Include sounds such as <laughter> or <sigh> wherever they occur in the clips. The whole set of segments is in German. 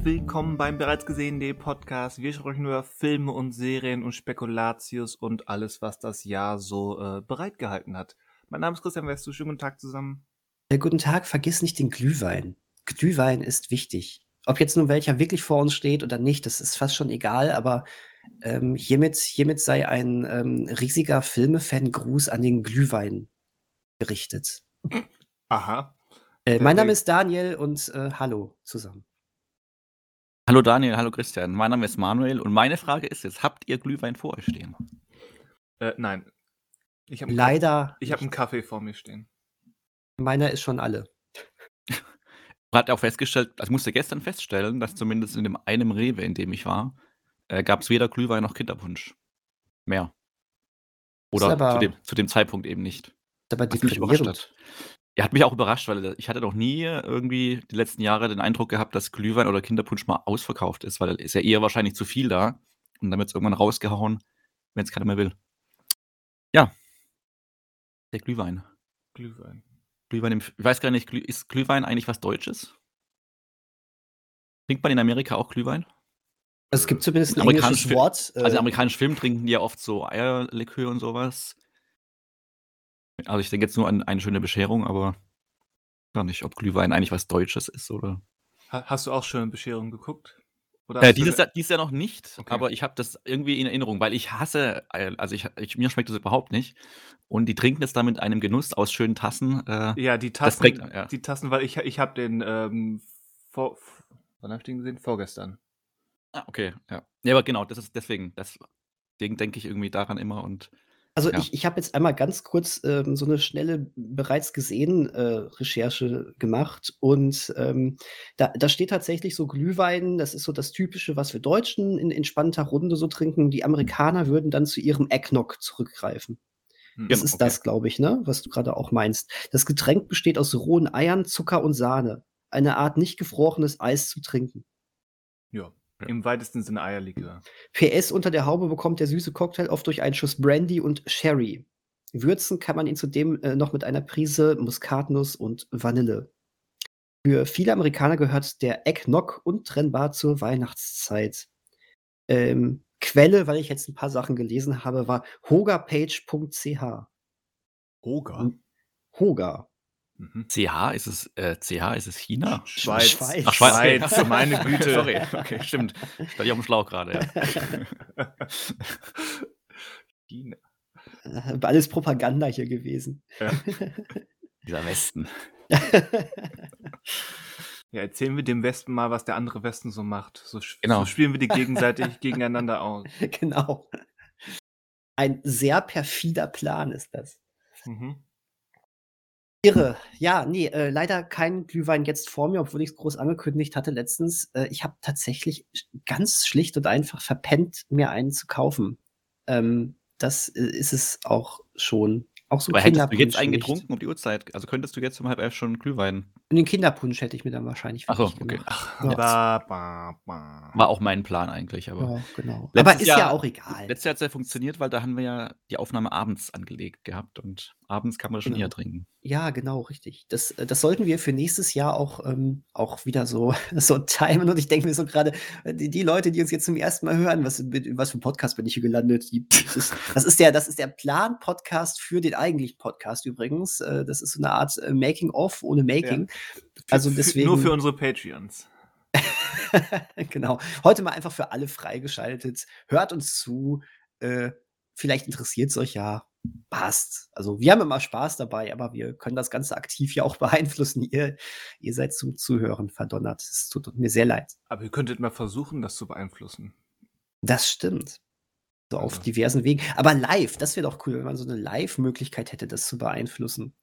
Und willkommen beim bereits gesehenen Podcast. Wir sprechen über Filme und Serien und Spekulatius und alles, was das Jahr so äh, bereitgehalten hat. Mein Name ist Christian Westu. Schönen guten Tag zusammen. Äh, guten Tag, vergiss nicht den Glühwein. Glühwein ist wichtig. Ob jetzt nun welcher wirklich vor uns steht oder nicht, das ist fast schon egal, aber ähm, hiermit, hiermit sei ein ähm, riesiger Filmefan-Gruß an den Glühwein gerichtet. Aha. Äh, mein Name ist Daniel und äh, hallo zusammen. Hallo Daniel, hallo Christian. Mein Name ist Manuel und meine Frage ist jetzt: Habt ihr Glühwein vor euch stehen? Äh, nein. Ich hab Leider. Ich habe einen Kaffee vor mir stehen. Meiner ist schon alle. Hat auch festgestellt, also musste gestern feststellen, dass zumindest in dem einen Rewe, in dem ich war, äh, gab es weder Glühwein noch Kinderpunsch. Mehr. Oder aber, zu, dem, zu dem Zeitpunkt eben nicht. Aber deprimierend. Er hat mich auch überrascht, weil ich hatte noch nie irgendwie die letzten Jahre den Eindruck gehabt, dass Glühwein oder Kinderpunsch mal ausverkauft ist, weil ist ja eher wahrscheinlich zu viel da und dann wird es irgendwann rausgehauen, wenn es keiner mehr will. Ja. Der Glühwein. Glühwein. Glühwein im, ich weiß gar nicht, ist Glühwein eigentlich was Deutsches? Trinkt man in Amerika auch Glühwein? Es gibt zumindest ein Film, Wort. Äh, also amerikanischen Film trinken die ja oft so Eierlikör und sowas. Also ich denke jetzt nur an eine schöne Bescherung, aber gar nicht, ob Glühwein eigentlich was Deutsches ist oder. Hast du auch schöne Bescherung geguckt? Äh, dieses, Jahr, dieses Jahr noch nicht, okay. aber ich habe das irgendwie in Erinnerung, weil ich hasse, also ich, ich, mir schmeckt das überhaupt nicht. Und die trinken es da mit einem Genuss aus schönen Tassen. Äh, ja, die Tassen, trägt, ja. die Tassen, weil ich, ich habe den ähm, vor, wann habe ich den gesehen? Vorgestern. Ah, okay, ja. Ja, aber genau, das ist deswegen, deswegen denke ich irgendwie daran immer und also Ja. ich, ich habe jetzt einmal ganz kurz ähm, so eine schnelle bereits gesehen äh, Recherche gemacht und ähm, da, da steht tatsächlich so Glühwein, das ist so das Typische, was wir Deutschen in entspannter Runde so trinken. Die Amerikaner würden dann zu ihrem Eggnog zurückgreifen. Hm. Das Genau, ist okay. das, glaube ich, ne, was du gerade auch meinst. Das Getränk besteht aus rohen Eiern, Zucker und Sahne. Eine Art nicht gefrorenes Eis zu trinken. Ja. Ja. Im weitesten Sinne Eierlikör. PS unter der Haube bekommt der süße Cocktail oft durch einen Schuss Brandy und Sherry. Würzen kann man ihn zudem äh, noch mit einer Prise Muskatnuss und Vanille. Für viele Amerikaner gehört der Eggnog untrennbar zur Weihnachtszeit. Ähm, Quelle, weil ich jetzt ein paar Sachen gelesen habe, war hogapage.ch. Hoga. Hoga. Mhm. CH ist es, äh, CH ist es China? Schweiz. Schweiz. Ach, Schweiz. Schweiz, meine <laughs> Güte. Sorry, okay, stimmt. Stand ich auf dem Schlauch gerade, ja. <laughs> China. Äh, alles Propaganda hier gewesen. Ja. <laughs> Dieser Westen. Ja, erzählen wir dem Westen mal, was der andere Westen so macht. So, Genau. so spielen wir die gegenseitig gegeneinander aus. genau. Ein sehr perfider Plan ist das. Mhm. Irre. Ja, nee, äh, leider kein Glühwein jetzt vor mir, obwohl ich es groß angekündigt hatte letztens. Äh, ich habe tatsächlich ganz schlicht und einfach verpennt, mir einen zu kaufen. Ähm, das äh, ist es auch schon. Auch so Aber hättest du jetzt einen getrunken um die Uhrzeit? Also könntest du jetzt um halb elf schon Glühwein? Und den Kinderpunsch hätte ich mir dann wahrscheinlich Ach so, okay. Ba, Ja. ba, ba. War auch mein Plan eigentlich, aber. Ja, genau. Aber ist Jahr- ja auch egal. Letztes Jahr hat es ja funktioniert, weil da haben wir ja die Aufnahme abends angelegt gehabt und abends kann man schon Genau. eher trinken. Ja, genau, richtig. Das, äh, das sollten wir für nächstes Jahr auch, ähm, auch wieder so, <laughs> so timen. Und ich denke mir so gerade, äh, die, die Leute, die uns jetzt zum ersten Mal hören, was, mit- was für ein Podcast bin ich hier gelandet? Die, das, ist, das, ist der, das ist der Plan-Podcast für den eigentlichen Podcast übrigens. Äh, Das ist so eine Art Making-of ohne Making. Also Für- deswegen. Nur für unsere Patreons. <laughs> genau. Heute mal einfach für alle freigeschaltet. Hört uns zu. Äh, vielleicht interessiert es euch ja. Passt. Also wir haben immer Spaß dabei, aber wir können das Ganze aktiv ja auch <laughs> beeinflussen. Ihr, ihr seid zum Zuhören verdonnert. Es tut mir sehr leid. Aber ihr könntet mal versuchen, das zu beeinflussen. Das stimmt. So auf Also. diversen Wegen. Aber live, das wäre doch cool, wenn man so eine Live-Möglichkeit hätte, das zu beeinflussen.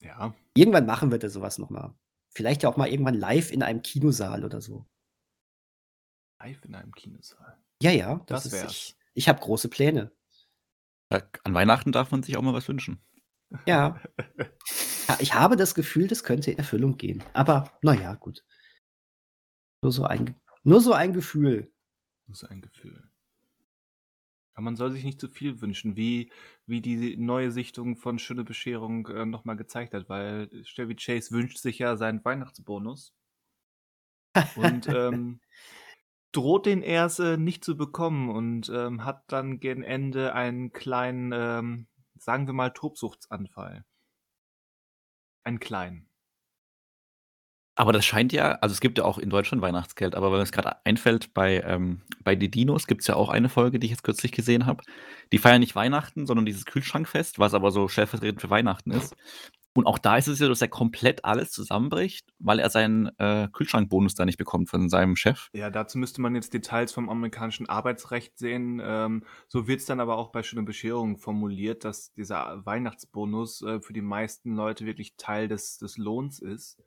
Ja. Irgendwann machen wir da sowas nochmal. Vielleicht ja auch mal irgendwann live in einem Kinosaal oder so. Live in einem Kinosaal. Ja, ja. Das ist, wär's. ich ich habe große Pläne. An Weihnachten darf man sich auch mal was wünschen. Ja. <laughs> ja. Ich habe das Gefühl, das könnte in Erfüllung gehen. Aber naja, gut. Nur so ein, nur so ein Gefühl. Das ist ein Gefühl. Aber man soll sich nicht zu viel wünschen, wie, wie die neue Sichtung von Schöne Bescherung äh, nochmal gezeigt hat, weil Chevy Chase wünscht sich ja seinen Weihnachtsbonus. <laughs> und ähm, droht den Erse nicht zu bekommen und ähm, hat dann gegen Ende einen kleinen, ähm, sagen wir mal, Tobsuchtsanfall. Einen kleinen. Aber das scheint ja, also es gibt ja auch in Deutschland Weihnachtsgeld, aber wenn es gerade einfällt, bei, ähm, bei die Dinos gibt es ja auch eine Folge, die ich jetzt kürzlich gesehen habe. Die feiern nicht Weihnachten, sondern dieses Kühlschrankfest, was aber so stellvertretend für Weihnachten ist. Und auch da ist es ja, dass er komplett alles zusammenbricht, weil er seinen äh, Kühlschrankbonus da nicht bekommt von seinem Chef. Ja, dazu müsste man jetzt Details vom amerikanischen Arbeitsrecht sehen. Ähm, so wird es dann aber auch bei Schöne Bescherung formuliert, dass dieser Weihnachtsbonus äh, für die meisten Leute wirklich Teil des, des Lohns ist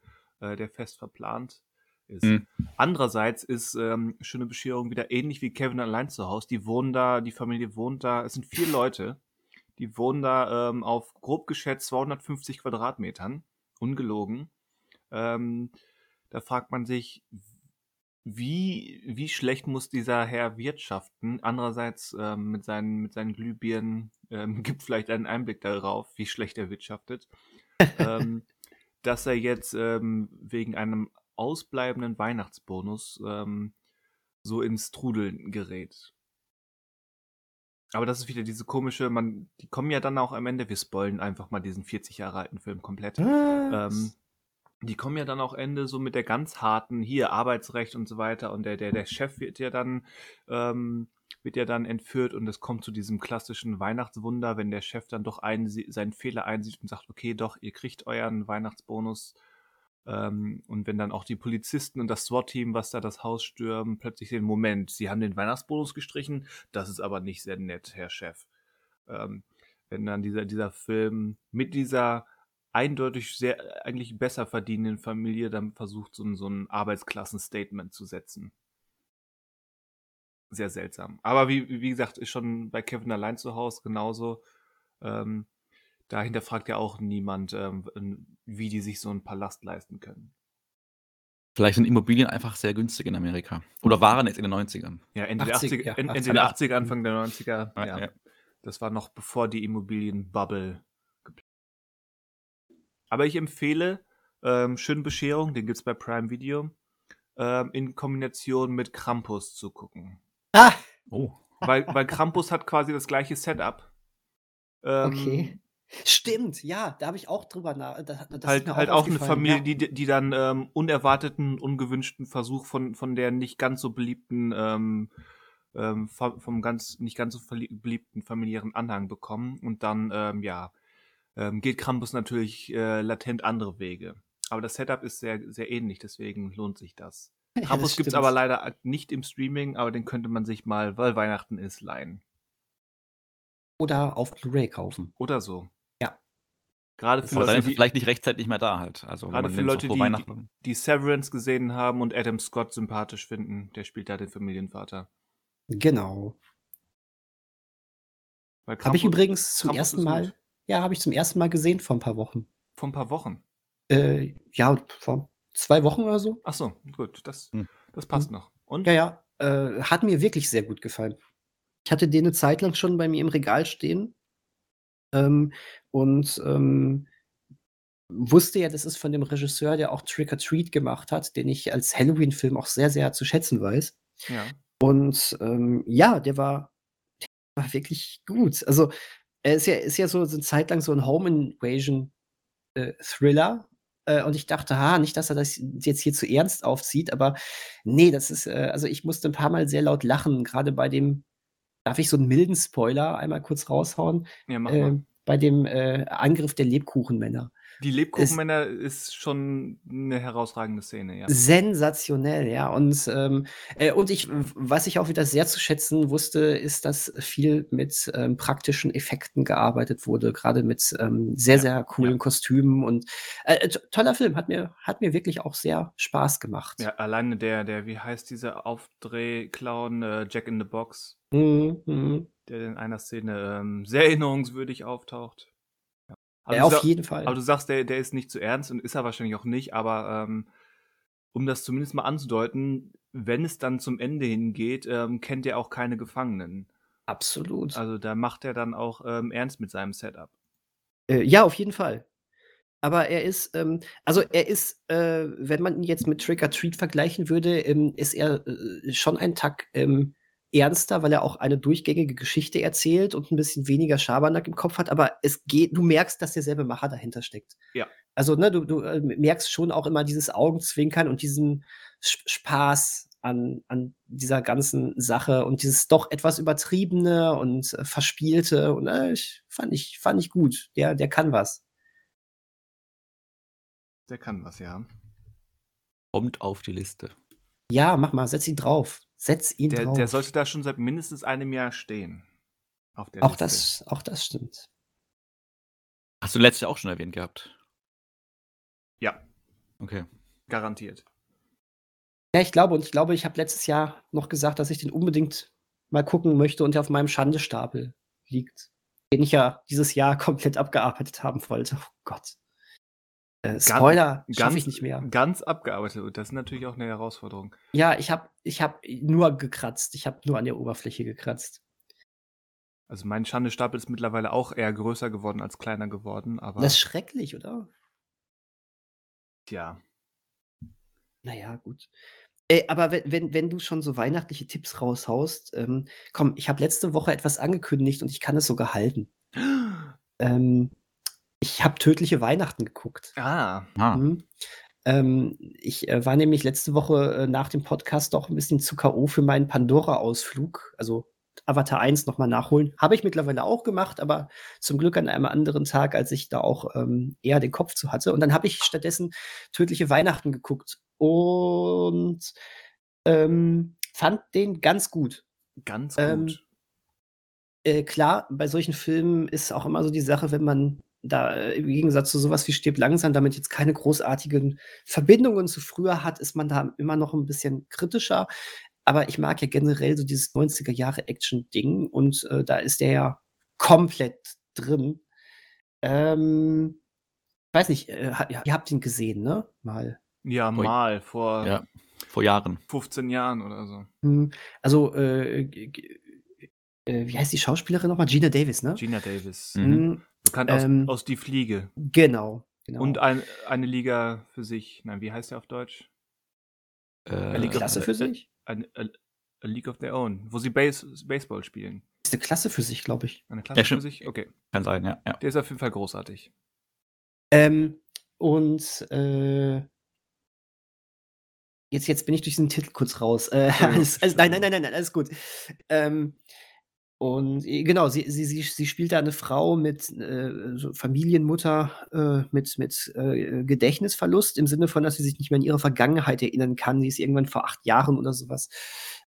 äh, der fest verplant ist. Mhm. Andererseits ist ähm, Schöne Bescherung wieder ähnlich wie Kevin allein zu Hause. Die wohnen da, die Familie wohnt da, es sind vier Leute, die wohnen da ähm, auf grob geschätzt 250 Quadratmetern, ungelogen. Ähm, da fragt man sich, wie, wie schlecht muss dieser Herr wirtschaften? Andererseits ähm, mit, seinen, mit seinen Glühbirnen ähm, <laughs> gibt vielleicht einen Einblick darauf, wie schlecht er wirtschaftet. ähm, <laughs> dass er jetzt ähm, wegen einem ausbleibenden Weihnachtsbonus ähm, so ins Trudeln gerät. Aber das ist wieder diese komische, man, die kommen ja dann auch am Ende, wir spoilen einfach mal diesen 40 Jahre alten Film komplett. Ähm, die kommen ja dann auch Ende so mit der ganz harten, hier Arbeitsrecht und so weiter und der, der, der Chef wird ja dann ähm, wird ja dann entführt und es kommt zu diesem klassischen Weihnachtswunder, wenn der Chef dann doch einen, seinen Fehler einsieht und sagt, okay, doch, ihr kriegt euren Weihnachtsbonus. Ähm, und wenn dann auch die Polizisten und das SWAT-Team, was da das Haus stürmen, plötzlich den Moment, sie haben den Weihnachtsbonus gestrichen, das ist aber nicht sehr nett, Herr Chef. Ähm, wenn dann dieser, dieser Film mit dieser eindeutig sehr eigentlich besser verdienenden Familie dann versucht, so, so ein Arbeitsklassen-Statement zu setzen sehr seltsam. Aber wie, wie gesagt, ist schon bei Kevin allein zu Hause genauso. Ähm, dahinter fragt ja auch niemand, ähm, wie die sich so einen Palast leisten können. Vielleicht sind Immobilien einfach sehr günstig in Amerika. Oder waren es in den 90ern? Ja, Ende 80, 80, ja, Ende 80, der 80er, Anfang der 90er. Ja, ja. Das war noch bevor die Immobilienbubble. Aber ich empfehle ähm, Schöne Bescherung, den gibt es bei Prime Video, ähm, in Kombination mit Krampus zu gucken. Ah! Oh. Weil, weil Krampus hat quasi das gleiche Setup. Ähm, okay. Stimmt, ja, da habe ich auch drüber nach. halt auch, halt auch eine Familie, ja. die, die dann ähm, unerwarteten, ungewünschten Versuch von, von der nicht ganz so beliebten, ähm, ähm, vom ganz, nicht ganz so beliebten familiären Anhang bekommen. Und dann, ähm, ja, ähm, geht Krampus natürlich äh, latent andere Wege. Aber das Setup ist sehr, sehr ähnlich, deswegen lohnt sich das. Campus gibt es aber leider nicht im Streaming, aber den könnte man sich mal, weil Weihnachten ist, leihen. Oder auf Blu-ray kaufen. Oder so. Gerade für Leute, die, vielleicht nicht rechtzeitig mehr da halt. Also gerade für Leute, die, die Severance gesehen haben und Adam Scott sympathisch finden, der spielt da den Familienvater. Genau. Habe ich übrigens zum Campus ersten Mal, ja, habe ich zum ersten Mal gesehen vor ein paar Wochen. Vor ein paar Wochen? Äh, ja, vor zwei Wochen oder so. Ach so, gut, das, hm. das passt hm. noch. Und? Ja, ja, äh, hat mir wirklich sehr gut gefallen. Ich hatte den eine Zeit lang schon bei mir im Regal stehen ähm, und ähm, wusste ja, das ist von dem Regisseur, der auch Trick or Treat gemacht hat, den ich als Halloween-Film auch sehr, sehr zu schätzen weiß. Ja. Und ähm, ja, der war, der war wirklich gut. Also, er ist ja, ist ja so, so eine Zeit lang so ein Home Invasion äh, Thriller, äh, und ich dachte, ha, nicht, dass er das jetzt hier zu ernst aufzieht, aber nee, das ist, äh, also ich musste ein paar Mal sehr laut lachen, gerade bei dem, darf ich so einen milden Spoiler einmal kurz raushauen? Ja, mach äh, mal. Bei dem äh, Angriff der Lebkuchenmänner. Die Lebkuchenmänner ist schon eine herausragende Szene, ja. Sensationell, ja. Und, ähm, äh, und ich, was ich auch wieder sehr zu schätzen wusste, ist, dass viel mit ähm, praktischen Effekten gearbeitet wurde, gerade mit ähm, sehr, ja, sehr coolen ja. Kostümen und äh, toller Film, hat mir, hat mir wirklich auch sehr Spaß gemacht. Ja, alleine der, der, wie heißt dieser Aufdrehclown, äh, Jack in the Box, mhm, mhm. der in einer Szene ähm, sehr erinnerungswürdig auftaucht. Aber ja, auf sag, jeden Fall. Aber du sagst, der, der ist nicht zu ernst und ist er wahrscheinlich auch nicht, aber ähm, um das zumindest mal anzudeuten, wenn es dann zum Ende hingeht, ähm, kennt er auch keine Gefangenen. Absolut. Also da macht er dann auch ähm, ernst mit seinem Setup. Äh, ja, auf jeden Fall. aber er ist, ähm, also er ist, äh, wenn man ihn jetzt mit Trick or Treat vergleichen würde, ähm, ist er äh, schon ein Tack ähm, ernster, weil er auch eine durchgängige Geschichte erzählt und ein bisschen weniger Schabernack im Kopf hat, aber es geht, du merkst, dass derselbe Macher dahinter steckt. Ja. Also, ne, du, du äh, merkst schon auch immer dieses Augenzwinkern und diesen Sp Spaß an, an dieser ganzen Sache und dieses doch etwas übertriebene und äh, verspielte und äh, ich, fand ich fand ich gut. Der der kann was. Der kann was, ja. Kommt auf die Liste. Ja, mach mal, setz ihn drauf. Setz ihn Der, drauf. der sollte da schon seit mindestens einem Jahr stehen. Auf der auch Liste. das auch das stimmt. Hast du letztes Jahr auch schon erwähnt gehabt? Ja, Okay. garantiert. Ja, ich glaube und ich glaube, ich habe letztes Jahr noch gesagt, dass ich den unbedingt mal gucken möchte und der auf meinem Schandestapel liegt, den ich ja dieses Jahr <laughs> komplett abgearbeitet haben wollte. Oh Gott. Äh, Spoiler schaffe ich nicht mehr. Ganz abgearbeitet. Und das ist natürlich auch eine Herausforderung. Ja, ich habe ich hab nur gekratzt. Ich habe nur an der Oberfläche gekratzt. Also mein Schandestapel ist mittlerweile auch eher größer geworden als kleiner geworden, aber Das ist schrecklich, oder? ja. Naja, gut. Äh, aber wenn, wenn, wenn du schon so weihnachtliche Tipps raushaust, ähm, komm, ich habe letzte Woche etwas angekündigt und ich kann es sogar halten. <gasps> Ähm, ich habe tödliche Weihnachten geguckt. Ah, Ah, Mhm. Ähm, ich äh, war nämlich letzte Woche äh, nach dem Podcast auch ein bisschen zu K.O. für meinen Pandora-Ausflug, also Avatar 1 nochmal nachholen. Habe ich mittlerweile auch gemacht, aber zum Glück an einem anderen Tag, als ich da auch ähm, eher den Kopf zu hatte. Und dann habe ich stattdessen Tödliche Weihnachten geguckt und ähm, fand den ganz gut. ganz Ähm, gut. Äh, klar, bei solchen Filmen ist auch immer so die Sache, wenn man da äh, im Gegensatz zu sowas wie Stirb langsam damit jetzt keine großartigen Verbindungen zu früher hat, ist man da immer noch ein bisschen kritischer. Aber ich mag ja generell so dieses 90er Jahre Action-Ding und äh, da ist der ja komplett drin. Ähm, weiß nicht, äh, ihr habt ihn gesehen, ne? Mal. Ja, mal vor ja. Vor Jahren. 15 Jahren oder so. Hm, Also, äh, äh, wie heißt die Schauspielerin nochmal? Gina Davis, ne? Gina Davis. Mhm. Bekannt aus, ähm, aus Die Fliege. genau. genau. Und ein, eine Liga für sich. Nein, wie heißt der auf Deutsch? Äh, League of- Klasse für sich? Eine, a, a League of Their Own, wo sie Base, Baseball spielen. Ist eine Klasse für sich, glaube ich. Eine Klasse Ja, für sich? Okay. Kann sein, ja. ja. Der ist auf jeden Fall großartig. Ähm, und äh, jetzt, jetzt bin ich durch diesen Titel kurz raus. Äh, <laughs> alles, alles, nein, nein, nein, nein, alles gut. Ähm, und äh, genau, sie, sie, sie, sie spielt da eine Frau mit äh, so Familienmutter äh, mit, mit äh, Gedächtnisverlust im Sinne von, dass sie sich nicht mehr an ihre Vergangenheit erinnern kann. Die ist irgendwann vor acht Jahren oder sowas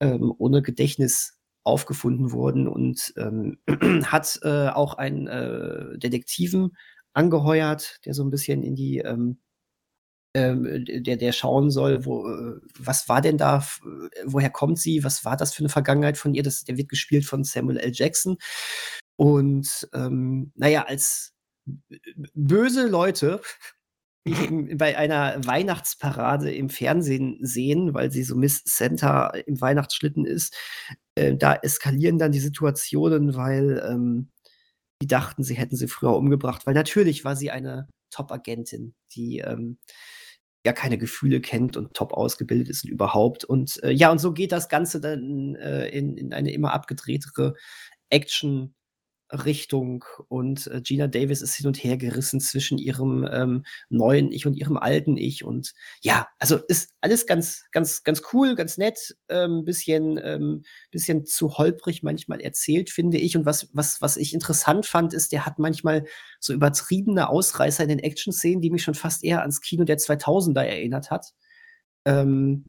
ähm, ohne Gedächtnis aufgefunden worden und ähm, <clears throat> hat äh, auch einen äh, Detektiven angeheuert, der so ein bisschen in die ähm, ähm, der, der schauen soll, wo, äh, was war denn da, woher kommt sie, was war das für eine Vergangenheit von ihr? Das, der wird gespielt von Samuel L. Jackson. Und ähm, naja, als böse Leute <laughs> bei einer Weihnachtsparade im Fernsehen sehen, weil sie so Miss Santa im Weihnachtsschlitten ist, äh, da eskalieren dann die Situationen, weil ähm, die dachten, sie hätten sie früher umgebracht, weil natürlich war sie eine Top-Agentin, die ähm, ja keine Gefühle kennt und top ausgebildet ist und überhaupt. Und äh, ja, und so geht das Ganze dann äh, in, in eine immer abgedrehtere Action. Richtung und äh, Gina Davis ist hin und her gerissen zwischen ihrem ähm, neuen Ich und ihrem alten Ich und ja, also ist alles ganz, ganz, ganz cool, ganz nett, ähm, bisschen, ähm, bisschen zu holprig manchmal erzählt, finde ich. Und was, was, was ich interessant fand, ist, der hat manchmal so übertriebene Ausreißer in den Action-Szenen, die mich schon fast eher ans Kino der 2000er erinnert hat. Ähm,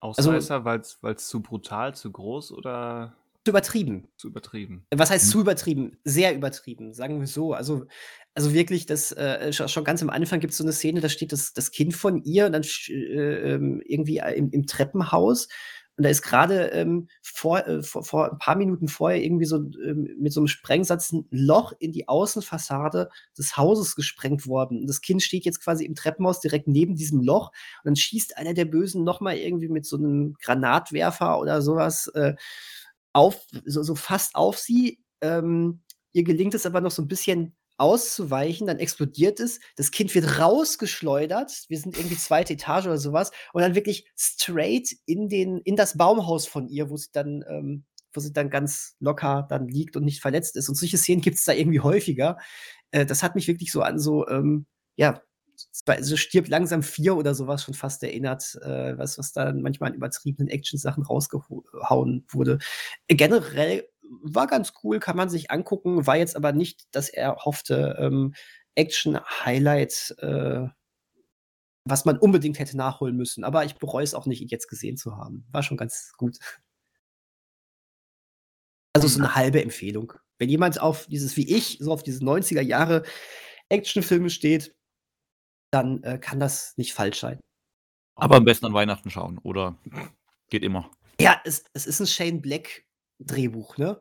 Ausreißer, weil es zu brutal, zu groß oder zu übertrieben. zu übertrieben? Was heißt Mhm. zu übertrieben? Sehr übertrieben, sagen wir so. Also, also wirklich, das äh, schon, schon ganz am Anfang gibt es so eine Szene, da steht das, das Kind von ihr und dann äh, ähm, irgendwie im, im Treppenhaus. Und da ist gerade ähm, vor, äh, vor, vor ein paar Minuten vorher irgendwie so ähm, mit so einem Sprengsatz ein Loch in die Außenfassade des Hauses gesprengt worden. Und das Kind steht jetzt quasi im Treppenhaus direkt neben diesem Loch. Und dann schießt einer der Bösen nochmal irgendwie mit so einem Granatwerfer oder sowas äh, auf, so, so fast auf sie. Ähm, ihr gelingt es aber noch so ein bisschen auszuweichen, dann explodiert es, das Kind wird rausgeschleudert, wir sind irgendwie zweite Etage oder sowas und dann wirklich straight in den in das Baumhaus von ihr, wo sie dann ähm, wo sie dann ganz locker dann liegt und nicht verletzt ist. Und solche Szenen gibt es da irgendwie häufiger. Äh, das hat mich wirklich so an so, ähm, ja, so stirbt langsam vier oder sowas schon fast erinnert, äh, was, was da manchmal an übertriebenen Action-Sachen rausgehauen wurde. Generell war ganz cool, kann man sich angucken, war jetzt aber nicht das erhoffte ähm, Action-Highlight, äh, was man unbedingt hätte nachholen müssen. Aber ich bereue es auch nicht, ihn jetzt gesehen zu haben. War schon ganz gut. Also so eine halbe Empfehlung. Wenn jemand auf dieses, wie ich, so auf diese 90er Jahre Actionfilme steht, dann äh, kann das nicht falsch sein. Aber am besten an Weihnachten schauen, oder geht immer. Ja, es, es ist ein Shane Black Drehbuch, ne?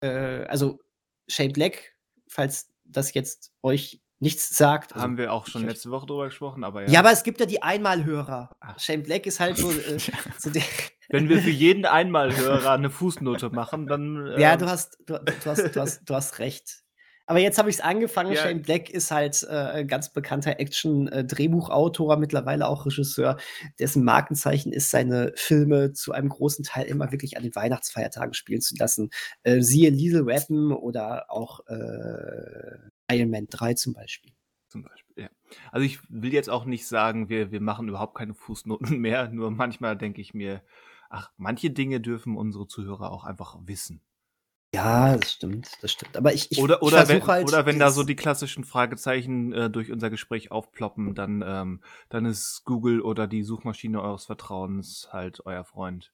Äh, also Shane Black, falls das jetzt euch nichts sagt. Also, Haben wir auch schon letzte Woche drüber gesprochen, aber ja. Ja, aber es gibt ja die Einmalhörer. Shane Black ist halt so, äh, <laughs> so der. Wenn wir für jeden Einmalhörer eine Fußnote machen, dann. Äh, ja, du hast, du, du, hast, du, hast, du hast recht. Aber jetzt habe ich es angefangen. Ja. Shane Black ist halt äh, ein ganz bekannter Action-Drehbuchautor, mittlerweile auch Regisseur, dessen Markenzeichen ist, seine Filme zu einem großen Teil immer wirklich an den Weihnachtsfeiertagen spielen zu lassen. Äh, siehe Lethal Weapon oder auch äh, Iron Man 3 zum Beispiel. Zum Beispiel, ja. Also ich will jetzt auch nicht sagen, wir, wir machen überhaupt keine Fußnoten <laughs> mehr, nur manchmal denke ich mir, ach, manche Dinge dürfen unsere Zuhörer auch einfach wissen. Ja, das stimmt, das stimmt. Aber ich, ich, oder, oder ich wenn, halt. Oder wenn da so die klassischen Fragezeichen äh, durch unser Gespräch aufploppen, dann, ähm, dann ist Google oder die Suchmaschine eures Vertrauens halt euer Freund.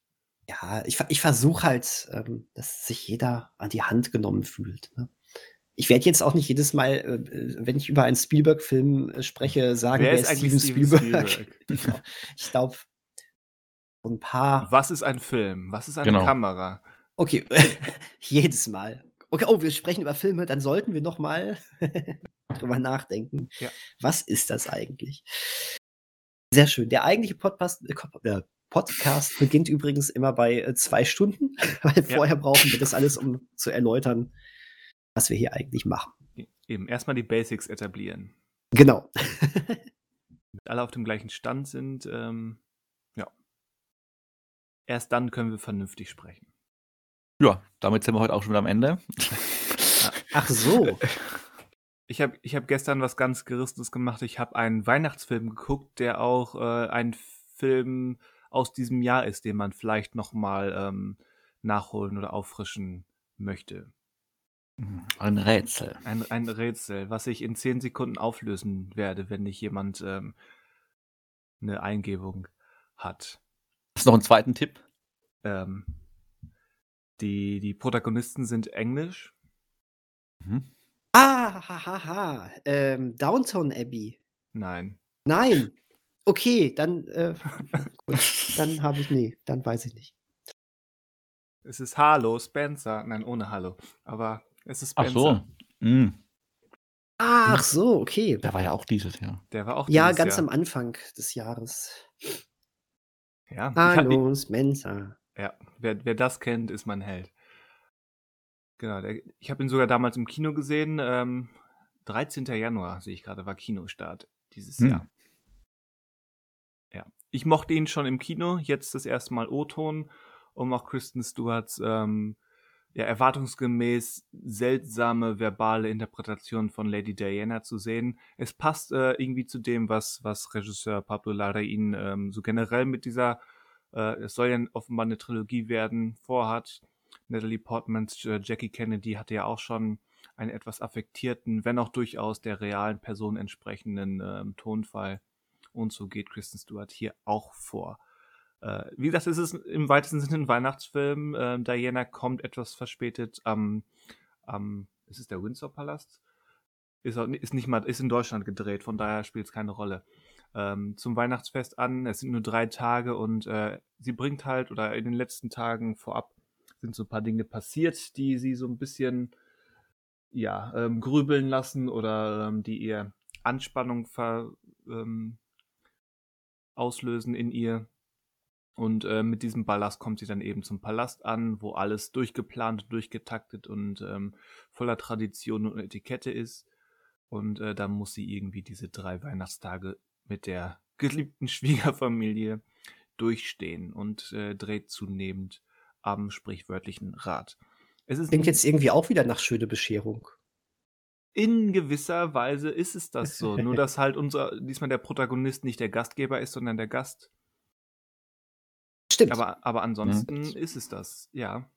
Ja, ich, ich versuche halt, ähm, dass sich jeder an die Hand genommen fühlt. Ne? Ich werde jetzt auch nicht jedes Mal, äh, wenn ich über einen Spielberg-Film äh, spreche, sagen, wer, wer ist eigentlich Steven Spielberg? Spielberg? <laughs> ich glaube, ein paar. Was ist ein Film? Was ist eine genau. Kamera? Okay, <laughs> jedes Mal. Okay, oh, wir sprechen über Filme, dann sollten wir noch mal <laughs> drüber nachdenken. Ja. Was ist das eigentlich? Sehr schön. Der eigentliche Podcast, äh, Podcast beginnt übrigens immer bei äh, zwei Stunden, <laughs> weil ja. vorher brauchen wir das alles, um zu erläutern, was wir hier eigentlich machen. Eben, erstmal die Basics etablieren. Genau. Damit alle auf dem gleichen Stand sind, ähm, ja. Erst dann können wir vernünftig sprechen. Ja, damit sind wir heute auch schon wieder am Ende. <laughs> Ach so. Ich habe ich hab gestern was ganz Gerissenes gemacht. Ich habe einen Weihnachtsfilm geguckt, der auch äh, ein Film aus diesem Jahr ist, den man vielleicht nochmal ähm, nachholen oder auffrischen möchte. Ein Rätsel. Ein, ein Rätsel, was ich in zehn Sekunden auflösen werde, wenn nicht jemand ähm, eine Eingebung hat. Hast du noch einen zweiten Tipp? Ähm, die, die Protagonisten sind englisch. Mhm. Ah, hahaha. Ha, ha. Ähm, Downtown Abbey. Nein. Nein. <laughs> Okay, dann, äh, gut, dann habe ich, nee, dann weiß ich nicht. Es ist Hallo, Spencer. Nein, ohne Hallo. Aber es ist Spencer. Ach so. Mhm. Ach so, okay. Der war ja auch dieses Jahr. Der war auch Ja, ganz Jahr. am Anfang des Jahres. Ja. Hallo, Spencer. Ja, wer, wer das kennt, ist mein Held. Genau, der, ich habe ihn sogar damals im Kino gesehen. Ähm, 13. Januar, sehe ich gerade, war Kinostart dieses hm. Jahr. Ja, ich mochte ihn schon im Kino, jetzt das erste Mal O-Ton, um auch Kristen Stewarts ähm, ja, erwartungsgemäß seltsame verbale Interpretation von Lady Diana zu sehen. Es passt äh, irgendwie zu dem, was, was Regisseur Pablo Larraín ähm, so generell mit dieser äh, es soll ja offenbar eine Trilogie werden, vorhat. Natalie Portmans äh, Jackie Kennedy hatte ja auch schon einen etwas affektierten, wenn auch durchaus der realen Person entsprechenden äh, Tonfall. Und so geht Kristen Stewart hier auch vor. Äh, wie gesagt, es ist im weitesten Sinne ein Weihnachtsfilm. Äh, Diana kommt etwas verspätet am, am ist es der Windsor Palast? Ist, ist ist in Deutschland gedreht, von daher spielt es keine Rolle ähm, zum Weihnachtsfest an. Es sind nur drei Tage und äh, sie bringt halt, oder in den letzten Tagen vorab sind so ein paar Dinge passiert, die sie so ein bisschen ja, ähm, grübeln lassen oder ähm, die ihr Anspannung ver, ähm, auslösen in ihr. Und äh, mit diesem Ballast kommt sie dann eben zum Palast an, wo alles durchgeplant, durchgetaktet und ähm, voller Tradition und Etikette ist. Und äh, dann muss sie irgendwie diese drei Weihnachtstage mit der geliebten <laughs> Schwiegerfamilie durchstehen und äh, dreht zunehmend am sprichwörtlichen Rad. Es ist Klingt jetzt irgendwie auch wieder nach schöne Bescherung. In gewisser Weise ist es das so. Nur, <laughs> dass halt unser, diesmal der Protagonist nicht der Gastgeber ist, sondern der Gast. Stimmt. Aber, aber ansonsten ja. ist es das, ja.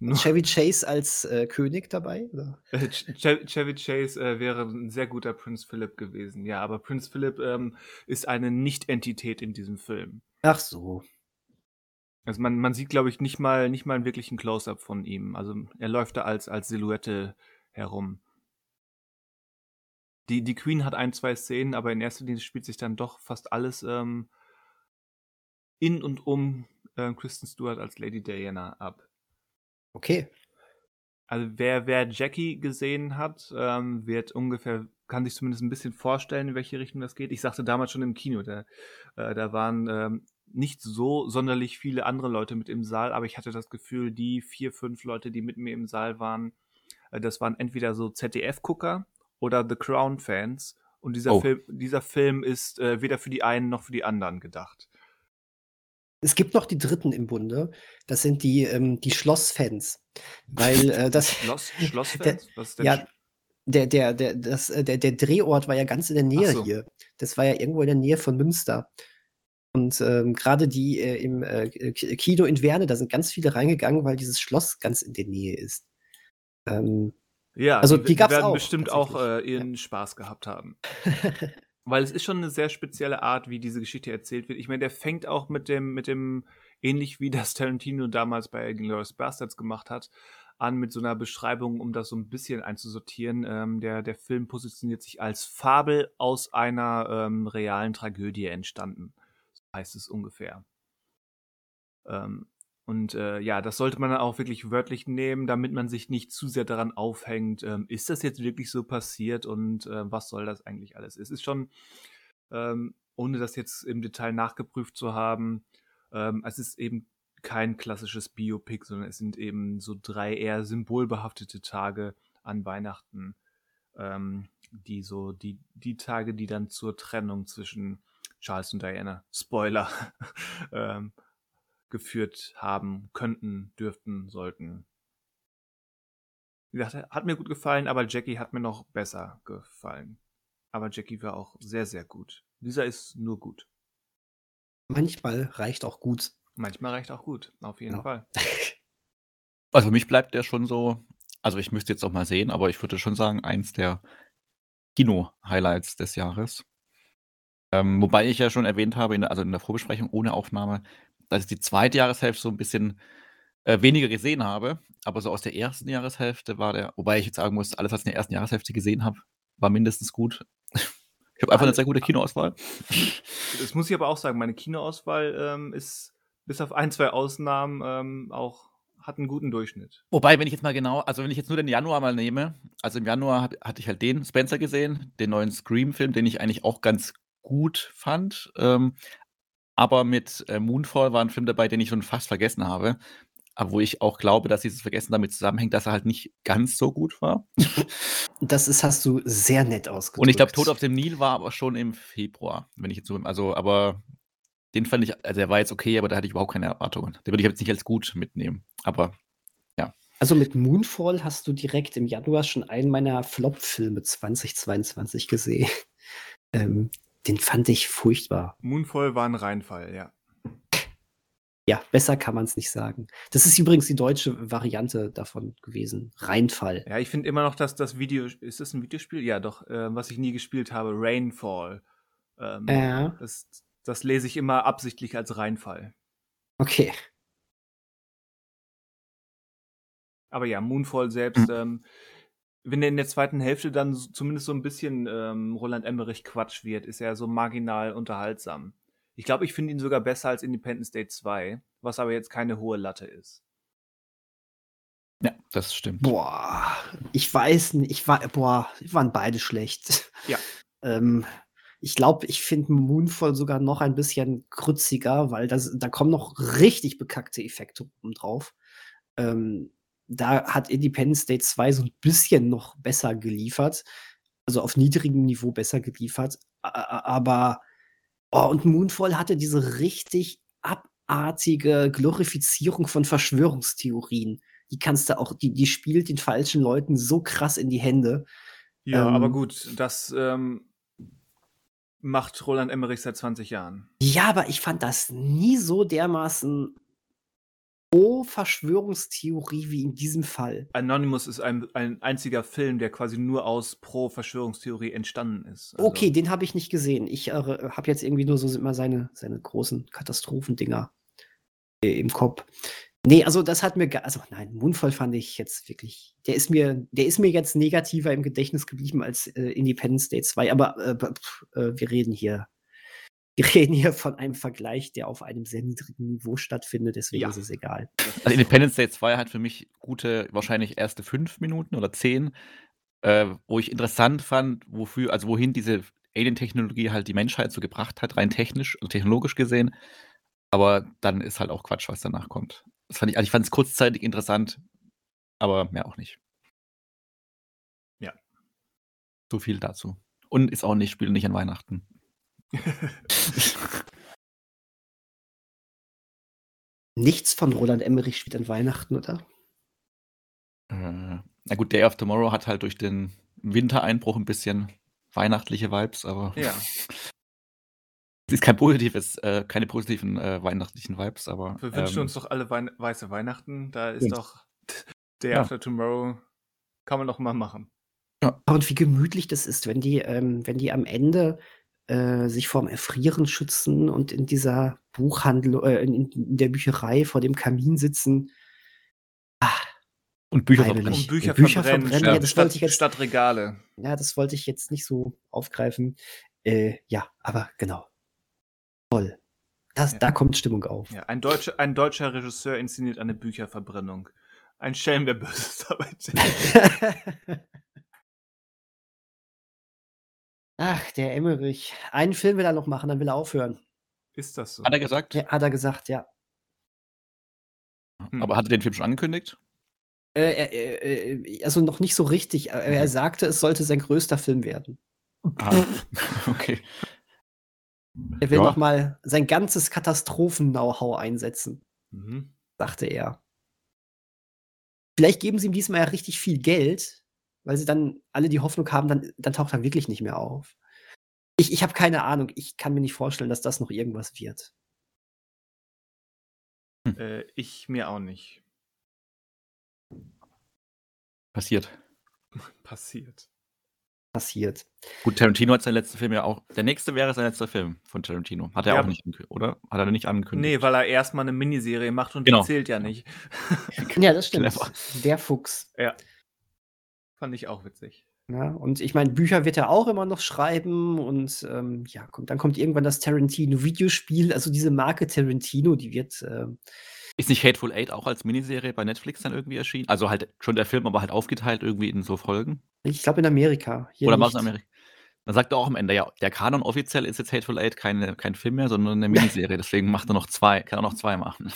Chevy Chase als äh, König dabei? Oder? Chevy Chase äh, wäre ein sehr guter Prince Philip gewesen, ja, aber Prince Philip ähm, ist eine Nicht-Entität in diesem Film. Ach so. Also man, man sieht, glaube ich, nicht mal, nicht mal einen wirklichen Close-up von ihm. Also er läuft da als, als Silhouette herum. Die, die Queen hat ein, zwei Szenen, aber in erster Linie spielt sich dann doch fast alles ähm, in und um äh, Kristen Stewart als Lady Diana ab. Okay. Also wer, wer Jackie gesehen hat, ähm, wird ungefähr, kann sich zumindest ein bisschen vorstellen, in welche Richtung das geht. Ich sagte damals schon im Kino, da, äh, da waren ähm, nicht so sonderlich viele andere Leute mit im Saal, aber ich hatte das Gefühl, die vier, fünf Leute, die mit mir im Saal waren, äh, das waren entweder so ZDF-Gucker oder The Crown-Fans. Und dieser, oh. Film, dieser Film ist äh, weder für die einen noch für die anderen gedacht. Es gibt noch die Dritten im Bunde. Das sind die, ähm, die Schlossfans. Weil äh, das. <laughs> Schloss, <laughs> Schlossfans? Was ist denn ja, der, der, der, das, äh, der, der Drehort war ja ganz in der Nähe so. hier. Das war ja irgendwo in der Nähe von Münster. Und ähm, gerade die äh, im äh, Kino in Werne, da sind ganz viele reingegangen, weil dieses Schloss ganz in der Nähe ist. Ähm, ja, also die, die, die werden auch, bestimmt auch äh, ihren ja. Spaß gehabt haben. <laughs> Weil es ist schon eine sehr spezielle Art, wie diese Geschichte erzählt wird. Ich meine, der fängt auch mit dem, mit dem, ähnlich wie das Tarantino damals bei Glorious Bastards gemacht hat, an mit so einer Beschreibung, um das so ein bisschen einzusortieren. Ähm, der, der Film positioniert sich als Fabel aus einer ähm, realen Tragödie entstanden. So heißt es ungefähr. Ähm, und äh, ja, das sollte man auch wirklich wörtlich nehmen, damit man sich nicht zu sehr daran aufhängt, ähm, ist das jetzt wirklich so passiert und äh, was soll das eigentlich alles? Es ist schon, ähm, ohne das jetzt im Detail nachgeprüft zu haben, ähm, es ist eben kein klassisches Biopic, sondern es sind eben so drei eher symbolbehaftete Tage an Weihnachten, ähm, die so die, die Tage, die dann zur Trennung zwischen Charles und Diana, Spoiler, <laughs> ähm, geführt haben könnten, dürften, sollten. Wie gesagt, hat mir gut gefallen, aber Jackie hat mir noch besser gefallen. Aber Jackie war auch sehr, sehr gut. Dieser ist nur gut. Manchmal reicht auch gut. Manchmal reicht auch gut, auf jeden ja. Fall. <laughs> Also für mich bleibt der schon so, also ich müsste jetzt auch mal sehen, aber ich würde schon sagen, eins der Kino-Highlights des Jahres. Ähm, wobei ich ja schon erwähnt habe, in also in der Vorbesprechung ohne Aufnahme, dass ich die zweite Jahreshälfte so ein bisschen äh, weniger gesehen habe. Aber so aus der ersten Jahreshälfte war der, wobei ich jetzt sagen muss, alles, was ich in der ersten Jahreshälfte gesehen habe, war mindestens gut. <laughs> Ich habe einfach eine sehr gute Kinoauswahl. Das muss ich aber auch sagen, meine Kinoauswahl ähm, ist bis auf ein, zwei Ausnahmen ähm, auch hat einen guten Durchschnitt. Wobei, wenn ich jetzt mal genau, also wenn ich jetzt nur den Januar mal nehme, also im Januar hab, hatte ich halt den Spencer gesehen, den neuen Scream-Film, den ich eigentlich auch ganz gut fand. Ähm, aber mit äh, Moonfall war ein Film dabei, den ich schon fast vergessen habe. Aber wo ich auch glaube, dass dieses Vergessen damit zusammenhängt, dass er halt nicht ganz so gut war. <laughs> Das ist, hast du sehr nett ausgedrückt. Und ich glaube, Tod auf dem Nil war aber schon im Februar, wenn ich jetzt so, also, aber den fand ich, also er war jetzt okay, aber da hatte ich überhaupt keine Erwartungen. Den würde ich jetzt nicht als gut mitnehmen. Aber ja. Also mit Moonfall hast du direkt im Januar schon einen meiner Flop-Filme 2022 gesehen. <laughs> Ähm, den fand ich furchtbar. Moonfall war ein Reinfall, ja. Ja, besser kann man es nicht sagen. Das ist übrigens die deutsche Variante davon gewesen. Reinfall. Ja, ich finde immer noch, dass das Video. Ist das ein Videospiel? Ja, doch, äh, was ich nie gespielt habe, Rainfall. Ähm, ja. Das, das lese ich immer absichtlich als Reinfall. Okay. Aber ja, Moonfall selbst, mhm. ähm, wenn er in der zweiten Hälfte dann zumindest so ein bisschen ähm, Roland Emmerich Quatsch wird, ist er so marginal unterhaltsam. Ich glaube, ich finde ihn sogar besser als Independence Day 2, was aber jetzt keine hohe Latte ist. Ja, das stimmt. Boah, ich weiß nicht, ich war, boah, waren beide schlecht. Ja. <laughs> ähm, ich glaube, ich finde Moonfall sogar noch ein bisschen krütziger, weil das, da kommen noch richtig bekackte Effekte oben drauf. Ähm, da hat Independence Day 2 so ein bisschen noch besser geliefert. also auf niedrigem Niveau besser geliefert. Aber oh, und Moonfall hatte diese richtig abartige Glorifizierung von Verschwörungstheorien. Die kannst du auch, die, die spielt den falschen Leuten so krass in die Hände. Ja, ähm, aber gut, das ähm, macht Roland Emmerich seit 20 Jahren. Ja, aber ich fand das nie so dermaßen pro Verschwörungstheorie wie in diesem Fall. Anonymous ist ein, ein einziger Film, der quasi nur aus pro Verschwörungstheorie entstanden ist. Also okay, den habe ich nicht gesehen. Ich äh, habe jetzt irgendwie nur so immer seine, seine großen Katastrophendinger äh, im Kopf. Nee, also das hat mir, also nein, Moonfall fand ich jetzt wirklich, der ist mir, der ist mir jetzt negativer im Gedächtnis geblieben als äh, Independence Day 2, aber äh, äh, wir reden hier wir reden hier von einem Vergleich, der auf einem sehr niedrigen Niveau stattfindet, deswegen ja. ist es egal. Also Independence Day 2 hat für mich gute, wahrscheinlich erste fünf Minuten oder zehn, äh, wo ich interessant fand, wofür, also wohin diese Alien-Technologie halt die Menschheit so gebracht hat, rein technisch und technologisch gesehen. Aber dann ist halt auch Quatsch, was danach kommt. Das fand ich, also ich fand es kurzzeitig interessant, aber mehr auch nicht. Ja. So viel dazu. Und ist auch nicht, spielt nicht an Weihnachten. Nichts von Roland Emmerich spielt an Weihnachten, oder? Äh, na gut, Day of Tomorrow hat halt durch den Wintereinbruch ein bisschen weihnachtliche Vibes, aber ja. <laughs> es ist kein positives, äh, keine positiven äh, weihnachtlichen Vibes, aber. Wir wünschen ähm, uns doch alle Wein weiße Weihnachten. Da ist ja. doch <laughs> Day ja. After Tomorrow, kann man doch mal machen. Ja. Und wie gemütlich das ist, wenn die, ähm, wenn die am Ende äh, sich vorm Erfrieren schützen und in dieser Buchhandlung, äh, in, in, der Bücherei vor dem Kamin sitzen. Ah, und Bücher verbrennen. Und Bücher, Bücher verbrennen, verbrennen. Ja, das statt, wollte ich jetzt, statt Regale. Ja, das wollte ich jetzt nicht so aufgreifen. Äh, ja, aber genau. Toll. Das, ja. Da kommt Stimmung auf. Ja, ein, deutscher, ein deutscher Regisseur inszeniert eine Bücherverbrennung. Ein Schelm, wer Böses <laughs> dabei <laughs> Ach, der Emmerich. Einen Film will er noch machen, dann will er aufhören. Ist das so? Hat er gesagt? Ja, hat er gesagt, ja. Hm. Aber hat er den Film schon angekündigt? Äh, äh, äh, also noch nicht so richtig. Er, er sagte, es sollte sein größter Film werden. Ah, <laughs> okay. Er will ja. noch mal sein ganzes Katastrophen-Know-how einsetzen, mhm. sagte er. Vielleicht geben sie ihm diesmal ja richtig viel Geld, weil sie dann alle die Hoffnung haben, dann, dann taucht er wirklich nicht mehr auf. Ich, ich habe keine Ahnung. Ich kann mir nicht vorstellen, dass das noch irgendwas wird. Hm. Äh, ich mir auch nicht. Passiert. <laughs> Passiert. Passiert. Gut, Tarantino hat seinen letzten Film ja auch. Der nächste wäre sein letzter Film von Tarantino. Hat er ja. auch nicht, oder? Hat er nicht angekündigt? Nee, weil er erstmal eine Miniserie macht und genau. die zählt ja nicht. <laughs> ja, das stimmt. Clever. Der Fuchs. Ja. Fand ich auch witzig. Ja, und ich meine, Bücher wird er auch immer noch schreiben und ähm, ja, kommt, dann kommt irgendwann das Tarantino-Videospiel, also diese Marke Tarantino, die wird. Äh, ist nicht Hateful Eight auch als Miniserie bei Netflix dann irgendwie erschienen? Also halt schon der Film, aber halt aufgeteilt irgendwie in so Folgen? Ich glaube in Amerika. Oder war es in Amerika? Dann sagt er auch am Ende, ja, der Kanon offiziell ist jetzt Hateful Eight keine, kein Film mehr, sondern eine <laughs> Miniserie. Deswegen macht er noch zwei, kann er noch zwei machen.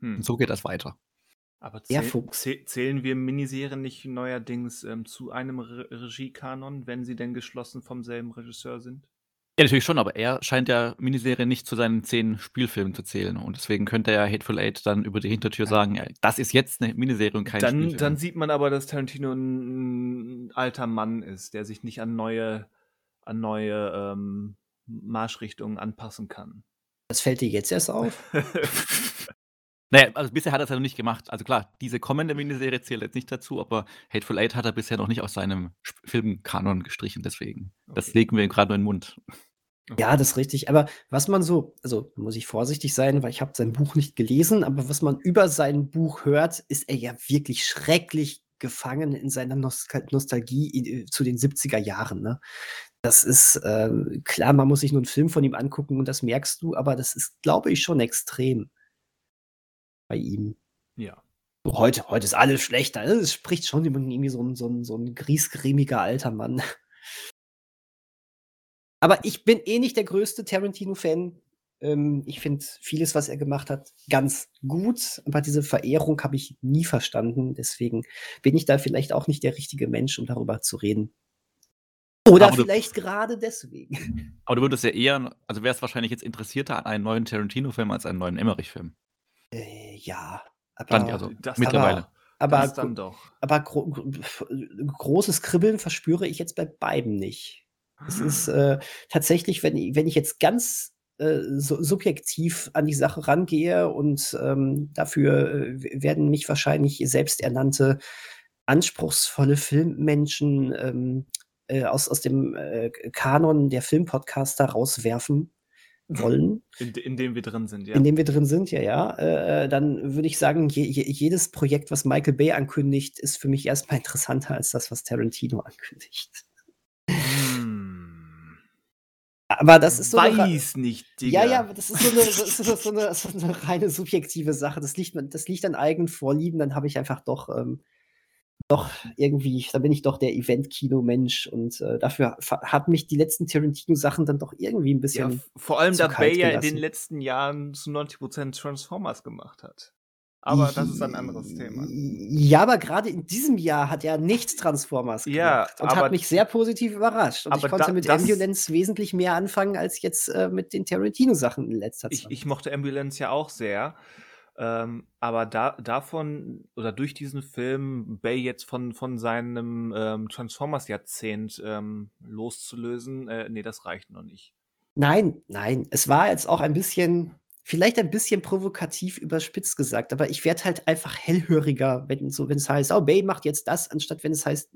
Hm. Und so geht das weiter. Aber zähl, zählen wir Miniserien nicht neuerdings ähm, zu einem Re Regiekanon, wenn sie denn geschlossen vom selben Regisseur sind? Ja, natürlich schon, aber er scheint ja Miniserien nicht zu seinen zehn Spielfilmen zu zählen. Und deswegen könnte er Hateful Eight dann über die Hintertür ja. sagen, ja, das ist jetzt eine Miniserie und kein dann, Spielfilm. Dann sieht man aber, dass Tarantino ein, ein alter Mann ist, der sich nicht an neue, an neue ähm, Marschrichtungen anpassen kann. Das fällt dir jetzt erst auf? <laughs> Naja, also bisher hat er es ja noch nicht gemacht. Also klar, diese kommende Miniserie zählt jetzt nicht dazu, aber Hateful Eight hat er bisher noch nicht aus seinem Filmkanon gestrichen, deswegen. Okay. Das legen wir ihm gerade nur in den Mund. Ja, das ist richtig. Aber was man so, also muss ich vorsichtig sein, weil ich habe sein Buch nicht gelesen, aber was man über sein Buch hört, ist er ja wirklich schrecklich gefangen in seiner Nostal Nostalgie zu den 70er Jahren. Ne? Das ist äh, klar, man muss sich nur einen Film von ihm angucken und das merkst du, aber das ist, glaube ich, schon extrem bei ihm. Ja. Heute, heute ist alles schlechter. Es spricht schon irgendwie so ein, so ein, so ein griesgrämiger alter Mann. <laughs> Aber ich bin eh nicht der größte Tarantino-Fan. Ähm, ich finde vieles, was er gemacht hat, ganz gut. Aber diese Verehrung habe ich nie verstanden. Deswegen bin ich da vielleicht auch nicht der richtige Mensch, um darüber zu reden. Oder Aber du- vielleicht gerade deswegen. Aber du würdest ja eher, also wärst wahrscheinlich jetzt interessierter an einen neuen Tarantino-Film als einen neuen Emmerich-Film. Äh, ja. Aber, ich also Das mittlerweile. aber, das dann doch. aber gro gro großes Kribbeln verspüre ich jetzt bei beiden nicht. Es ist äh, tatsächlich, wenn, ich- wenn ich jetzt ganz äh, so, subjektiv an die Sache rangehe und ähm, dafür äh, werden mich wahrscheinlich selbsternannte anspruchsvolle Filmmenschen ähm, äh, aus, aus dem äh, Kanon der Filmpodcaster rauswerfen wollen, In, in dem wir drin sind, ja. in dem wir drin sind, ja, ja, äh, dann würde ich sagen, je, je, jedes Projekt, was Michael Bay ankündigt, ist für mich erstmal <laughs> interessanter als das, was Tarantino ankündigt. Hm. Aber das ist so eine, Weiß nicht, Digga. ja, ja, das ist so eine, ist so so eine, so eine reine subjektive Sache. Das liegt, das liegt an eigenen Vorlieben. Dann habe ich einfach doch, ähm, doch irgendwie, da bin ich doch der Event-Kino-Mensch und äh, dafür hat mich die letzten Tarantino-Sachen dann doch irgendwie ein Ja, bisschen. f- vor allem, da Bay ja in den letzten Jahren zu 90% Transformers gemacht hat. Aber das ist ein anderes Thema. Ja, aber gerade in diesem Jahr hat er nichts Transformers Ja, gemacht und aber- hat mich sehr positiv überrascht. Und ich konnte da- mit Ambulance wesentlich mehr anfangen als jetzt äh, mit den Tarantino-Sachen in letzter Ich, Zeit. ich mochte Ambulance ja auch sehr. Ähm, aber da, davon oder durch diesen Film Bay jetzt von, von seinem ähm, Transformers-Jahrzehnt ähm, loszulösen, äh, nee, das reicht noch nicht. Nein, nein. Es war jetzt auch ein bisschen, vielleicht ein bisschen provokativ überspitzt gesagt, aber ich werde halt einfach hellhöriger, wenn so, wenn es heißt, oh, Bay macht jetzt das, anstatt wenn es heißt,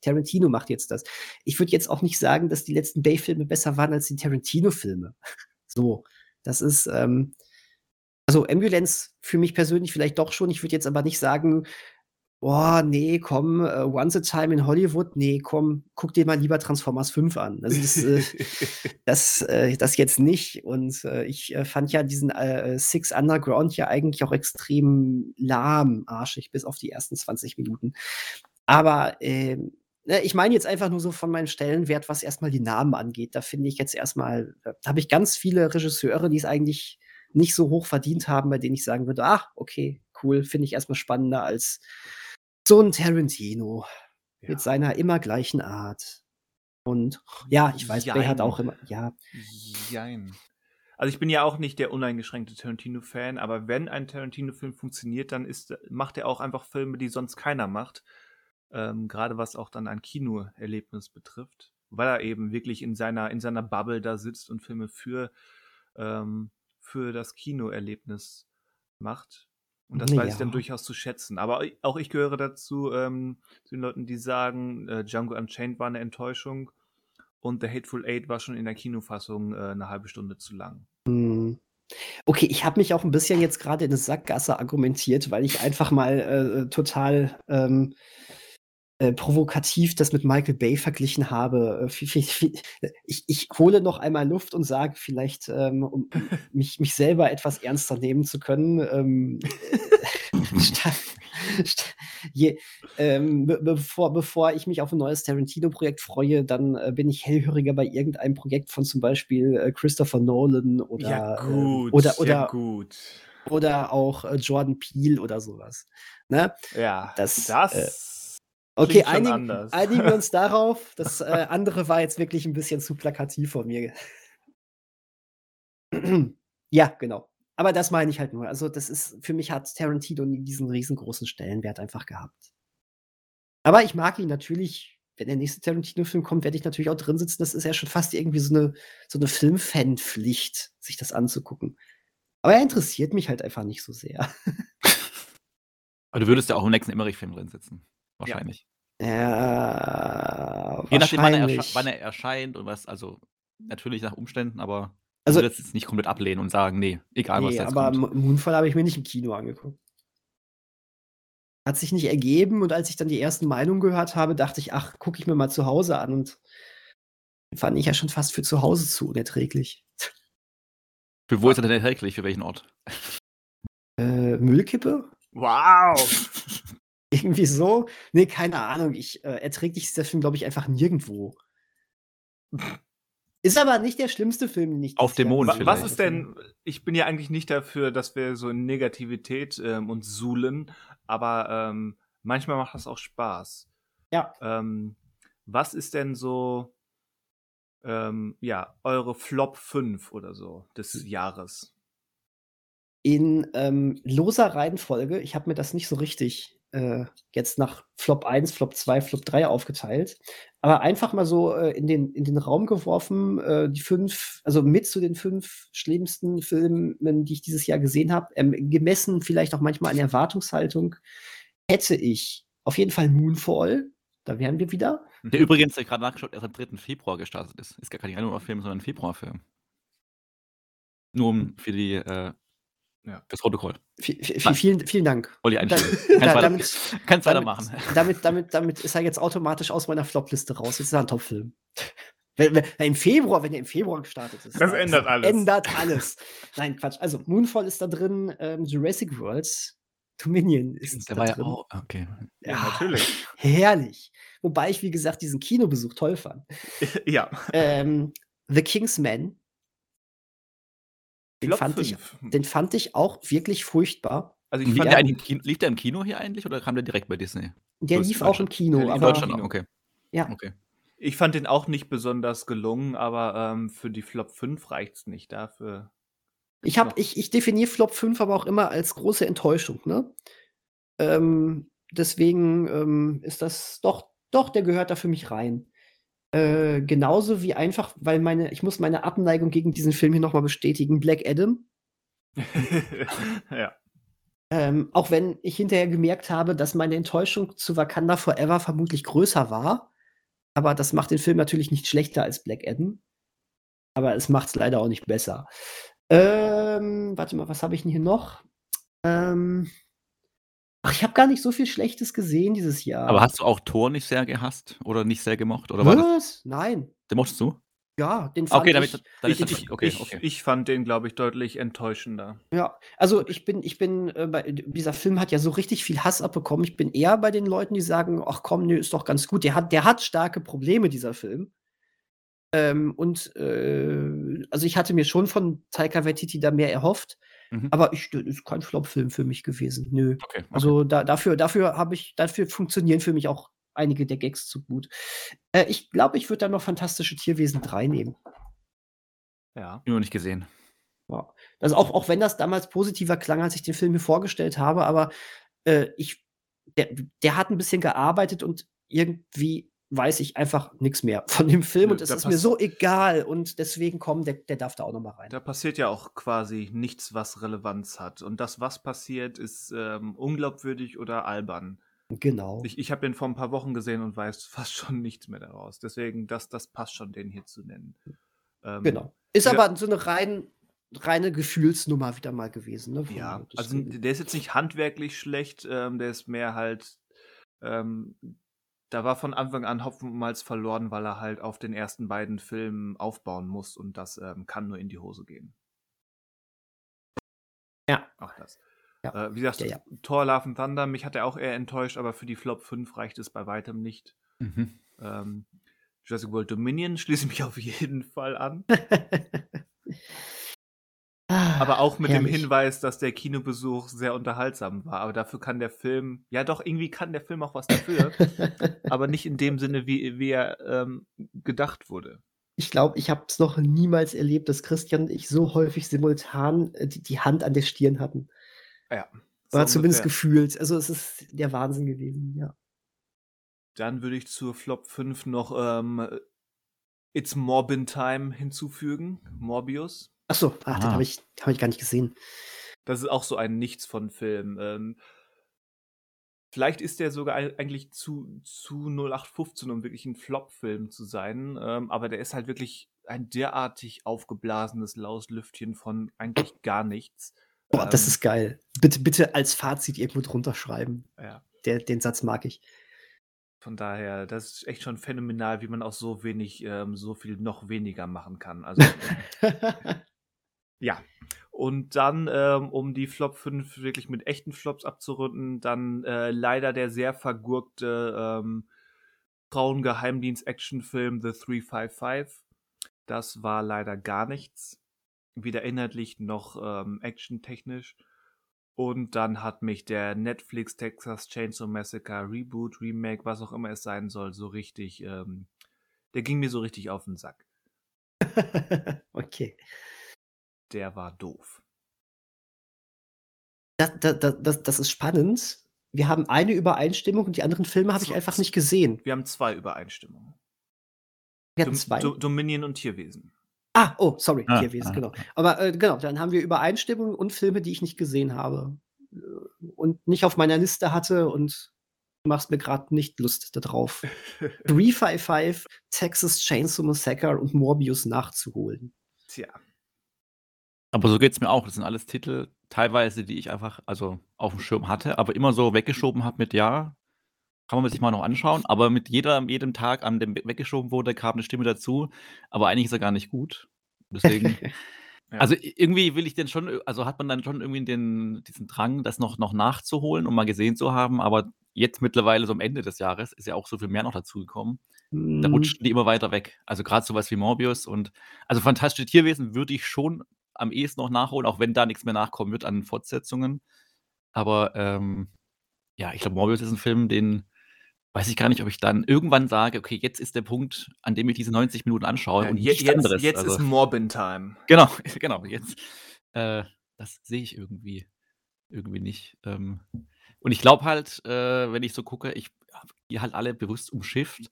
Tarantino macht jetzt das. Ich würde jetzt auch nicht sagen, dass die letzten Bay-Filme besser waren als die Tarantino-Filme. <laughs> So, das ist, ähm, also Ambulance für mich persönlich vielleicht doch schon. Ich würde jetzt aber nicht sagen, boah, nee, komm, äh, Once a Time in Hollywood, nee, komm, guck dir mal lieber Transformers 5 an. Also das, äh, <laughs> das, äh, das jetzt nicht. Und äh, ich äh, fand ja diesen äh, Six Underground ja eigentlich auch extrem lahmarschig, bis auf die ersten 20 Minuten. Aber ähm, ne, ich meine jetzt einfach nur so von meinem Stellenwert, was erstmal die Namen angeht. Da finde ich jetzt erstmal, da habe ich ganz viele Regisseure, die es eigentlich nicht so hoch verdient haben, bei denen ich sagen würde, ach, okay, cool, finde ich erstmal spannender als so ein Tarantino Ja. mit seiner immer gleichen Art. Und ja, ich weiß, Bay hat Jein. auch immer, ja, Jein. Also ich bin ja auch nicht der uneingeschränkte Tarantino-Fan, aber wenn ein Tarantino-Film funktioniert, dann ist, macht er auch einfach Filme, die sonst keiner macht. Ähm, Gerade was auch dann ein Kinoerlebnis betrifft. Weil er eben wirklich in seiner, in seiner Bubble da sitzt und Filme für, ähm, für das Kinoerlebnis macht. Und das weiß ich dann Ja. durchaus zu schätzen. Aber auch ich gehöre dazu, ähm, zu den Leuten, die sagen, äh, Django Unchained war eine Enttäuschung und The Hateful Eight war schon in der Kinofassung äh, eine halbe Stunde zu lang. Hm. Okay, ich habe mich auch ein bisschen jetzt gerade in eine Sackgasse argumentiert, weil ich einfach mal äh, total ähm, äh, provokativ das mit Michael Bay verglichen habe. Äh, Ich, ich hole noch einmal Luft und sage vielleicht, ähm, um <laughs> mich, mich selber etwas ernster nehmen zu können. Ähm, <laughs> äh, statt, statt, je, ähm, be bevor, bevor ich mich auf ein neues Tarantino-Projekt freue, dann äh, bin ich hellhöriger bei irgendeinem Projekt von zum Beispiel äh, Christopher Nolan oder, ähm, oder, oder, ja gut. oder auch äh, Jordan Peele oder sowas. Ne? Ja, Das, das, äh, Okay, einigen, einigen wir uns <laughs> darauf. Das äh, andere war jetzt wirklich ein bisschen zu plakativ von mir. <clears throat> ja, genau. Aber das meine ich halt nur. Also, das ist, für mich hat Tarantino nie diesen riesengroßen Stellenwert einfach gehabt. Aber ich mag ihn natürlich. Wenn der nächste Tarantino-Film kommt, werde ich natürlich auch drin sitzen. Das ist ja schon fast irgendwie so eine, so eine Filmfan-Pflicht, sich das anzugucken. Aber er interessiert mich halt einfach nicht so sehr. <laughs> Aber du würdest ja auch im nächsten Emmerich-Film drin sitzen. Wahrscheinlich. Ja, Je nachdem, wann er, wann er erscheint und was, also natürlich nach Umständen, aber Also- du würdest jetzt nicht komplett ablehnen und sagen, nee, egal was Nee, da jetzt aber kommt. Mo- Moonfall habe ich mir nicht im Kino angeguckt. Hat sich nicht ergeben und als ich dann die ersten Meinungen gehört habe, dachte ich, ach, gucke ich mir mal zu Hause an und fand ich ja schon fast für zu Hause zu unerträglich. Für wo ist er denn erhältlich? Für welchen Ort? Äh, Müllkippe? Wow! <laughs> Irgendwie so? Nee, keine Ahnung. Ich, äh, erträglich ist der Film, glaube ich, einfach nirgendwo. Ist aber nicht der schlimmste Film, den ich Auf gesehen Wa- Was ist denn, ich bin ja eigentlich nicht dafür, dass wir so in Negativität ähm, uns suhlen, aber ähm, manchmal macht das auch Spaß. Ja. Ähm, was ist denn so ähm, ja, eure Flop 5 oder so des Jahres. In ähm, loser Reihenfolge, ich habe mir das nicht so richtig äh, jetzt nach Flop 1, Flop 2, Flop 3 aufgeteilt. Aber einfach mal so äh, in, den, in den Raum geworfen, äh, die fünf, also mit zu den fünf schlimmsten Filmen, die ich dieses Jahr gesehen habe, ähm, gemessen vielleicht auch manchmal an Erwartungshaltung, hätte ich auf jeden Fall Moonfall. Da wären wir wieder. Der übrigens, der gerade nachgeschaut, erst am 3. Februar gestartet ist. Ist gar kein Januarfilm, sondern ein Februarfilm. Nur um für die äh, ja. Fürs Protokoll. V vielen, vielen Dank. Olli Kannst, <laughs> da, damit, kannst weitermachen. Damit, damit, damit ist er jetzt automatisch aus meiner Flopliste raus. Jetzt ist er ein Topfilm. Wenn, wenn, Im Februar, wenn er im Februar gestartet ist. Das ändert alles. Ändert alles. Nein, Quatsch. Also, Moonfall ist da drin, ähm, Jurassic World, Dominion ist Der da war drin. ja auch, okay. Ja, ja, natürlich. Herrlich. Wobei ich, wie gesagt, diesen Kinobesuch toll fand. <laughs> ja. Ähm, The Kingsman den fand, ich, den fand ich auch wirklich furchtbar. Also ich fand der Kino, lief der im Kino hier eigentlich oder kam der direkt bei Disney? Der lief auch im Kino. in aber, Deutschland auch, okay. Ja. Okay. Ich fand den auch nicht besonders gelungen, aber ähm, für die Flop 5 reicht es nicht dafür. Ich, hab, ich, ich definiere Flop 5 aber auch immer als große Enttäuschung. Ne? Ähm, deswegen ähm, ist das doch, doch, der gehört da für mich rein. Äh, genauso wie einfach, weil meine, ich muss meine Abneigung gegen diesen Film hier nochmal bestätigen, Black Adam. <laughs> ja. Ähm, auch wenn ich hinterher gemerkt habe, dass meine Enttäuschung zu Wakanda Forever vermutlich größer war. Aber das macht den Film natürlich nicht schlechter als Black Adam. Aber es macht es leider auch nicht besser. Ähm, warte mal, was habe ich denn hier noch? Ähm, Ach, ich habe gar nicht so viel Schlechtes gesehen dieses Jahr. Aber hast du auch Thor nicht sehr gehasst oder nicht sehr gemocht? Oder war das, Was? Nein. den mochtest du? Ja, den fand Okay, ich. damit, dann Ich, ist das ich, okay, ich, okay. ich fand den, glaube ich, deutlich enttäuschender. Ja, also ich bin, ich bin, äh, bei, dieser Film hat ja so richtig viel Hass abbekommen. Ich bin eher bei den Leuten, die sagen, ach komm, nö, ist doch ganz gut. Der hat, der hat starke Probleme, dieser Film. Ähm, und äh, also ich hatte mir schon von Taika Waititi da mehr erhofft, Mhm. aber ich, das ist kein Flop-Film für mich gewesen. Nö. Okay, okay. Also da, dafür, dafür habe ich, dafür funktionieren für mich auch einige der Gags zu gut. Äh, ich glaube, ich würde da noch Fantastische Tierwesen 3 nehmen. Ja. Nur nicht gesehen. Ja. Also auch, auch wenn das damals positiver klang, als ich den Film mir vorgestellt habe, aber äh, ich, der, der hat ein bisschen gearbeitet und irgendwie weiß ich einfach nichts mehr von dem Film Nö, und es ist mir so egal und deswegen kommen, der, der darf da auch noch mal rein. Da passiert ja auch quasi nichts, was Relevanz hat. Und das, was passiert, ist ähm, unglaubwürdig oder albern. Genau. Ich, ich habe den vor ein paar Wochen gesehen und weiß <laughs> fast schon nichts mehr daraus. Deswegen, das, das passt schon, den hier zu nennen. Ähm, Genau. Ist Ja. aber so eine rein, reine Gefühlsnummer wieder mal gewesen. Ne? Ja, also der ist jetzt nicht handwerklich schlecht, ähm, der ist mehr halt, ähm, da war von Anfang an Hopfen und Malz verloren, weil er halt auf den ersten beiden Filmen aufbauen muss und das ähm, kann nur in die Hose gehen. Ja. Auch das. Ja. Äh, wie gesagt, Ja, ja. Thor Love and Thunder, mich hat er auch eher enttäuscht, aber für die Flop 5 reicht es bei weitem nicht. Mhm. Ähm, Jurassic World Dominion schließe ich mich auf jeden Fall an. <laughs> Aber auch mit dem Herrlich. Hinweis, dass der Kinobesuch sehr unterhaltsam war. Aber dafür kann der Film, ja doch, irgendwie kann der Film auch was dafür, <laughs> aber nicht in dem Sinne, wie, wie er ähm, gedacht wurde. Ich glaube, ich habe es noch niemals erlebt, dass Christian und ich so häufig simultan äh, die, die Hand an der Stirn hatten. Ja. Oder so zumindest ungefähr. gefühlt. Also es ist der Wahnsinn gewesen, ja. Dann würde ich zur Flop 5 noch ähm, It's Morbin Time hinzufügen. Morbius. Achso, ach, den Ah. habe ich, hab ich gar nicht gesehen. Das ist auch so ein Nichts von Film. Ähm, vielleicht ist der sogar ei- eigentlich zu, zu 0815, um wirklich ein Flop-Film zu sein. Ähm, aber der ist halt wirklich ein derartig aufgeblasenes Lauslüftchen von eigentlich gar nichts. Boah, das Ähm, ist geil. Bitte, bitte als Fazit irgendwo drunter schreiben. Ja, Der, den Satz mag ich. von daher, das ist echt schon phänomenal, wie man auch so wenig, ähm, so viel noch weniger machen kann. Also, <laughs> ja. Und dann, ähm, um die Flop 5 wirklich mit echten Flops abzurunden, dann äh, leider der sehr vergurkte ähm, Frauengeheimdienst-Actionfilm The 355. Das war leider gar nichts. Weder inhaltlich noch ähm, actiontechnisch. Und dann hat mich der Netflix Texas Chainsaw Massacre Reboot, Remake, was auch immer es sein soll, so richtig, ähm, der ging mir so richtig auf den Sack. <laughs> okay. Der war doof. Das, das, das, das ist spannend. Wir haben eine Übereinstimmung und die anderen Filme habe ich einfach nicht gesehen. Wir haben zwei Übereinstimmungen. Wir hatten zwei. Do Dominion und Tierwesen. Ah, oh, sorry, Ah, Tierwesen, ah, genau. Aber äh, genau, dann haben wir Übereinstimmungen und Filme, die ich nicht gesehen habe äh, und nicht auf meiner Liste hatte und du machst mir gerade nicht Lust darauf. 355, <laughs> Texas Chainsaw Massacre und Morbius nachzuholen. Tja. Aber so geht's mir auch. Das sind alles Titel, teilweise, die ich einfach also auf dem Schirm hatte, aber immer so weggeschoben habe mit ja, kann man sich mal noch anschauen. Aber mit jeder, jedem Tag, an dem weggeschoben wurde, kam eine Stimme dazu. Aber eigentlich ist er gar nicht gut. Deswegen. <laughs> Ja. Also irgendwie will ich den schon, also hat man dann schon irgendwie den, diesen Drang, das noch, noch nachzuholen, um mal gesehen zu haben. Aber jetzt mittlerweile, so am Ende des Jahres, ist ja auch so viel mehr noch dazugekommen. Da Hm, rutschen die immer weiter weg. Also gerade sowas wie Morbius und also Fantastische Tierwesen würde ich schon am ehesten noch nachholen, auch wenn da nichts mehr nachkommen wird an Fortsetzungen. Aber ähm, ja, ich glaube, Morbius ist ein Film, den weiß ich gar nicht, ob ich dann irgendwann sage, okay, jetzt ist der Punkt, an dem ich diese 90 Minuten anschaue Ja, und jetzt anderes. jetzt also, ist Morbin-Time. genau, <laughs> genau, jetzt. Äh, das sehe ich irgendwie, irgendwie nicht. Ähm, und ich glaube halt, äh, wenn ich so gucke, ich habe die halt alle bewusst umschifft.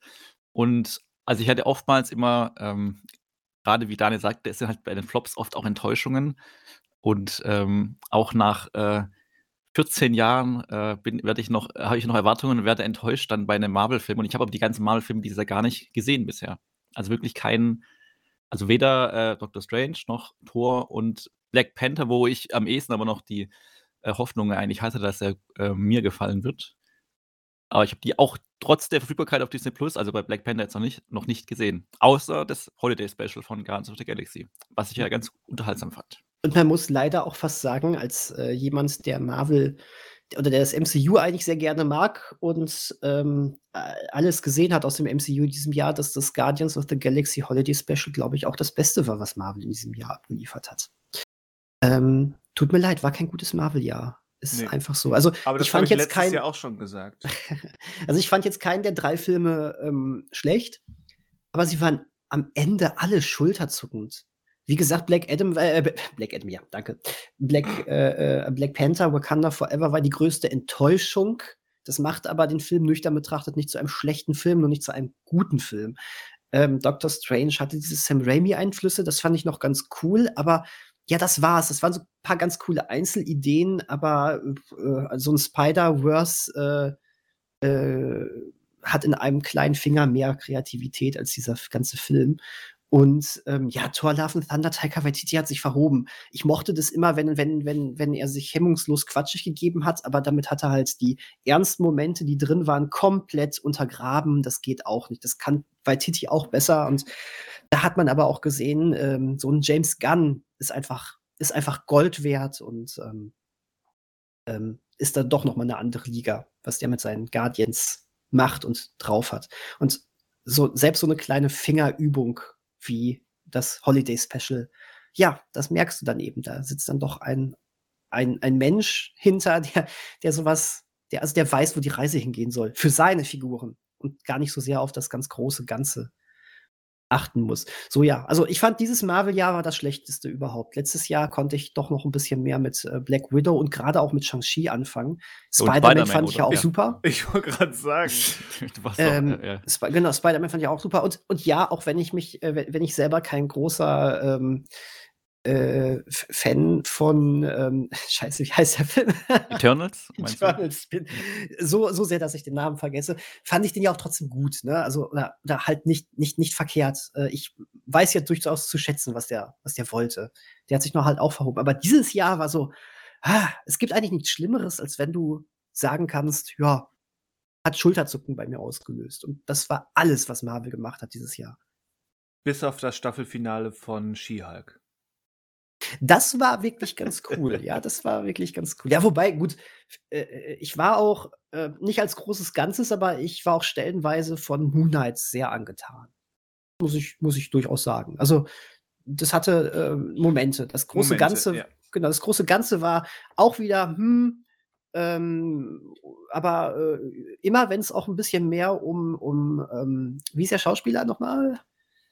Und also ich hatte oftmals immer, ähm, gerade wie Daniel sagte, es sind halt bei den Flops oft auch Enttäuschungen. Und ähm, auch nach äh, 14 Jahren äh, noch, habe ich noch Erwartungen und werde enttäuscht dann bei einem Marvel-Film. Und ich habe aber die ganzen Marvel-Filme dieses Jahr gar nicht gesehen bisher. Also wirklich keinen, also weder äh, Doctor Strange noch Thor und Black Panther, wo ich am ehesten aber noch die äh, Hoffnung eigentlich hatte, dass er äh, mir gefallen wird. Aber ich habe die auch trotz der Verfügbarkeit auf Disney Plus, also bei Black Panther jetzt noch nicht, noch nicht gesehen. Außer das Holiday Special von Guardians of the Galaxy, was ich ja ganz unterhaltsam fand. Und man muss leider auch fast sagen, als äh, jemand, der Marvel oder der das MCU eigentlich sehr gerne mag und ähm, äh, alles gesehen hat aus dem MCU in diesem Jahr, dass das Guardians of the Galaxy Holiday Special, glaube ich, auch das Beste war, was Marvel in diesem Jahr abgeliefert hat. Ähm, tut mir leid, war kein gutes Marvel-Jahr. Ist Nee. einfach so. Also Aber das ich fand ich jetzt kein, Jahr auch schon gesagt. <laughs> also ich fand jetzt keinen der drei Filme ähm, schlecht, aber sie waren am Ende alle schulterzuckend. Wie gesagt, Black Adam, äh, äh, Black Adam, ja, danke. Black, äh, äh, Black Panther, Wakanda Forever war die größte Enttäuschung. Das macht aber den Film nüchtern betrachtet nicht zu einem schlechten Film, nur nicht zu einem guten Film. Ähm, Doctor Strange hatte diese Sam Raimi-Einflüsse, das fand ich noch ganz cool, aber ja, das war's. Das waren so ein paar ganz coole Einzelideen, aber äh, so ein Spider-Verse äh, äh, hat in einem kleinen Finger mehr Kreativität als dieser ganze Film. Und ähm, ja, and Thunder, Taika Waititi hat sich verhoben. Ich mochte das immer, wenn, wenn, wenn, wenn er sich hemmungslos quatschig gegeben hat, aber damit hat er halt die ernsten Momente, die drin waren, komplett untergraben. Das geht auch nicht. Das kann Waititi auch besser. Und da hat man aber auch gesehen, ähm, so ein James Gunn ist einfach, ist einfach Gold wert und ähm, ähm, ist dann doch noch mal eine andere Liga, was der mit seinen Guardians macht und drauf hat. Und so selbst so eine kleine Fingerübung wie das Holiday Special, ja, das merkst du dann eben. Da sitzt dann doch ein, ein, ein Mensch hinter, <laughs> der, der sowas, der, also der weiß, wo die Reise hingehen soll, für seine Figuren und gar nicht so sehr auf das ganz große Ganze achten muss. So ja, also ich fand dieses Marvel-Jahr war das schlechteste überhaupt. Letztes Jahr konnte ich doch noch ein bisschen mehr mit äh, Black Widow und gerade auch mit Shang-Chi anfangen. Spider-Man fand ich ja auch Ja. super. Ich wollte gerade sagen. <laughs> du warst doch, Ähm, äh, ja. Sp genau, Spider-Man fand ich auch super. Und, und ja, auch wenn ich mich, äh, wenn wenn ich selber kein großer ähm, äh, Fan von, ähm, <laughs> scheiße, wie heißt der Film? Eternals? <laughs> Eternals bin. So, so sehr, dass ich den Namen vergesse, fand ich den ja auch trotzdem gut, ne? Also, oder, oder halt nicht, nicht, nicht verkehrt. Äh, ich weiß ja durchaus zu schätzen, was der, was der wollte. Der hat sich noch halt auch verhoben. Aber dieses Jahr war so, ah, es gibt eigentlich nichts Schlimmeres, als wenn du sagen kannst, ja, hat Schulterzucken bei mir ausgelöst. Und das war alles, was Marvel gemacht hat dieses Jahr. Bis auf das Staffelfinale von She-Hulk. Das war wirklich ganz <laughs> cool. ja, das war wirklich ganz cool. Ja, wobei, gut, äh, äh, ich war auch äh, nicht als großes Ganzes, aber ich war auch stellenweise von Moon Knight sehr angetan. Muss ich, muss ich durchaus sagen. Also, das hatte äh, Momente. Das große Momente, Ganze, ja. genau, das große Ganze war auch wieder, hm, ähm, aber äh, immer wenn es auch ein bisschen mehr um, um ähm, wie ist der Schauspieler nochmal?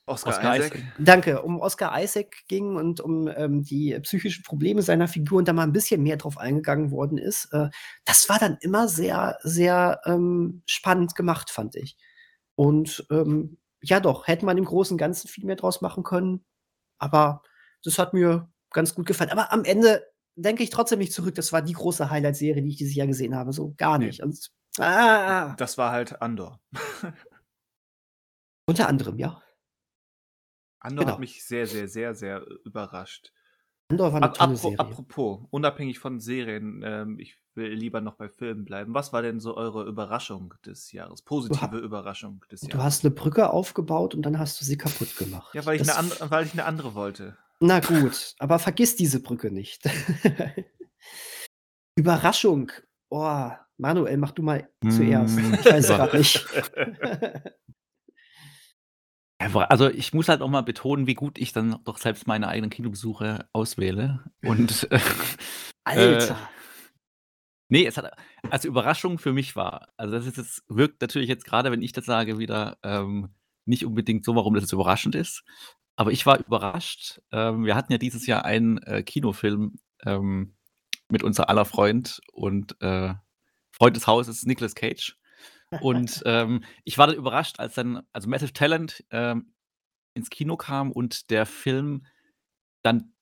Oscar, Oscar Isaac. Isaac. Danke, um Oscar Isaac ging und um ähm, die psychischen Probleme seiner Figur und da mal ein bisschen mehr drauf eingegangen worden ist. Äh, das war dann immer sehr, sehr ähm, spannend gemacht, fand ich. Und ähm, ja doch, hätte man im Großen und Ganzen viel mehr draus machen können. Aber das hat mir ganz gut gefallen. Aber am Ende denke ich trotzdem nicht zurück. Das war die große Highlight-Serie, die ich dieses Jahr gesehen habe. So gar Nee. nicht. Und, ah, Das war halt Andor. <laughs> unter anderem, ja. Andor Genau. hat mich sehr, sehr, sehr, sehr äh, überrascht. Andor war eine Ap tolle Serie. apropos, unabhängig von Serien, ähm, ich will lieber noch bei Filmen bleiben. Was war denn so eure Überraschung des Jahres? Positive Überraschung des Du Jahres? hast eine Brücke aufgebaut und dann hast du sie kaputt gemacht. ja, weil ich, eine and weil ich eine andere wollte. Na gut, aber vergiss diese Brücke nicht. <laughs> Überraschung. Oh, Manuel, mach du mal zuerst. Mm, Ich weiß gerade nicht. <laughs> <laughs> Also ich muss halt auch mal betonen, wie gut ich dann doch selbst meine eigenen Kinobesuche auswähle. Und <laughs> äh, Alter. nee, es hat also Überraschung für mich war. Also das ist jetzt, wirkt natürlich jetzt gerade, wenn ich das sage, wieder ähm, nicht unbedingt so, warum das jetzt überraschend ist. Aber ich war überrascht. Ähm, wir hatten ja dieses Jahr einen äh, Kinofilm ähm, mit unser aller Freund und äh, Freund des Hauses, Nicolas Cage. Und ähm, ich war dann überrascht, als dann, also Massive Talent ähm, ins Kino kam und der Film dann,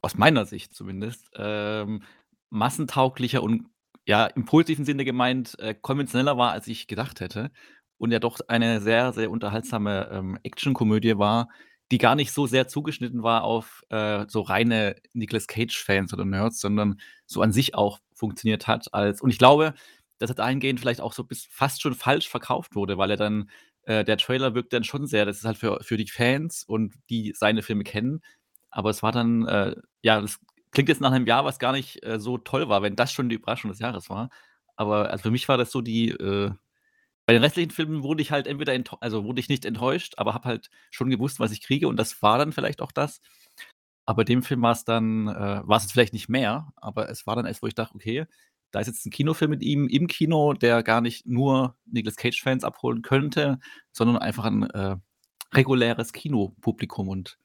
aus meiner Sicht zumindest, ähm, massentauglicher und ja, im positiven Sinne gemeint, äh, konventioneller war, als ich gedacht hätte. Und ja doch eine sehr, sehr unterhaltsame ähm, Actionkomödie war, die gar nicht so sehr zugeschnitten war auf äh, so reine Nicolas Cage-Fans oder Nerds, sondern so an sich auch funktioniert hat als. Und ich glaube, dass er dahingehend vielleicht auch so bis fast schon falsch verkauft wurde, weil er dann, äh, der Trailer wirkt dann schon sehr, das ist halt für, für die Fans und die seine Filme kennen. Aber es war dann, äh, ja, das klingt jetzt nach einem Jahr, was gar nicht äh, so toll war, wenn das schon die Überraschung des Jahres war. Aber also für mich war das so die, äh, bei den restlichen Filmen wurde ich halt entweder, also wurde ich nicht enttäuscht, aber habe halt schon gewusst, was ich kriege und das war dann vielleicht auch das. Aber dem Film war es dann, äh, war es vielleicht nicht mehr, aber es war dann erst, wo ich dachte, okay, da ist jetzt ein Kinofilm mit ihm im Kino, der gar nicht nur Nicolas Cage-Fans abholen könnte, sondern einfach ein äh, reguläres Kinopublikum. Und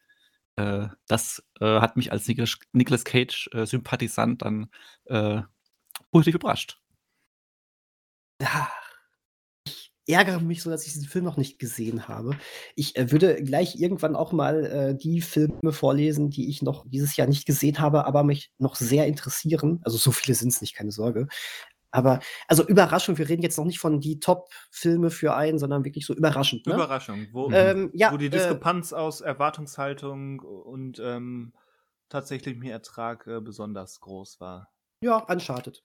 äh, das äh, hat mich als Nicolas, Nicolas Cage-Sympathisant dann äh, positiv überrascht. Ja, ärgere mich so, dass ich diesen Film noch nicht gesehen habe. Ich äh, würde gleich irgendwann auch mal äh, die Filme vorlesen, die ich noch dieses Jahr nicht gesehen habe, aber mich noch sehr interessieren. Also so viele sind es nicht, keine Sorge. Aber, also Überraschung, wir reden jetzt noch nicht von die Top-Filme für einen, sondern wirklich so überraschend. Ne? Überraschung, wo, Ähm, ja, wo die äh, Diskrepanz aus Erwartungshaltung und ähm, tatsächlichem Ertrag äh, besonders groß war. Ja, Uncharted.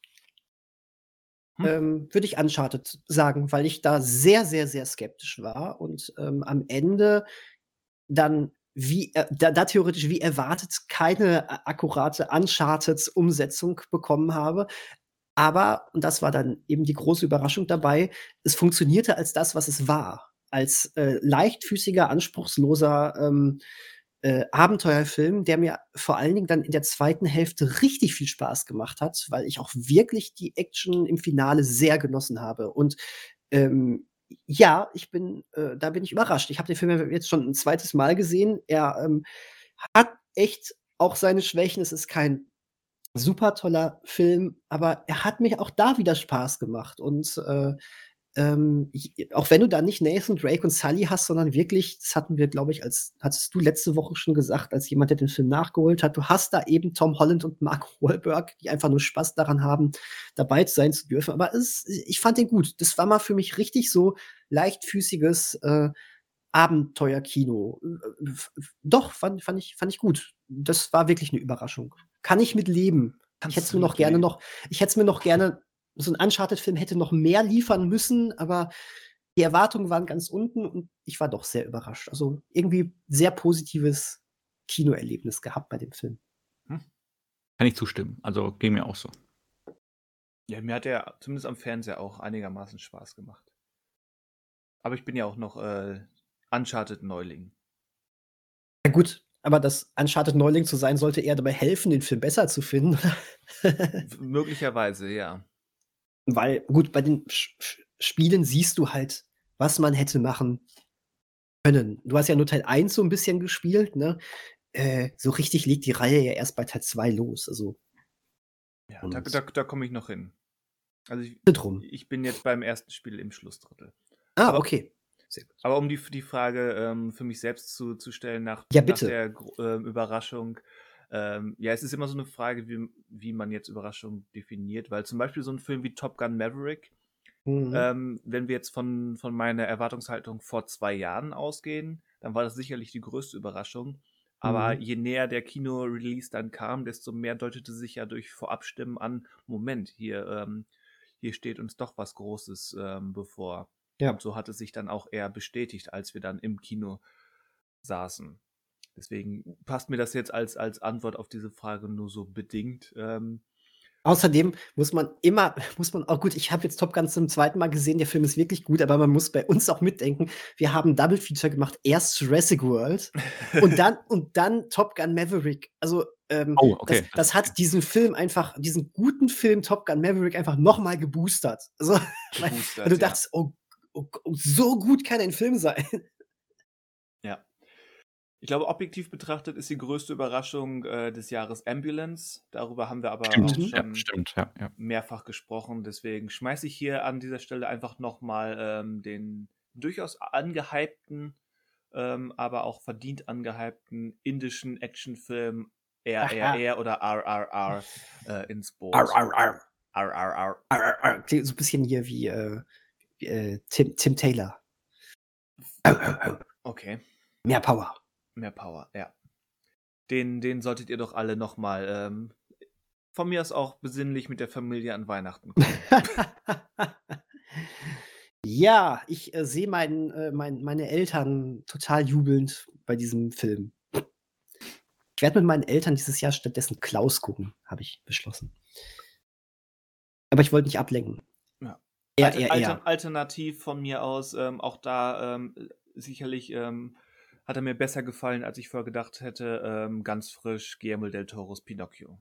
Hm. Ähm, Würde ich Uncharted sagen, weil ich da sehr, sehr, sehr skeptisch war und ähm, am Ende dann wie äh, da, da theoretisch wie erwartet keine akkurate Uncharted-Umsetzung bekommen habe. Aber, und das war dann eben die große Überraschung dabei, es funktionierte als das, was es war. Als äh, leichtfüßiger, anspruchsloser ähm, äh, Abenteuerfilm, der mir vor allen Dingen dann in der zweiten Hälfte richtig viel Spaß gemacht hat, weil ich auch wirklich die Action im Finale sehr genossen habe. Und ähm, ja, ich bin, äh, da bin ich überrascht. Ich habe den Film jetzt schon ein zweites Mal gesehen. Er ähm, hat echt auch seine Schwächen. Es ist kein super toller Film, aber er hat mir auch da wieder Spaß gemacht. Und äh, ähm, auch wenn du da nicht Nathan Drake und Sully hast, sondern wirklich, das hatten wir, glaube ich, als hattest du letzte Woche schon gesagt, als jemand, der den Film nachgeholt hat, du hast da eben Tom Holland und Mark <laughs> Wahlberg, die einfach nur Spaß daran haben, dabei sein zu dürfen. Aber es, ich fand den gut. Das war mal für mich richtig so leichtfüßiges äh, Abenteuerkino. Doch, fand, fand, ich, fand ich gut. Das war wirklich eine Überraschung. Kann ich mit leben. Ich hätte es mir noch gerne noch, ich hätte es mir noch gerne, so ein Uncharted-Film hätte noch mehr liefern müssen, aber die Erwartungen waren ganz unten und ich war doch sehr überrascht. Also irgendwie sehr positives Kinoerlebnis gehabt bei dem Film. Kann ich zustimmen. Also ging mir auch so. Ja, mir hat er zumindest am Fernseher auch einigermaßen Spaß gemacht. Aber ich bin ja auch noch äh, Uncharted-Neuling. Ja gut, aber das Uncharted Neuling zu sein, sollte eher dabei helfen, den Film besser zu finden. Möglicherweise, ja. Weil, gut, bei den Sch Sch Spielen siehst du halt, was man hätte machen können. Du hast ja nur Teil 1 so ein bisschen gespielt, ne? Äh, so richtig liegt die Reihe ja erst bei Teil 2 los. Also. Ja, da, da, da komme ich noch hin. Also ich, drum. ich bin jetzt beim ersten Spiel im Schlussdrittel. Ah, Aber- okay. Sehr gut. Aber um die, die Frage ähm, für mich selbst zu, zu stellen nach, Ja, nach der ähm, Überraschung. Ähm, ja, es ist immer so eine Frage, wie, wie man jetzt Überraschung definiert, weil zum Beispiel so ein Film wie Top Gun Maverick, Mhm. ähm, wenn wir jetzt von, von meiner Erwartungshaltung vor zwei Jahren ausgehen, dann war das sicherlich die größte Überraschung. Aber Mhm. je näher der Kino-Release dann kam, desto mehr deutete sich ja durch Vorabstimmen an, Moment, hier, ähm, hier steht uns doch was Großes ähm, bevor. Ja. Und so hat es sich dann auch eher bestätigt, als wir dann im Kino saßen. Deswegen passt mir das jetzt als, als Antwort auf diese Frage nur so bedingt. Ähm, Außerdem muss man immer, <laughs> muss man auch gut, ich habe jetzt Top Gun zum zweiten Mal gesehen, der Film ist wirklich gut, aber man muss bei uns auch mitdenken, wir haben Double Feature gemacht, erst Jurassic World <laughs> und dann und dann Top Gun Maverick. Also ähm, Oh, okay. das, das hat diesen Film einfach, diesen guten Film Top Gun Maverick einfach noch mal geboostert. Also, <laughs> weil, geboostert, weil du ja. dachtest, oh, oh, oh, so gut kann ein Film sein. Ja. Ich glaube, objektiv betrachtet ist die größte Überraschung äh, des Jahres Ambulance. Darüber haben wir aber Stimmt, auch Mhm. ja, schon stimmt, ja, ja. mehrfach gesprochen. Deswegen schmeiße ich hier an dieser Stelle einfach nochmal ähm, den durchaus angehypten, ähm, aber auch verdient angehypten indischen Actionfilm RRR oder RRR äh, ins Boot. RRR. Arr, arr. Klingt so ein bisschen hier wie, äh, wie äh, Tim, Tim Taylor. Okay. Mehr Power. Mehr Power, ja. Den, den solltet ihr doch alle nochmal ähm, von mir aus auch besinnlich mit der Familie an Weihnachten gucken. <laughs> ja, ich äh, sehe mein, äh, mein, meine Eltern total jubelnd bei diesem Film. Ich werde mit meinen Eltern dieses Jahr stattdessen Klaus gucken, habe ich beschlossen. Aber ich wollte nicht ablenken. Ja. Eher, Alter, eher, eher. Alternativ von mir aus, ähm, auch da ähm, sicherlich ähm, hat er mir besser gefallen, als ich vorher gedacht hätte. Ähm, ganz frisch Guillermo del Toros Pinocchio.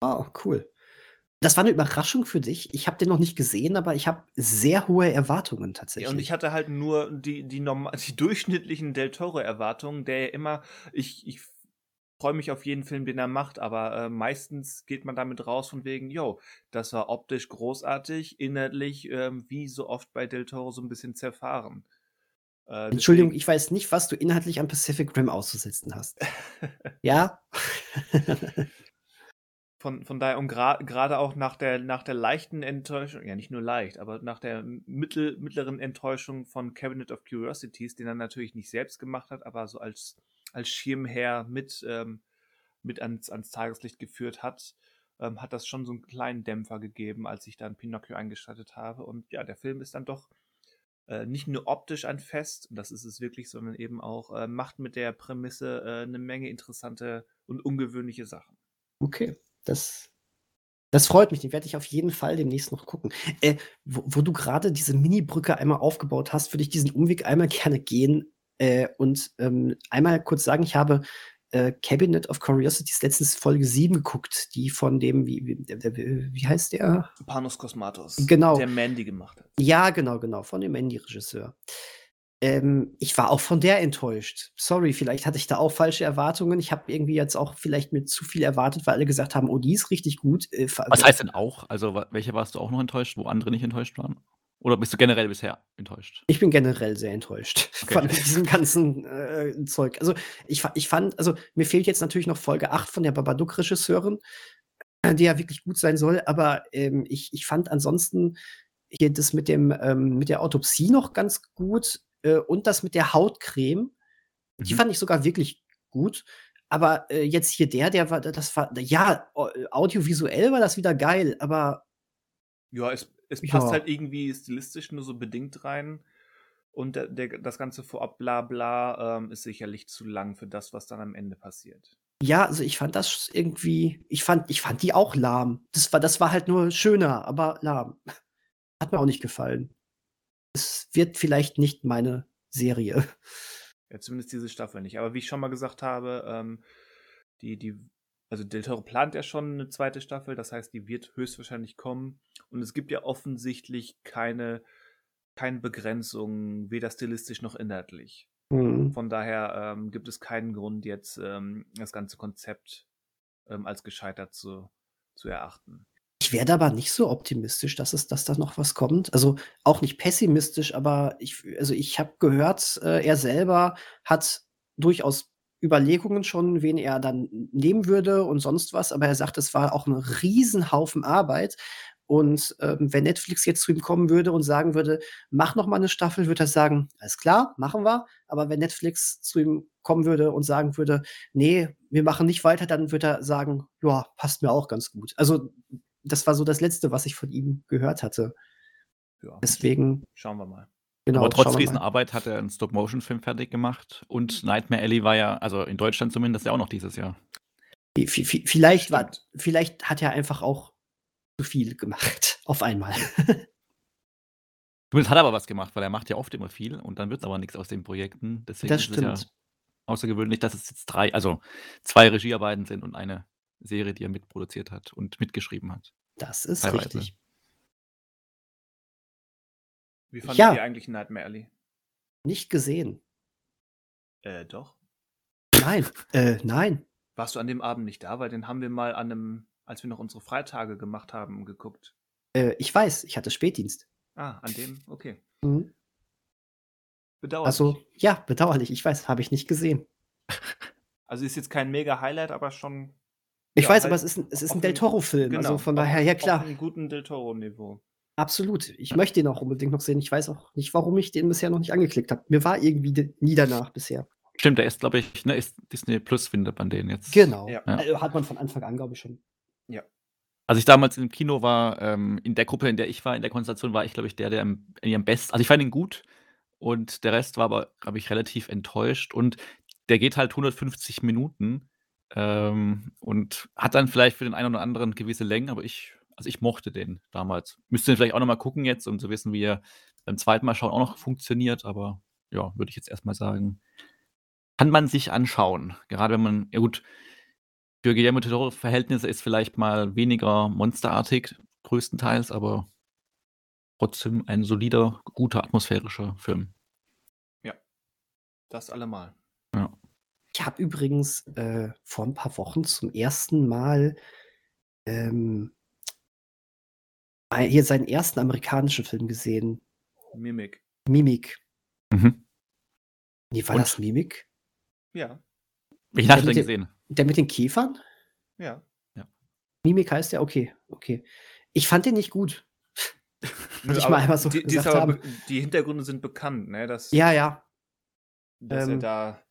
Oh, cool. Das war eine Überraschung für dich. Ich habe den noch nicht gesehen, aber ich habe sehr hohe Erwartungen tatsächlich. Ja, und ich hatte halt nur die, die, <laughs> die durchschnittlichen Del Toro-Erwartungen, der ja immer, ich, ich freue mich auf jeden Film, den er macht, aber äh, meistens geht man damit raus von wegen, yo, das war optisch großartig, inhaltlich, ähm, wie so oft bei Del Toro, so ein bisschen zerfahren. Äh, Entschuldigung, deswegen- ich weiß nicht, was du inhaltlich an Pacific Rim auszusetzen hast. <laughs> ja? Von, von daher, und gra- gerade auch nach der, nach der leichten Enttäuschung, ja nicht nur leicht, aber nach der mittel, mittleren Enttäuschung von Cabinet of Curiosities, den er natürlich nicht selbst gemacht hat, aber so als, als Schirmherr mit, ähm, mit ans, ans Tageslicht geführt hat, ähm, hat das schon so einen kleinen Dämpfer gegeben, als ich dann Pinocchio eingeschaltet habe. Und ja, der Film ist dann doch äh, nicht nur optisch ein Fest, das ist es wirklich, sondern eben auch, äh, macht mit der Prämisse äh, eine Menge interessante und ungewöhnliche Sachen. Okay, das, das freut mich. Den werde ich auf jeden Fall demnächst noch gucken. Äh, wo, wo du gerade diese Mini-Brücke einmal aufgebaut hast, würde ich diesen Umweg einmal gerne gehen äh, und ähm, einmal kurz sagen, ich habe äh, Cabinet of Curiosities letztens Folge 7 geguckt, die von dem, wie, wie, der, der, wie heißt der? Panos Kosmatos. Genau. Der Mandy gemacht hat. Ja, genau, genau, von dem Andy-Regisseur. Ähm, ich war auch von der enttäuscht. Sorry, vielleicht hatte ich da auch falsche Erwartungen. Ich habe irgendwie jetzt auch vielleicht mit zu viel erwartet, weil alle gesagt haben, oh, die ist richtig gut. Äh, Was heißt denn auch? Also, welche warst du auch noch enttäuscht, wo andere nicht enttäuscht waren? Oder bist du generell bisher enttäuscht? Ich bin generell sehr enttäuscht <laughs> Okay. von diesem ganzen äh, Zeug. Also ich, ich fand, also mir fehlt jetzt natürlich noch Folge 8 von der Babadook-Regisseurin, äh, die ja wirklich gut sein soll, aber ähm, ich, ich fand ansonsten hier das mit dem ähm, mit der Autopsie noch ganz gut äh, und das mit der Hautcreme, die Mhm. fand ich sogar wirklich gut. Aber äh, jetzt hier der, der war, das war, ja, au- audiovisuell war das wieder geil, aber Ja, es, es Ja. passt halt irgendwie stilistisch nur so bedingt rein. Und der, der, das ganze vorab bla bla ähm, ist sicherlich zu lang für das, was dann am Ende passiert. Ja, also ich fand das irgendwie, ich fand, ich fand die auch lahm. Das war, das war halt nur schöner, aber lahm. <laughs> Hat mir auch nicht gefallen. Es wird vielleicht nicht meine Serie. <laughs> Ja, zumindest diese Staffel nicht. Aber wie ich schon mal gesagt habe, ähm, die, die, also Del Toro plant ja schon eine zweite Staffel, das heißt, die wird höchstwahrscheinlich kommen. Und es gibt ja offensichtlich keine keine Begrenzung, weder stilistisch noch inhaltlich. Mhm. Von daher ähm, gibt es keinen Grund, jetzt ähm, das ganze Konzept ähm, als gescheitert zu, zu erachten. Ich werde aber nicht so optimistisch, dass es, dass da noch was kommt. Also auch nicht pessimistisch, aber ich, also ich habe gehört, äh, er selber hat durchaus Überlegungen schon, wen er dann nehmen würde und sonst was, aber er sagt, es war auch ein Riesenhaufen Arbeit. Und ähm, wenn Netflix jetzt zu ihm kommen würde und sagen würde, mach noch mal eine Staffel, würde er sagen, alles klar, machen wir. Aber wenn Netflix zu ihm kommen würde und sagen würde, nee, wir machen nicht weiter, dann würde er sagen, ja, passt mir auch ganz gut. Also das war so das Letzte, was ich von ihm gehört hatte. Ja, Deswegen, schauen wir mal. Genau. Aber trotz. Riesenarbeit hat er einen Stop-Motion-Film fertig gemacht und Nightmare Alley war ja, also in Deutschland zumindest, ja auch noch dieses Jahr. Vielleicht, war, Stimmt. vielleicht hat er einfach auch zu viel gemacht <laughs> auf einmal. <laughs> Zumindest hat er aber was gemacht, weil er macht ja oft immer viel und dann wird aber nichts aus den Projekten. Deswegen Das ist es ja stimmt. außergewöhnlich, dass es jetzt drei, also zwei Regiearbeiten sind und eine Serie, die er mitproduziert hat und mitgeschrieben hat. Das ist Teilweise. richtig. Wie fandet Ja. ihr eigentlich Nightmare Alley? Nicht gesehen. Äh, doch. Nein, äh, nein. Warst du an dem Abend nicht da? Weil den haben wir mal an einem, als wir noch unsere Freitage gemacht haben, geguckt. Äh, ich weiß, ich hatte Spätdienst. Ah, an dem? Okay. Mhm. Bedauerlich. Also, ja, bedauerlich. Ich weiß, habe ich nicht gesehen. Also ist jetzt kein mega Highlight, aber schon. Ich Ja, weiß, halt aber es ist ein, es ist auf ein Del Toro-Film. Genau. Also von auf- daher, ja Auf klar, einem guten Del Toro-Niveau. Absolut. Ich möchte ihn auch unbedingt noch sehen. Ich weiß auch nicht, warum ich den bisher noch nicht angeklickt habe. Mir war irgendwie nie danach bisher. Stimmt, der ist, glaube ich, ne, ist Disney Plus findet man den jetzt. Genau. Ja. Ja. Also hat man von Anfang an, glaube ich, schon. Als ich damals im Kino war, ähm, in der Gruppe, in der ich war, in der Konstellation, war ich, glaube ich, der, der am, am besten. Also ich fand ihn gut und der Rest war aber, glaube ich, relativ enttäuscht. Und der geht halt 150 Minuten ähm, und hat dann vielleicht für den einen oder anderen gewisse Längen, aber ich, also ich mochte den damals. Müsste den vielleicht auch nochmal gucken jetzt, um zu wissen, wie er beim zweiten Mal schauen auch noch funktioniert, aber ja, würde ich jetzt erstmal sagen, kann man sich anschauen. Gerade wenn man, ja gut, für Guillermo del Toro Verhältnisse ist vielleicht mal weniger monsterartig, größtenteils, aber trotzdem ein solider, guter, atmosphärischer Film. Das allemal. Ich habe übrigens äh, vor ein paar Wochen zum ersten Mal ähm, hier seinen ersten amerikanischen Film gesehen. Mimik. Mimik. Mhm. Nee, war Und? das Mimik? Ja. Welchen hast Ja, du denn mit gesehen? Der mit den Käfern? Ja. Mimik heißt der? Okay, okay. Ich fand den nicht gut. <laughs> Nö, ich mal einmal so die, die, aber die Hintergründe sind bekannt, ne? Dass, Ja, ja. dass er ähm, da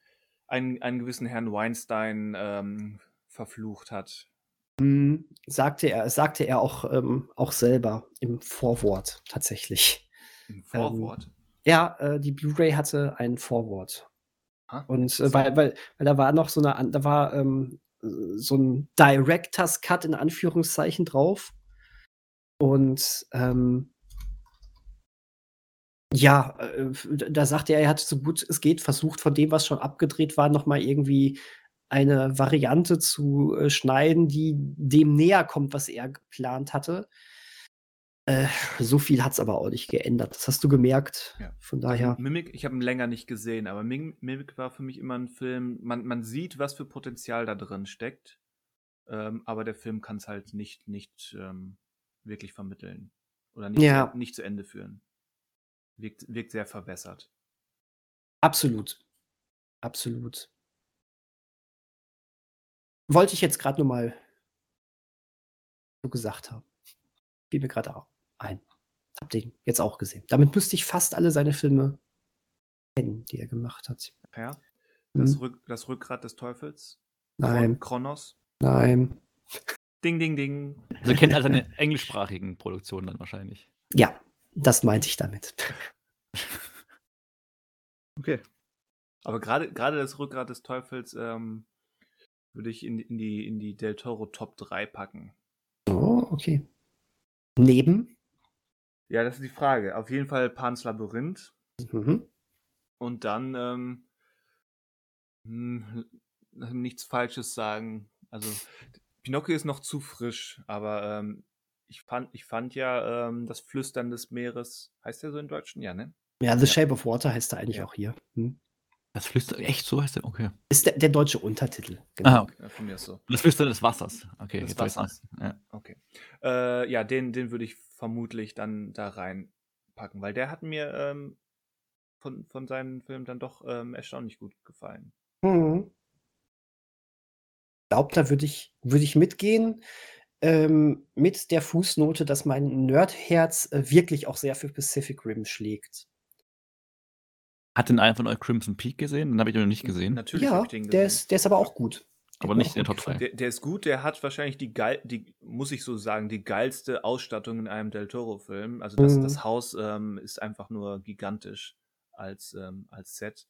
einen, einen gewissen Herrn Weinstein ähm, verflucht hat. Hm, sagte er, sagte er auch, ähm, auch selber im Vorwort tatsächlich. Im Vorwort. Ja, äh, die Blu-ray hatte ein Vorwort. Ah, Und äh, weil, weil, weil da war noch so eine, da war ähm, äh, so ein Director's Cut in Anführungszeichen drauf. Und ähm, ja, äh, da sagte er, er hat so gut es geht versucht, von dem, was schon abgedreht war, noch mal irgendwie eine Variante zu äh, schneiden, die dem näher kommt, was er geplant hatte. Äh, so viel hat es aber auch nicht geändert. Das hast du gemerkt. Ja. Von daher. Mimik, ich habe ihn länger nicht gesehen, aber Mim- Mimik war für mich immer ein Film, man, man sieht, was für Potenzial da drin steckt, ähm, aber der Film kann es halt nicht, nicht ähm, wirklich vermitteln. Oder nicht, Ja. zu, nicht zu Ende führen. Wirkt, wirkt sehr verwässert. Absolut. Absolut. Wollte ich jetzt gerade nur mal so gesagt haben. Fiel mir gerade auch ein. Hab den jetzt auch gesehen. Damit müsste ich fast alle seine Filme kennen, die er gemacht hat. Ja. Das, Hm. Rück, das Rückgrat des Teufels. Nein, Kronos. nein. Ding, ding, ding. Also kennt also seine englischsprachigen Produktionen dann wahrscheinlich. Ja, das meinte ich damit. <laughs> Okay. Aber gerade gerade das Rückgrat des Teufels ähm, würde ich in, in, die, in die Del Toro Top 3 packen. Oh, okay. Neben. Ja, das ist die Frage. Auf jeden Fall Pans Labyrinth. Mhm. Und dann ähm, hm, nichts Falsches sagen. Also Pinocchio ist noch zu frisch, aber ähm, ich, fand, ich fand ja ähm, das Flüstern des Meeres, heißt der so im Deutschen? Ja, ne? Ja, The Shape of Water heißt er eigentlich Ja. auch hier. Hm? Das Flüstern, echt so heißt der? Okay. Ist der, der deutsche Untertitel. Ah, okay. Ja, von mir ist so. Das Flüstern des Wassers. Okay, Des jetzt weiß Wassers. Ja. Okay. Äh, ja, den, den würde ich vermutlich dann da reinpacken, weil der hat mir ähm, von, von seinen Filmen dann doch ähm, erstaunlich gut gefallen. Mhm. Ich glaube, da würde ich, würd ich mitgehen. Ähm, mit der Fußnote, dass mein Nerdherz äh, wirklich auch sehr für Pacific Rim schlägt. Hat den einen von euch Crimson Peak gesehen? Den habe ich noch nicht gesehen. Natürlich ja, ich den der gesehen. ist, der ist aber auch gut. Aber nicht in der Top 3. gefallen. Der, der ist gut, der hat wahrscheinlich die geil, die, muss ich so sagen, die geilste Ausstattung in einem Del Toro-Film. Also das, Mhm. das Haus ähm, ist einfach nur gigantisch als, ähm, als Set.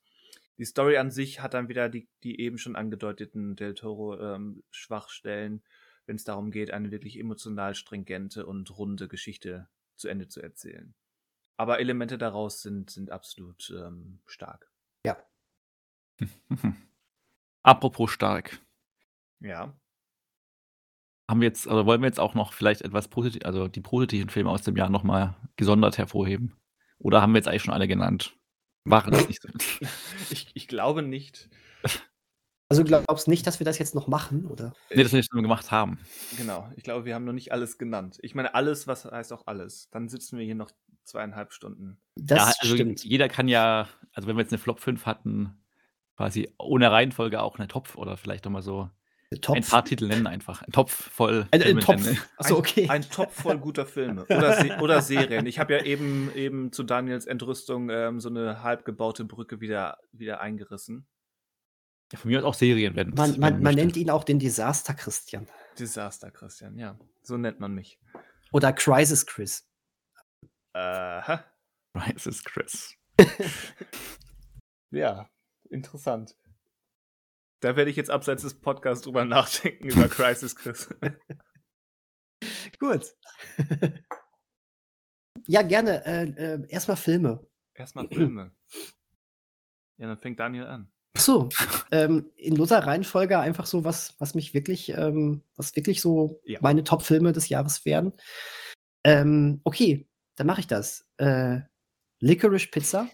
Die Story an sich hat dann wieder die, die eben schon angedeuteten Del Toro-Schwachstellen, wenn es darum geht, eine wirklich emotional stringente und runde Geschichte zu Ende zu erzählen. Aber Elemente daraus sind, sind absolut ähm, stark. <laughs> Apropos stark. Ja. Haben wir jetzt, also wollen wir jetzt auch noch vielleicht etwas positiv, also die positiven Filme aus dem Jahr nochmal gesondert hervorheben? Oder haben wir jetzt eigentlich schon alle genannt? Waren das nicht so? <laughs> Ich, ich glaube nicht. Also glaubst nicht, dass wir das jetzt noch machen, oder? nee, das wir schon gemacht haben. Genau, ich glaube, wir haben noch nicht alles genannt. Ich meine, alles, was heißt auch alles. Dann sitzen wir hier noch zweieinhalb Stunden. Das ja, also stimmt. jeder kann ja, also wenn wir jetzt eine Flop 5 hatten, quasi ohne Reihenfolge auch eine Topf oder vielleicht nochmal so Topf. ein paar Titel nennen einfach. Ein Topf voll. Ein, ein Filme Topf. nennen. Achso, okay. Ein Topf voll guter Filme oder, Se oder Serien. Ich habe ja eben, eben zu Daniels Entrüstung ähm, so eine halb gebaute Brücke wieder, wieder eingerissen. Ja, von mir aus auch Serien, wenn Man, man, man nennt ihn auch den Desaster Christian. Desaster, Christian, ja. So nennt man mich. Oder Crisis Chris. Aha. Rises Chris. <laughs> Ja, interessant. Da werde ich jetzt abseits des Podcasts drüber nachdenken, über Crisis Chris. <laughs> Gut. ja, gerne. Äh, äh, Erstmal Filme. Erstmal Filme. Ja, dann fängt Daniel an. Achso, ähm, in loser Reihenfolge einfach so, was, was mich wirklich, ähm, was wirklich so Ja. meine Top-Filme des Jahres wären. Ähm, okay, dann mache ich das. Äh, Licorice Pizza.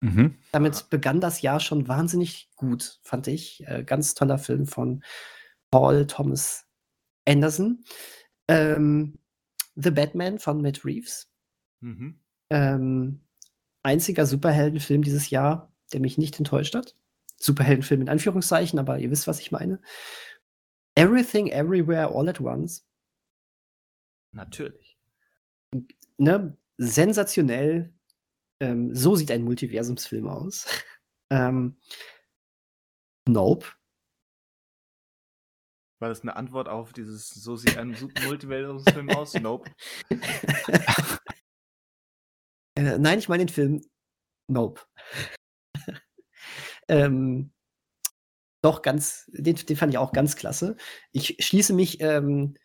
Mhm. Damit begann das Jahr schon wahnsinnig gut, fand ich. Äh, ganz toller Film von Paul Thomas Anderson. Ähm, The Batman von Matt Reeves. Mhm. Ähm, einziger Superheldenfilm dieses Jahr, der mich nicht enttäuscht hat. Superheldenfilm in Anführungszeichen, aber ihr wisst, was ich meine. Everything, Everywhere, All at Once. Natürlich. Ne? Sensationell. Ähm, so sieht ein Multiversumsfilm aus. <laughs> ähm, nope. War das eine Antwort auf dieses So sieht ein Su- Multiversumsfilm aus? <laughs> Nope. <laughs> Äh, nein, ich meine den Film Nope. ähm, doch, ganz, den, den fand ich auch ganz klasse. Ich schließe mich ähm,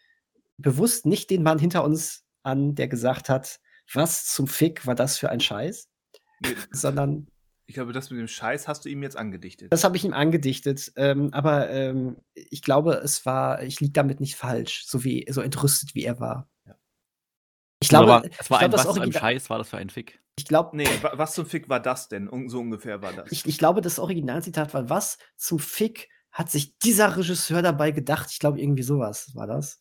bewusst nicht den Mann hinter uns an, der gesagt hat, was zum Fick war das für ein Scheiß, Nee, sondern Ich glaube, das mit dem Scheiß hast du ihm jetzt angedichtet. das habe ich ihm angedichtet. Ähm, aber ähm, ich glaube, es war, ich lieg damit nicht falsch, so wie so entrüstet wie er war. Ja. Ich glaube, aber es war ich ein was für ein Original- Scheiß war das für ein Fick. ich glaube, Nee, wa- was zum Fick war das denn? So ungefähr war das. Ich, ich glaube, das Originalzitat war, was zum Fick hat sich dieser Regisseur dabei gedacht? Ich glaube, irgendwie sowas war das.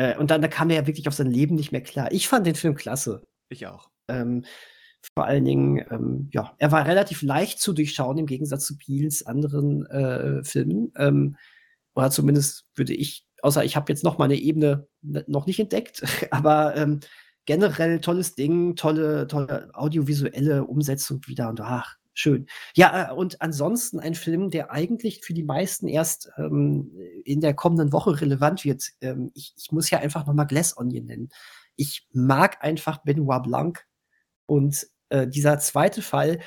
Äh, und dann da kam er ja wirklich auf sein Leben nicht mehr klar. Ich fand den Film klasse. Ich auch. Ähm, vor allen Dingen, ähm, ja, er war relativ leicht zu durchschauen im Gegensatz zu Peels anderen äh, Filmen. Ähm, oder zumindest würde ich, außer ich habe jetzt noch mal eine Ebene noch nicht entdeckt, <laughs> aber ähm, generell tolles Ding, tolle, tolle audiovisuelle Umsetzung wieder und ach, schön. Ja, äh, und ansonsten ein Film, der eigentlich für die meisten erst ähm, in der kommenden Woche relevant wird. Ähm, ich, ich muss ja einfach noch mal Glass Onion nennen. Ich mag einfach Benoit Blanc und äh, dieser zweite Fall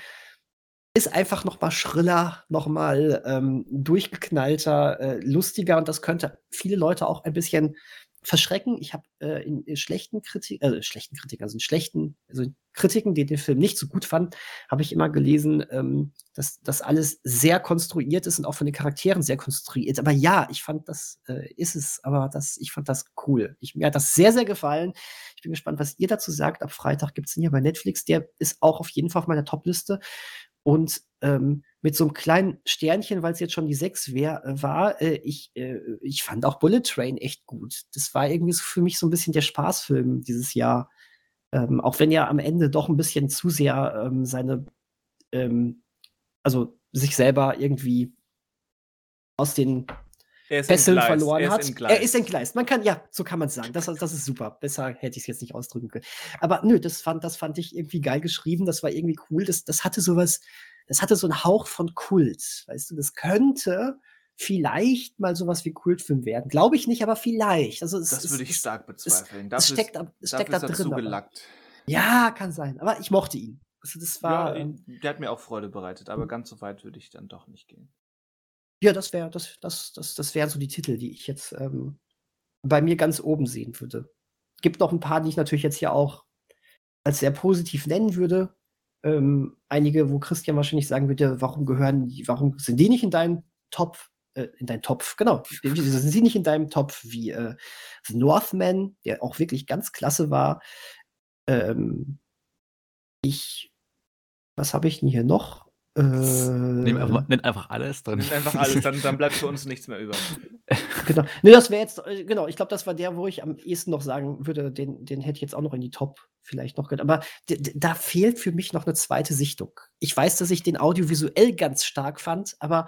ist einfach noch mal schriller, noch mal ähm, durchgeknallter, äh, lustiger und das könnte viele Leute auch ein bisschen verschrecken. Ich habe äh, in, in, schlechten Kritik, äh, schlechten Kritiken, also in schlechten, also in Kritiken, die den Film nicht so gut fanden, habe ich immer gelesen, ähm, dass das alles sehr konstruiert ist und auch von den Charakteren sehr konstruiert. Aber ja, ich fand das äh, ist es, aber das, ich fand das cool. Ich, mir hat das sehr, sehr gefallen. Ich bin gespannt, was ihr dazu sagt. Ab Freitag gibt es ihn ja bei Netflix. Der ist auch auf jeden Fall auf meiner Topliste. Und ähm, mit so einem kleinen Sternchen, weil es jetzt schon die 6 wär, äh, war, äh, ich, äh, ich fand auch Bullet Train echt gut. Das war irgendwie so für mich so ein bisschen der Spaßfilm dieses Jahr. Ähm, auch wenn er am Ende doch ein bisschen zu sehr ähm, seine, ähm, also sich selber irgendwie aus den Fesseln verloren er hat. Er ist entgleist. Man kann, ja, so kann man es sagen. Das, das ist super. Besser hätte ich es jetzt nicht ausdrücken können. Aber nö, das fand, das fand ich irgendwie geil geschrieben. Das war irgendwie cool. Das, das hatte sowas, das hatte so einen Hauch von Kult. Weißt du, das könnte vielleicht mal sowas wie Kultfilm werden. Glaube ich nicht, aber vielleicht. Also es, das würde ich stark bezweifeln. Es, es steckt, es steckt da drin. Gelackt. Ja, kann sein. Aber ich mochte ihn. Also das war. Ja, ähm, der hat mir auch Freude bereitet, aber ganz so weit würde ich dann doch nicht gehen. Ja, das wäre, das, das, das, das wären so die Titel, die ich jetzt ähm, bei mir ganz oben sehen würde. Gibt noch ein paar, die ich natürlich jetzt hier auch als sehr positiv nennen würde. Ähm, einige, wo Christian wahrscheinlich sagen würde, warum gehören die, warum sind die nicht in deinem Topf, äh, in deinem Topf, genau, sind sie nicht in deinem Topf wie äh, The Northman, der auch wirklich ganz klasse war. Ähm, ich, was habe ich denn hier noch? Äh, Nimm einfach, nenn einfach alles drin. Nimm einfach alles, dann, dann bleibt für uns nichts mehr über. <laughs> genau. Ne, das wäre jetzt, äh, genau, ich glaube, das war der, wo ich am ehesten noch sagen würde, den, den hätte ich jetzt auch noch in die Top vielleicht noch gehört. Aber da fehlt für mich noch eine zweite Sichtung. Ich weiß, dass ich den audiovisuell ganz stark fand, aber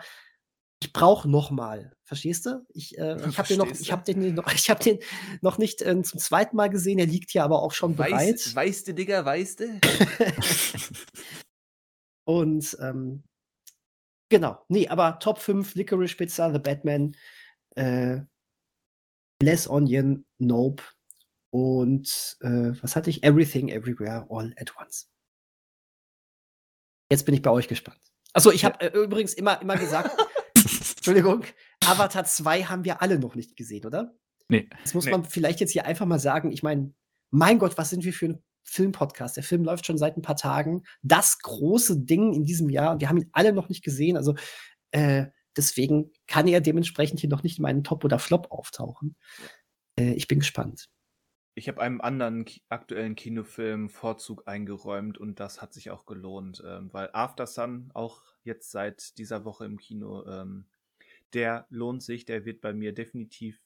ich brauche noch mal. Verstehst du? Ich, äh, <laughs> ich habe den noch, ich habe den noch, ich habe den noch nicht äh, zum zweiten Mal gesehen. Er liegt ja aber auch schon weiß, bereit. Weißt du, Digga, weißt du? <laughs> Und ähm, genau, nee, aber Top 5 Licorice Pizza, The Batman, äh, Less Onion, Nope und äh, was hatte ich? Everything, Everywhere, All at Once. Jetzt bin ich bei euch gespannt. Achso, ich habe äh, übrigens immer, immer gesagt, <laughs> Entschuldigung, Avatar 2 haben wir alle noch nicht gesehen, oder? Nee. Das muss nee. man vielleicht jetzt hier einfach mal sagen. Ich meine, mein Gott, was sind wir für ein Filmpodcast. Der Film läuft schon seit ein paar Tagen. Das große Ding in diesem Jahr. Wir haben ihn alle noch nicht gesehen. Also äh, deswegen kann er dementsprechend hier noch nicht in meinen Top oder Flop auftauchen. Äh, ich bin gespannt. Ich habe einem anderen aktuellen Kinofilm Vorzug eingeräumt und das hat sich auch gelohnt, ähm, weil After Sun auch jetzt seit dieser Woche im Kino, ähm, der lohnt sich, der wird bei mir definitiv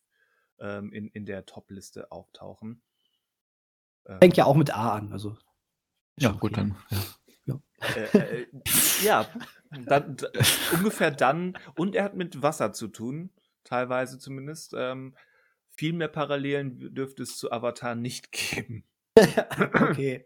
ähm, in, in der Top-Liste auftauchen. Fängt ja auch mit A an. Also. Ja, gut, dann. Ja. Ja, äh, äh, ja dann, ungefähr dann. Und er hat mit Wasser zu tun, teilweise zumindest. Ähm, viel mehr Parallelen dürfte es zu Avatar nicht geben. <laughs> okay.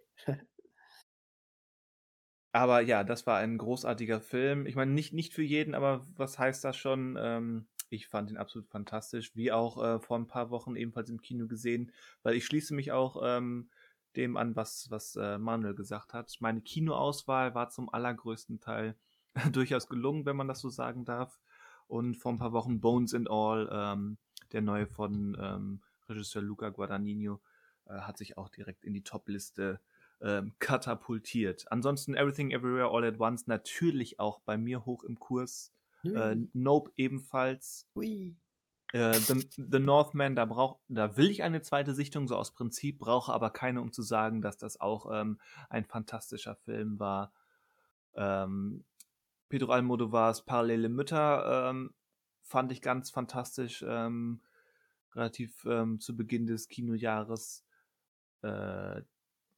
Aber ja, das war ein großartiger Film. Ich meine, nicht, nicht für jeden, aber was heißt das schon? Ähm, ich fand ihn absolut fantastisch, wie auch äh, vor ein paar Wochen ebenfalls im Kino gesehen, weil ich schließe mich auch ähm, dem an, was, was äh, Manuel gesagt hat. Meine Kinoauswahl war zum allergrößten Teil <laughs> durchaus gelungen, wenn man das so sagen darf. Und vor ein paar Wochen Bones and All, ähm, der neue von ähm, Regisseur Luca Guadagnino, äh, hat sich auch direkt in die Top-Liste ähm, katapultiert. Ansonsten Everything Everywhere All at Once natürlich auch bei mir hoch im Kurs. Äh, nope ebenfalls. Ui. Äh, The, The, Northman, da brauch, da will ich eine zweite Sichtung, so aus Prinzip, brauche aber keine, um zu sagen, dass das auch ähm, ein fantastischer Film war. Ähm, Pedro Almodovars Parallele Mütter ähm, fand ich ganz fantastisch, ähm, relativ ähm, zu Beginn des Kinojahres. Äh,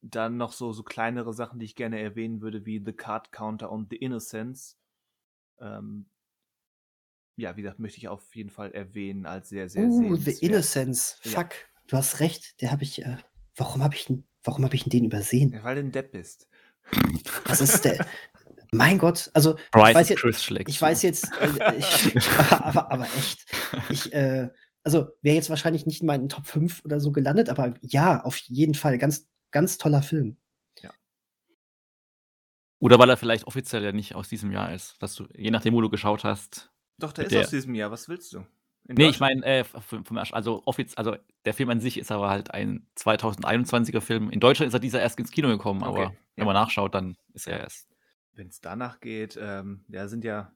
dann noch so, so kleinere Sachen, die ich gerne erwähnen würde, wie The Card Counter und The Innocence. Ähm, ja, wie gesagt, möchte ich auf jeden Fall erwähnen als sehr, sehr uh, The Innocence. Ja. Fuck, du hast recht. Der habe ich. Äh, warum habe ich, warum hab ich den übersehen? Ja, weil du ein Depp bist. Was ist der? <laughs> mein Gott, also ich weiß, jetzt, ich weiß jetzt, äh, ich, <laughs> aber, aber, echt, ich, äh, also wäre jetzt wahrscheinlich nicht in meinen Top 5 oder so gelandet, aber ja, auf jeden Fall, ganz, ganz toller Film. Ja. Oder weil er vielleicht offiziell ja nicht aus diesem Jahr ist, dass du, je nachdem, wo du geschaut hast, doch, der ist der. aus diesem Jahr. Was willst du? In Ne, ich meine, äh, also offiz also der Film an sich ist aber halt ein 2021er Film. In Deutschland ist er dieses Jahr erst ins Kino gekommen, Okay, aber wenn ja. man nachschaut, dann ist er erst Wenn's danach geht, ähm, ja, sind ja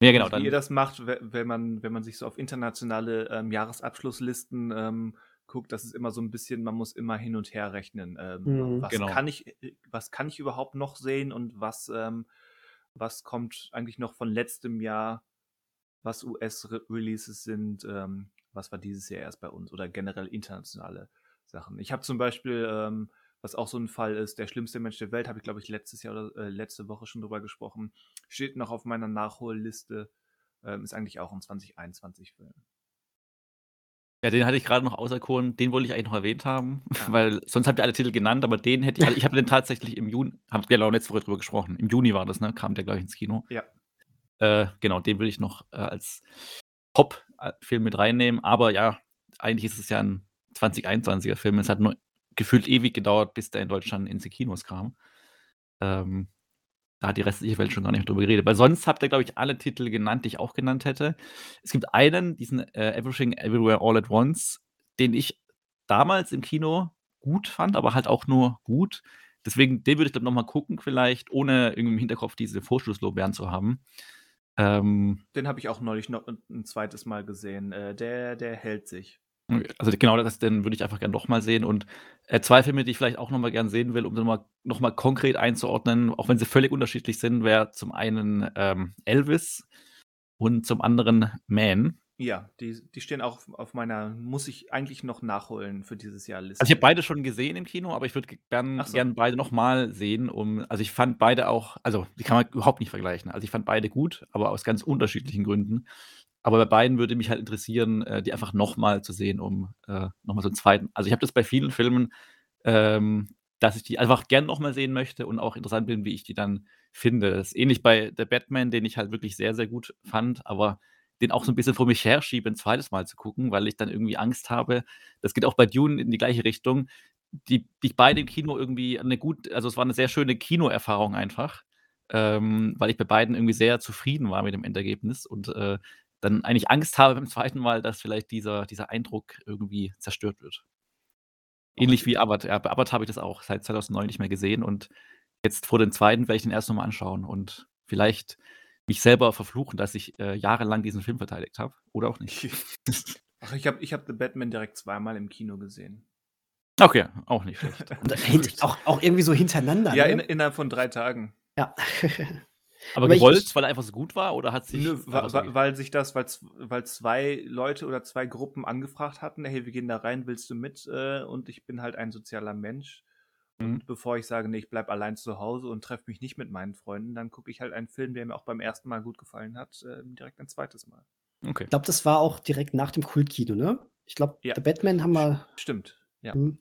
Ja, genau, wie ihr das macht, we wenn man wenn man sich so auf internationale, ähm, Jahresabschlusslisten, ähm, guckt, das ist immer so 'n bisschen man muss immer hin und her rechnen. Ähm, Mhm. was Genau. kann ich äh, was kann ich überhaupt noch sehen und was, ähm was kommt eigentlich noch von letztem Jahr, was US-Re Releases sind, ähm, was war dieses Jahr erst bei uns oder generell internationale Sachen. Ich habe zum Beispiel, ähm, was auch so 'n Fall ist, „Der schlimmste Mensch der Welt“, habe ich, glaube ich, letztes Jahr oder äh, letzte Woche schon drüber gesprochen. Steht noch auf meiner Nachholliste, ähm, ist eigentlich auch 'n 2021 Film. Ja, den hatte ich grade noch auserkoren. Den wollte ich eigentlich noch erwähnt haben, Ah. <laughs> weil sonst habt ihr alle Titel genannt, aber den hätte ich also ich habe den tatsächlich im Jun haben wir genau letzte Woche drüber gesprochen. Im Juni war das, ne? Kam der, glaube ich, ins Kino. Ja. Äh, genau, den würde ich noch, äh, als Top äh, mit reinnehmen. Aber ja, eigentlich ist es ja 'n 2021er Film. Es hat nur gefühlt ewig gedauert, bis der in Deutschland in die Kinos kam. Ähm, da hat die restliche Welt schon gar nicht drüber geredet. Weil sonst habt ihr, glaube ich, alle Titel genannt, die ich auch genannt hätte. Es gibt einen, diesen, äh, „Everything Everywhere All at Once“, den ich damals im Kino gut fand, aber halt auch nur gut. Deswegen, den würde ich dann noch mal gucken vielleicht, ohne irgendwie im Hinterkopf diese Vorschusslorbeeren zu haben. Ähm Den habe ich auch neulich noch 'n 'n 2. Mal gesehen. Äh, der der hält sich. Also genau, das den würde ich einfach gern noch mal sehen und, äh, 2 Filme, die ich vielleicht auch noch mal gern sehen will, um noch mal noch mal konkret einzuordnen, auch wenn sie völlig unterschiedlich sind, wäre zum einen, ähm, „Elvis“ und zum anderen „Man“. Ja, die die stehen auch auf meiner muss ich eigentlich noch nachholen für dieses Jahr Also, ich Liste. habe beide schon gesehen im Kino, aber ich würde g gern Ach so. gern beide noch mal sehen, um also, ich fand beide auch also, die kann man überhaupt nicht vergleichen. Also, ich fand beide gut, aber aus ganz unterschiedlichen Gründen. Aber bei beiden würde mich halt interessieren, äh, die einfach noch mal zu sehen, um, äh, noch mal so 'n zweiten also, ich habe das bei vielen Filmen, ähm, dass ich die einfach gern noch mal sehen möchte und auch interessant bin, wie ich die dann finde. Das ist ähnlich bei „The Batman“, den ich halt wirklich sehr, sehr gut fand, aber den auch so 'n bisschen vor mich herschiebe, 'n zweites Mal zu gucken, weil ich dann irgendwie Angst habe das geht auch bei „Dune“ in die gleiche Richtung, die die ich beide im Kino irgendwie 'ne gut also, es war 'ne sehr schöne Kinoerfahrung einfach, ähm, weil ich bei beiden irgendwie sehr zufrieden war mit dem Endergebnis und, äh, dann eigentlich Angst habe beim zweiten Mal, dass vielleicht dieser dieser Eindruck irgendwie zerstört wird. Ähnlich wie Avat ja, bei Avatar habe ich das auch seit 2009 nicht mehr gesehen und jetzt vor dem zweiten werde ich den erst noch mal anschauen und vielleicht mich selber verfluchen, dass ich, äh, jahrelang diesen Film verteidigt habe oder auch nicht. <laughs> Ach, ich habe ich habe „The Batman“ direkt zweimal im Kino gesehen. Okay, auch nicht schlecht. <laughs> Und auch auch irgendwie so hintereinander, Ja, in ne? innerhalb von 3 Tagen. Ja. Aber Aber gewollt, ich weil er einfach so gut war oder hat sich Nö, wa wa weil sich das weil weil 2 Leute oder 2 Gruppen angefragt hatten: „Hey, wir gehen da rein, willst du mit?“ Äh, und ich bin halt ein sozialer Mensch. Mhm. Und bevor ich sage: „Ne, ich bleibe allein zu Hause und treffe mich nicht mit meinen Freunden“, dann gucke ich halt einen Film, der mir auch beim 1. Mal gut gefallen hat, ähm, direkt ein 2. Mal. Okay. Ich glaube, das war auch direkt nach dem Kultkino, ne? Ich glaube, Ja. „The Batman“ haben wir St stimmt, ja. Mhm.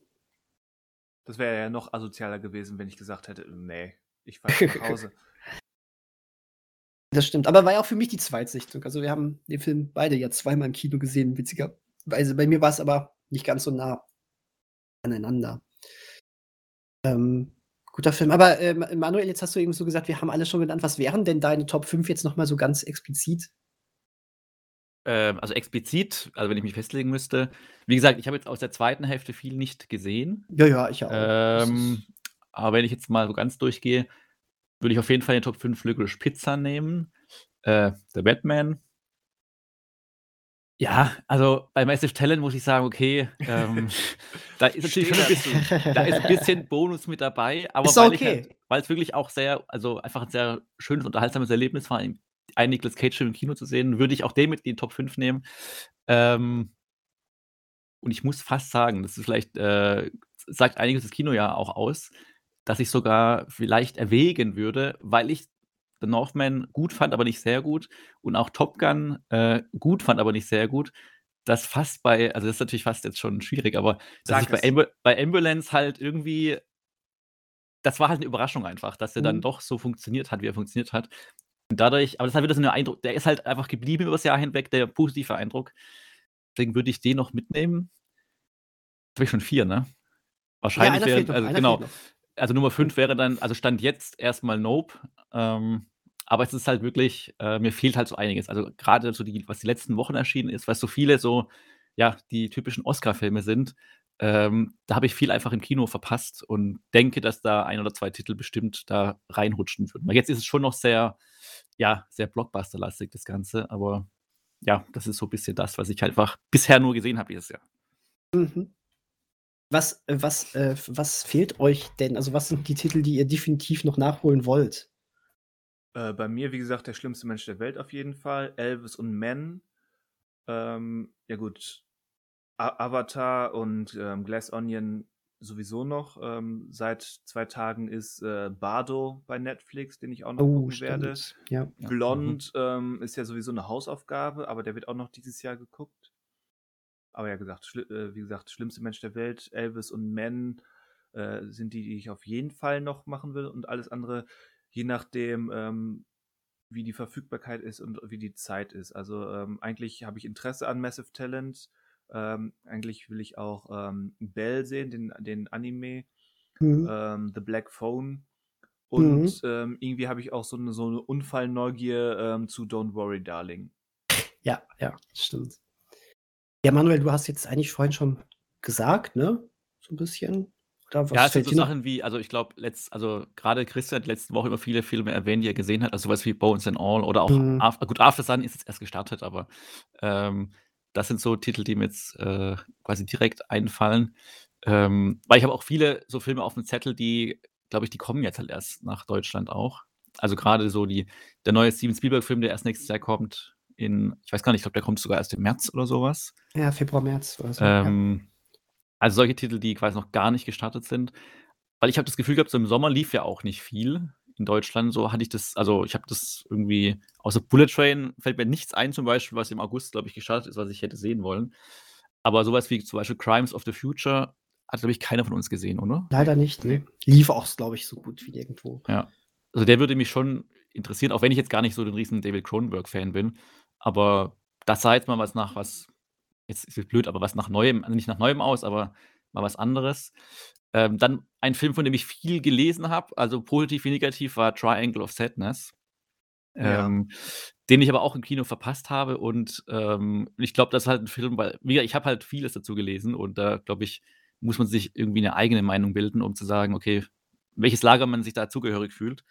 Das wäre ja noch asozialer gewesen, wenn ich gesagt hätte: „Ne, ich fahre nach Hause.“ <laughs> <laughs> Das stimmt, aber war ja auch für mich die Zweitsichtung. Also, wir haben den Film beide ja zweimal im Kino gesehen, witzigerweise. Bei mir war's aber nicht ganz so nah aneinander. Ähm, guter Film. Aber, ähm, Manuel, jetzt hast du eben so gesagt, wir haben alle schon genannt. Was wären denn deine Top 5 jetzt noch mal so ganz explizit? Ähm, also, explizit, also, wenn ich mich festlegen müsste wie gesagt, ich habe jetzt aus der zweiten Hälfte viel nicht gesehen. Ja, ja, ich auch. Ähm, aber wenn ich jetzt mal so ganz durchgehe, würde ich auf jeden Fall die Top 5 Licorice Pizza nehmen, äh, „The Batman“ Ja, also, bei „Massive Talent“ muss ich sagen, okay, ähm, <laughs> da ist natürlich schon 'n Stehe bisschen da ist 'n bisschen Bonus mit dabei, aber Ist weil ich okay. halt weil's wirklich auch sehr also, einfach 'n sehr schönes, unterhaltsames Erlebnis war, einen Nicolas Cage-Film im Kino zu sehen, würde ich auch den mit in die Top 5 nehmen. Ähm und ich muss fast sagen, das ist vielleicht, äh sagt einiges das Kinojahr auch aus, dass ich sogar vielleicht erwägen würde, weil ich „The Northman“ gut fand, aber nicht sehr gut und auch „Top Gun“, äh, gut fand, aber nicht sehr gut, dass fast bei also, das ist natürlich fast jetzt schon schwierig, aber dass Sag ich bei. Ambu bei „Ambulance“ halt irgendwie das war halt 'ne Überraschung einfach, dass dann Mhm. doch so funktioniert hat, wie er funktioniert hat. Und dadurch aber das ist halt wieder so 'ne Eindruck der ist halt einfach geblieben übers Jahr hinweg, der positive Eindruck. Deswegen würde ich den noch mitnehmen. Jetzt habe ich schon 4, ne? Ja, Wahrscheinlich wären noch, also, genau. Also, Nummer 5 wäre dann also, Stand jetzt erst mal „Nope“, ähm, Aber es ist halt wirklich, äh, mir fehlt halt so einiges. Also gerade so die, was die letzten Wochen erschienen ist, weil so viele so, ja, die typischen Oscar-Filme sind, ähm, da habe ich viel einfach im Kino verpasst und denke, dass da ein oder zwei Titel bestimmt da reinrutschen würden. Weil jetzt ist es schon noch sehr, ja, sehr Blockbuster-lastig, das Ganze, aber ja, das ist so ein bisschen das, was ich halt einfach bisher nur gesehen habe dieses Jahr. Mhm. Was, äh, was, äh, was fehlt euch denn? Also, was sind die Titel, die ihr definitiv noch nachholen wollt? Äh, bei mir, wie gesagt, der schlimmste Mensch der Welt auf jeden Fall. Elvis und Men. Ähm, ja gut, A Avatar und ähm, Glass Onion sowieso noch. Ähm, seit zwei Tagen ist äh, Bardo bei Netflix, den ich auch noch Oh, gucken werde. stimmt. Ja. Ja. Blond ähm, ist ja sowieso eine Hausaufgabe, aber der wird auch noch dieses Jahr geguckt. Aber ja gesagt, äh, wie gesagt, schlimmste Mensch der Welt, Elvis und Men äh, sind die, die ich auf jeden Fall noch machen will und alles andere, je nachdem, ähm, wie die Verfügbarkeit ist und wie die Zeit ist. Also ähm, eigentlich habe ich Interesse an Massive Talent. Ähm, eigentlich will ich auch ähm, Bell sehen, den, den Anime, Mhm. ähm, The Black Phone. Und ähm, irgendwie habe ich auch so eine, so eine Unfallneugier ähm, zu Don't Worry, Darling. Ja, ja, stimmt. Ja, Manuel, du hast jetzt eigentlich vorhin schon gesagt, ne? So ein bisschen. Oder was Ja, es sind so? Sachen wie, also ich glaube, also gerade Christian hat letzte Woche immer viele Filme erwähnt, die er gesehen hat, also sowas wie Bones and All oder auch Mhm. After, gut, After Sun ist jetzt erst gestartet, aber ähm, das sind so Titel, die mir jetzt äh, quasi direkt einfallen. Ähm, weil ich habe auch viele so Filme auf dem Zettel, die, glaube ich, die kommen jetzt halt erst nach Deutschland auch. Also gerade so die, der neue Steven Spielberg-Film, der erst nächstes Jahr kommt, in, ich weiß gar nicht, ich glaube, der kommt sogar erst im März oder sowas. Ja, Februar, März oder so. ja. Ähm, also solche Titel, die quasi noch gar nicht gestartet sind. Weil ich habe das Gefühl gehabt, so im Sommer lief ja auch nicht viel in Deutschland. So hatte ich das, also ich habe das irgendwie, außer Bullet Train fällt mir nichts ein, zum Beispiel, was im August, glaube ich, gestartet ist, was ich hätte sehen wollen. Aber sowas wie zum Beispiel Crimes of the Future hat, glaube ich, keiner von uns gesehen, oder? Leider nicht, ne? Lief auch, glaube ich, so gut wie nirgendwo. Ja. Also der würde mich schon interessieren, auch wenn ich jetzt gar nicht so den riesen David Cronenberg-Fan bin. Aber das sah jetzt mal was nach was, jetzt ist es blöd, aber was nach Neuem, also nicht nach Neuem aus, aber mal was anderes. Ähm, dann ein Film, von dem ich viel gelesen habe, also positiv wie negativ, war Triangle of Sadness. Ja. Ähm, den ich aber auch im Kino verpasst habe. Und ähm, ich glaube, das ist halt ein Film, weil, ich habe halt vieles dazu gelesen und da, glaube ich, muss man sich irgendwie eine eigene Meinung bilden, um zu sagen, okay, welches Lager man sich da zugehörig fühlt.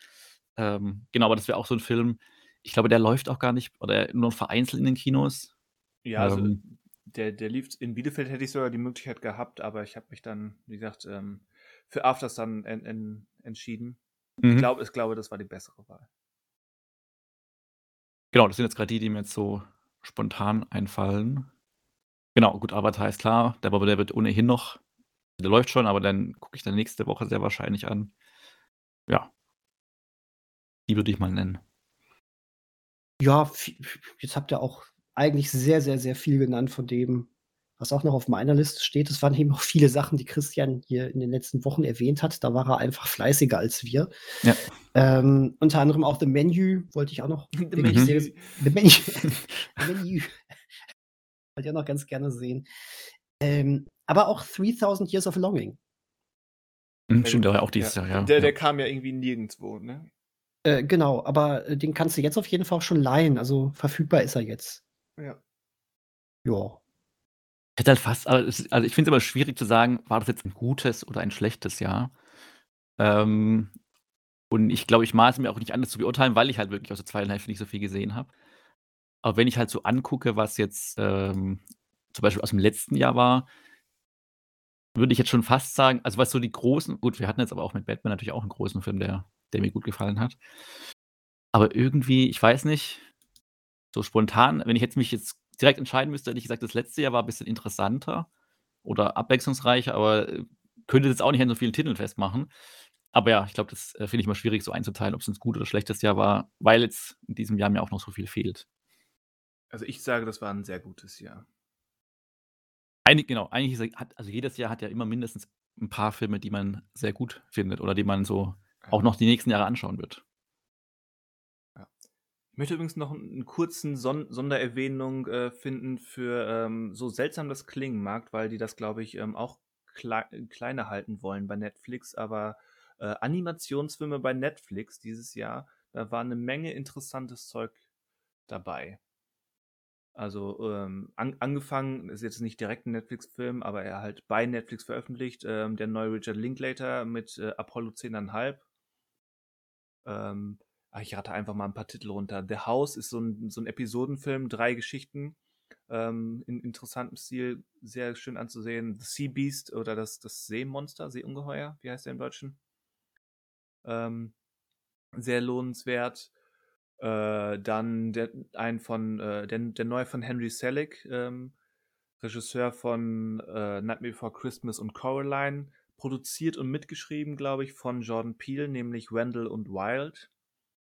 Ähm, genau, aber das wäre auch so ein Film, ich glaube, der läuft auch gar nicht oder nur vereinzelt in den Kinos. Ja, also Ähm. der, der lief in Bielefeld, hätte ich sogar die Möglichkeit gehabt, aber ich habe mich dann, wie gesagt, ähm, für After Sun en, en, entschieden. Ich Mhm. glaube, ich glaube, das war die bessere Wahl. Genau, das sind jetzt gerade die, die mir jetzt so spontan einfallen. Genau, gut, Avatar ist klar, der, der wird ohnehin noch, der läuft schon, aber dann gucke ich dann nächste Woche sehr wahrscheinlich an. Ja. Die würde ich mal nennen. Ja, jetzt habt ihr auch eigentlich sehr, sehr, sehr viel genannt von dem, was auch noch auf meiner Liste steht. Es waren eben auch viele Sachen, die Christian hier in den letzten Wochen erwähnt hat. Da war er einfach fleißiger als wir. Ja. Ähm, unter anderem auch The Menu wollte ich auch noch. The Menu. sehr- The Menu. <laughs> The Menu. wollte ich auch noch ganz gerne sehen. Ähm, aber auch 3000 Years of Longing. Hm, Stimmt, der war ja auch dieses Jahr, ja. Der, ja. der kam ja irgendwie nirgendwo, ne? Äh, genau, aber äh, den kannst du jetzt auf jeden Fall auch schon leihen. Also verfügbar ist er jetzt. Ja. Ja. Ich hätte halt fast, also ich finde es immer schwierig zu sagen, war das jetzt ein gutes oder ein schlechtes Jahr. Ähm, und ich glaube, ich maße mir auch nicht an, das zu beurteilen, weil ich halt wirklich aus der zweiten Hälfte nicht so viel gesehen habe. Aber wenn ich halt so angucke, was jetzt ähm, zum Beispiel aus dem letzten Jahr war, würde ich jetzt schon fast sagen, also was so die großen, gut, wir hatten jetzt aber auch mit Batman natürlich auch einen großen Film, der, der mir gut gefallen hat. Aber irgendwie, ich weiß nicht, so spontan, wenn ich jetzt mich jetzt direkt entscheiden müsste, hätte ich gesagt, das letzte Jahr war ein bisschen interessanter oder abwechslungsreicher, aber äh, könnte jetzt auch nicht an so vielen Titeln festmachen. Aber ja, ich glaube, das äh, finde ich mal schwierig so einzuteilen, ob es ein gut oder schlechtes Jahr war, weil jetzt in diesem Jahr mir auch noch so viel fehlt. Also ich sage, das war ein sehr gutes Jahr. Eigentlich, genau, eigentlich ist, hat, also jedes Jahr hat ja immer mindestens ein paar Filme, die man sehr gut findet oder die man so auch noch die nächsten Jahre anschauen wird. Ich möchte übrigens noch einen kurzen Son Sondererwähnung äh, finden für ähm, so seltsam das klingen mag, weil die das, glaube ich, ähm, auch klei kleiner halten wollen bei Netflix, aber äh, Animationsfilme bei Netflix dieses Jahr, Da war eine Menge interessantes Zeug dabei. Also ähm, an, angefangen, ist jetzt nicht direkt ein Netflix-Film, aber er halt bei Netflix veröffentlicht, ähm, der neue Richard Linklater mit äh, Apollo 10,5. Ähm, ich rate einfach mal ein paar Titel runter. The House ist so ein, so ein Episodenfilm, drei Geschichten ähm, in interessantem Stil, sehr schön anzusehen. The Sea Beast oder das, das Seemonster, Seeungeheuer, wie heißt der im Deutschen? Ähm, sehr lohnenswert. Äh, dann der, ein von, äh, der, der neue von Henry Selick, ähm, Regisseur von äh, Night Before Christmas und Coraline, produziert und mitgeschrieben, glaube ich, von Jordan Peele, nämlich Wendell und Wild.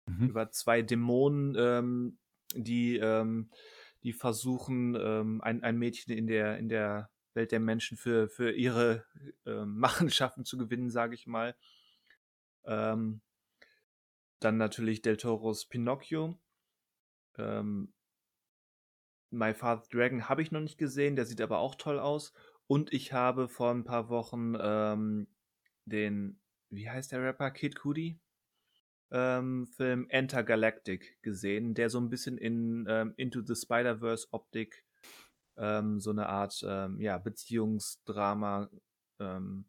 Mhm. Über zwei Dämonen, ähm, die, ähm, die versuchen, ähm, ein, ein Mädchen in der, in der Welt der Menschen für, für ihre ähm, Machenschaften zu gewinnen, sage ich mal. Ähm, dann natürlich Del Toros Pinocchio. Ähm, My Father Dragon habe ich noch nicht gesehen, der sieht aber auch toll aus. Und ich habe vor ein paar Wochen ähm, den, wie heißt der Rapper? Kid Cudi? Ähm, Film Enter Galactic gesehen, der so ein bisschen in ähm, Into the Spider-Verse Optik ähm, so eine Art ähm, ja, Beziehungsdrama ähm,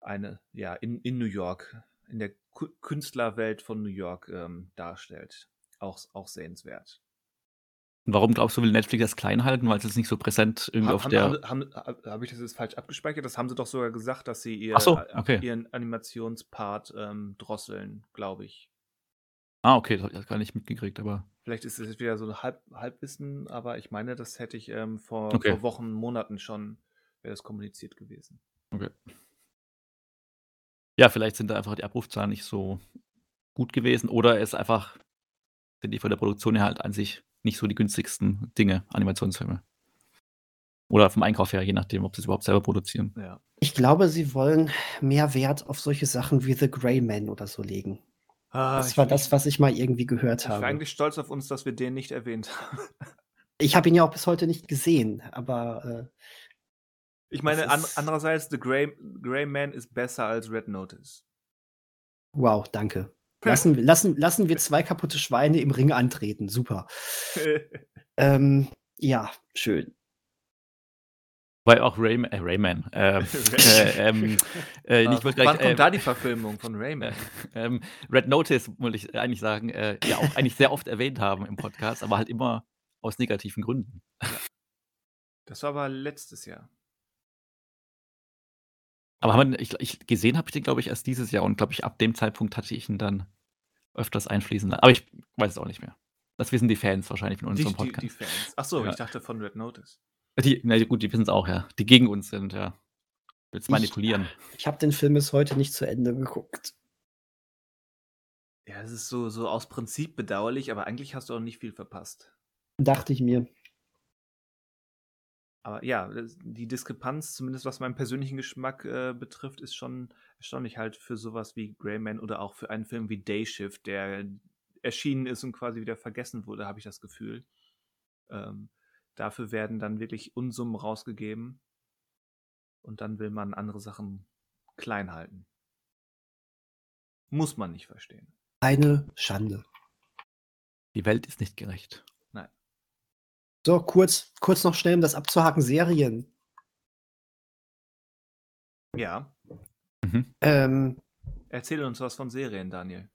eine, ja, in, in New York in der Künstlerwelt von New York ähm, darstellt. Auch, auch sehenswert. Warum glaubst du, will Netflix das klein halten? Weil es ist nicht so präsent irgendwie ha, auf haben, der. Habe hab, hab ich das jetzt falsch abgespeichert? Das haben sie doch sogar gesagt, dass sie ihr, so, okay. ihren Animationspart ähm, drosseln, glaube ich. Ah, okay, das habe ich gar nicht mitgekriegt, aber. Vielleicht ist es wieder so ein Halb Halbwissen, aber ich meine, das hätte ich ähm, vor, okay. vor Wochen, Monaten schon, wäre das kommuniziert gewesen. Okay. Ja, vielleicht sind da einfach die Abrufzahlen nicht so gut gewesen oder es einfach sind die von der Produktion her halt an sich nicht so die günstigsten Dinge, Animationsfilme. Oder vom Einkauf her, je nachdem, ob sie es überhaupt selber produzieren. Ja. Ich glaube, sie wollen mehr Wert auf solche Sachen wie The Grey Man oder so legen. Ah, das war das, was ich mal irgendwie gehört ich habe. Ich bin eigentlich stolz auf uns, dass wir den nicht erwähnt haben. Ich habe ihn ja auch bis heute nicht gesehen, aber äh, ich meine, an, andererseits, The Grey, Grey Man ist besser als Red Notice. Wow, danke. <laughs> Lassen, lassen, lassen wir zwei kaputte Schweine im Ring antreten. Super. <laughs> ähm, ja, schön. Weil auch Rayman, äh, Rayman, <laughs> äh, äh, ähm, äh, nicht, Wann gleich, kommt ähm, da die Verfilmung von Rayman? Ähm, Red Notice, wollte ich eigentlich sagen, äh, ja auch eigentlich sehr oft erwähnt haben im Podcast, aber halt immer aus negativen Gründen. Das war aber letztes Jahr. Aber haben wir, ich, ich, gesehen habe ich den, glaube ich, erst dieses Jahr und glaube ich, ab dem Zeitpunkt hatte ich ihn dann öfters einfließen. Aber ich weiß es auch nicht mehr. Das wissen die Fans wahrscheinlich von unserem die, Podcast. Die, die Fans. Achso, ja. ich dachte von Red Notice. Die, na gut, die wissen es auch, ja. Die gegen uns sind, ja. Jetzt manipulieren. Ich, ich habe den Film bis heute nicht zu Ende geguckt. Ja, es ist so, so aus Prinzip bedauerlich, aber eigentlich hast du auch nicht viel verpasst. Dachte ich mir. Aber ja, die Diskrepanz, zumindest was meinen persönlichen Geschmack äh, betrifft, ist schon erstaunlich halt für sowas wie Greyman oder auch für einen Film wie Day Shift, der erschienen ist und quasi wieder vergessen wurde, habe ich das Gefühl. Ähm, dafür werden dann wirklich Unsummen rausgegeben und dann will man andere Sachen klein halten. Muss man nicht verstehen. Eine Schande. Die Welt ist nicht gerecht. So, kurz, kurz noch schnell, um das abzuhaken, Serien. Ja. Mhm. Ähm, Erzähl uns was von Serien, Daniel.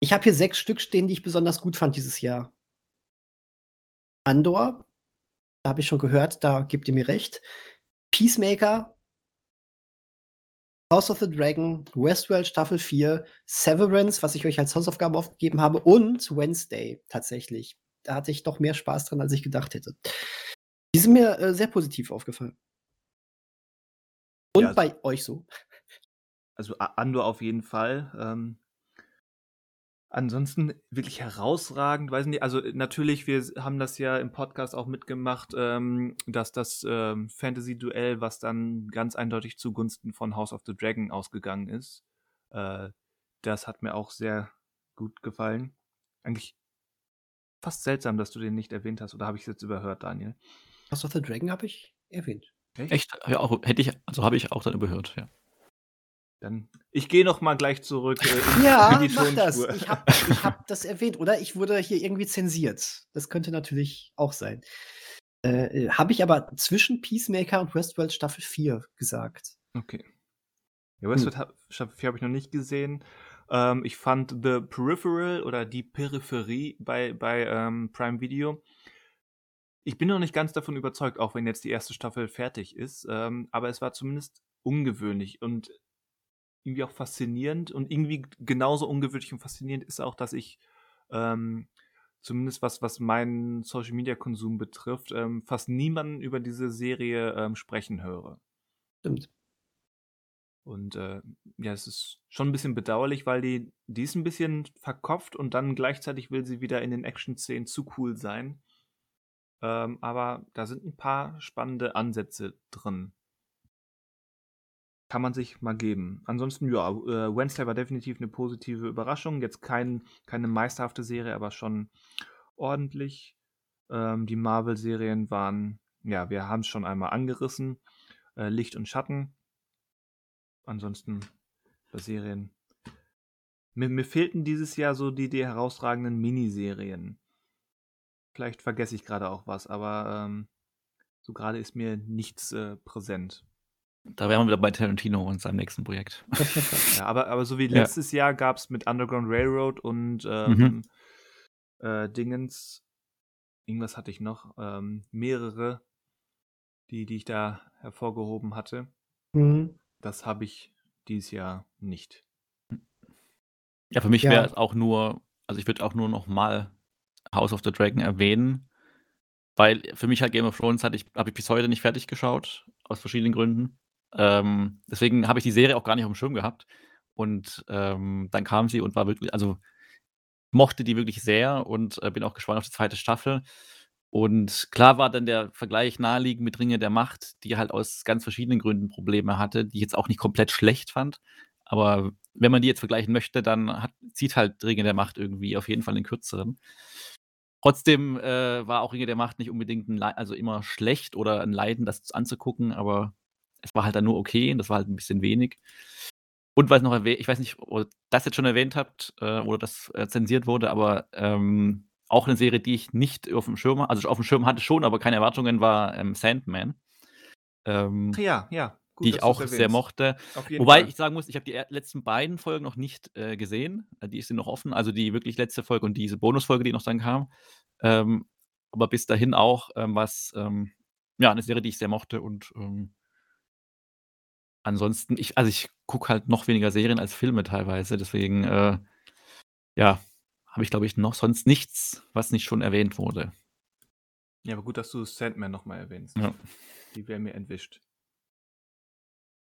Ich habe hier sechs Stück stehen, die ich besonders gut fand dieses Jahr. Andor, da habe ich schon gehört, da gebt ihr mir recht. Peacemaker, House of the Dragon, Westworld Staffel 4, Severance, was ich euch als Hausaufgabe aufgegeben habe, und Wednesday tatsächlich da hatte ich doch mehr Spaß dran, als ich gedacht hätte. Die sind mir äh, sehr positiv aufgefallen. Und ja, bei euch so. Also Andor auf jeden Fall. Ähm, ansonsten wirklich herausragend, weiß nicht. Also natürlich, wir haben das ja im Podcast auch mitgemacht, ähm, dass das ähm, Fantasy-Duell, was dann ganz eindeutig zugunsten von House of the Dragon ausgegangen ist, äh, das hat mir auch sehr gut gefallen. Eigentlich fast seltsam, dass du den nicht erwähnt hast. Oder habe ich es jetzt überhört, Daniel? House of the Dragon habe ich erwähnt. Echt? Echt? Ja, auch, hätte ich, also habe ich auch dann überhört, ja. Dann, ich gehe noch mal gleich zurück äh, ja, in die mach das. Ich habe hab das erwähnt, oder? Ich wurde hier irgendwie zensiert. Das könnte natürlich auch sein. Äh, habe ich aber zwischen Peacemaker und Westworld Staffel 4 gesagt. Okay. Ja, Westworld hm. Staffel 4 habe ich noch nicht gesehen. Ähm, ich fand The Peripheral oder die Peripherie bei, bei ähm, Prime Video. Ich bin noch nicht ganz davon überzeugt, auch wenn jetzt die erste Staffel fertig ist. Ähm, aber es war zumindest ungewöhnlich und irgendwie auch faszinierend. Und irgendwie genauso ungewöhnlich und faszinierend ist auch, dass ich ähm, zumindest was, was meinen Social Media Konsum betrifft, ähm, fast niemanden über diese Serie ähm, sprechen höre. Stimmt. Und äh, ja, es ist schon ein bisschen bedauerlich, weil die, die ist ein bisschen verkopft und dann gleichzeitig will sie wieder in den Action-Szenen zu cool sein. Ähm, aber da sind ein paar spannende Ansätze drin. Kann man sich mal geben. Ansonsten, ja, äh, Wednesday war definitiv eine positive Überraschung. Jetzt kein, keine meisterhafte Serie, aber schon ordentlich. Ähm, die Marvel-Serien waren, ja, wir haben es schon einmal angerissen. Äh, Licht und Schatten ansonsten bei Serien. Mir, mir fehlten dieses Jahr so die, die herausragenden Miniserien. Vielleicht vergesse ich gerade auch was, aber ähm, so gerade ist mir nichts äh, präsent. Da wären wir wieder bei Tarantino und seinem nächsten Projekt. <laughs> ja, aber, aber so wie letztes ja. Jahr gab es mit Underground Railroad und ähm, mhm. äh, Dingens, irgendwas hatte ich noch, ähm, mehrere, die, die ich da hervorgehoben hatte. Mhm. Das habe ich dieses Jahr nicht. Ja, für mich ja. wäre es auch nur, also ich würde auch nur noch mal House of the Dragon erwähnen, weil für mich halt Game of Thrones hatte ich, habe ich bis heute nicht fertig geschaut, aus verschiedenen Gründen. Ähm, deswegen habe ich die Serie auch gar nicht auf dem Schirm gehabt. Und ähm, dann kam sie und war wirklich, also mochte die wirklich sehr und äh, bin auch gespannt auf die zweite Staffel. Und klar war dann der Vergleich naheliegend mit Ringe der Macht, die halt aus ganz verschiedenen Gründen Probleme hatte, die ich jetzt auch nicht komplett schlecht fand. Aber wenn man die jetzt vergleichen möchte, dann hat, zieht halt Ringe der Macht irgendwie auf jeden Fall den kürzeren. Trotzdem äh, war auch Ringe der Macht nicht unbedingt ein also immer schlecht oder ein Leiden, das anzugucken, aber es war halt dann nur okay und das war halt ein bisschen wenig. Und was noch erwähnt, ich weiß nicht, ob ihr das jetzt schon erwähnt habt äh, oder das äh, zensiert wurde, aber ähm, auch eine Serie, die ich nicht auf dem Schirm also auf dem Schirm hatte schon, aber keine Erwartungen, war, ähm, Sandman. Ähm, ja, ja. Gut, die ich auch sehr mochte. Wobei Fall. ich sagen muss, ich habe die letzten beiden Folgen noch nicht äh, gesehen. Äh, die sind noch offen. Also die wirklich letzte Folge und diese Bonusfolge, die noch dann kam. Ähm, aber bis dahin auch ähm, was, ähm, ja, eine Serie, die ich sehr mochte und ähm ansonsten, ich, also ich gucke halt noch weniger Serien als Filme teilweise, deswegen, äh, ja, habe ich, glaube ich, noch sonst nichts, was nicht schon erwähnt wurde. Ja, aber gut, dass du Sandman nochmal erwähnst. Ja. Die wäre mir entwischt.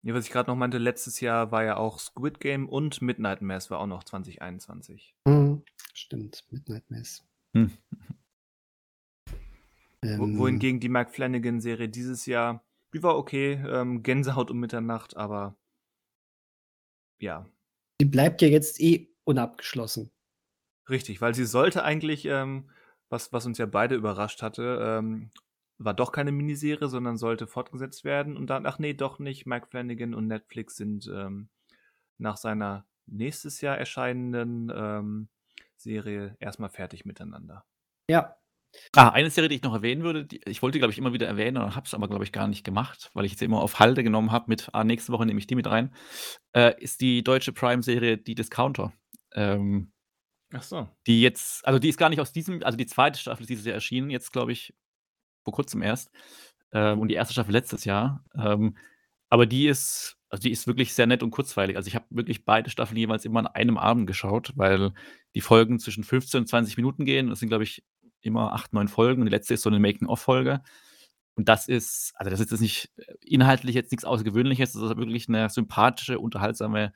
Ja, was ich gerade noch meinte, letztes Jahr war ja auch Squid Game und Midnight Mass war auch noch 2021. Mhm, stimmt, Midnight Mass. Hm. Ähm, wohingegen die Mike Flanagan-Serie dieses Jahr, die war okay, ähm, Gänsehaut um Mitternacht, aber ja. Die bleibt ja jetzt eh unabgeschlossen. Richtig, weil sie sollte eigentlich, ähm, was, was uns ja beide überrascht hatte, ähm, war doch keine Miniserie, sondern sollte fortgesetzt werden. Und dann, ach nee, doch nicht. Mike Flanagan und Netflix sind ähm, nach seiner nächstes Jahr erscheinenden ähm, Serie erstmal fertig miteinander. Ja. Ah, eine Serie, die ich noch erwähnen würde, die, ich wollte, glaube ich, immer wieder erwähnen, habe es aber, glaube ich, gar nicht gemacht, weil ich jetzt immer auf Halde genommen habe mit, ah, nächste Woche nehme ich die mit rein, äh, ist die deutsche Prime-Serie Die Discounter. Ähm, Ach so. Die jetzt also, die ist gar nicht aus diesem also, die zweite Staffel ist dieses Jahr erschienen, jetzt glaube ich vor Kurzem erst, ähm, und die erste Staffel letztes Jahr. Ähm, aber die ist also, die ist wirklich sehr nett und kurzweilig. Also, ich habe wirklich beide Staffeln jeweils immer an einem Abend geschaut, weil die Folgen zwischen 15 und 20 Minuten gehen. Das sind, glaube ich, immer 8, 9 Folgen und die letzte ist so eine Making-of-Folge. Und das ist also, das ist jetzt nicht äh, inhaltlich jetzt nichts Außergewöhnliches. Das ist wirklich eine sympathische, unterhaltsame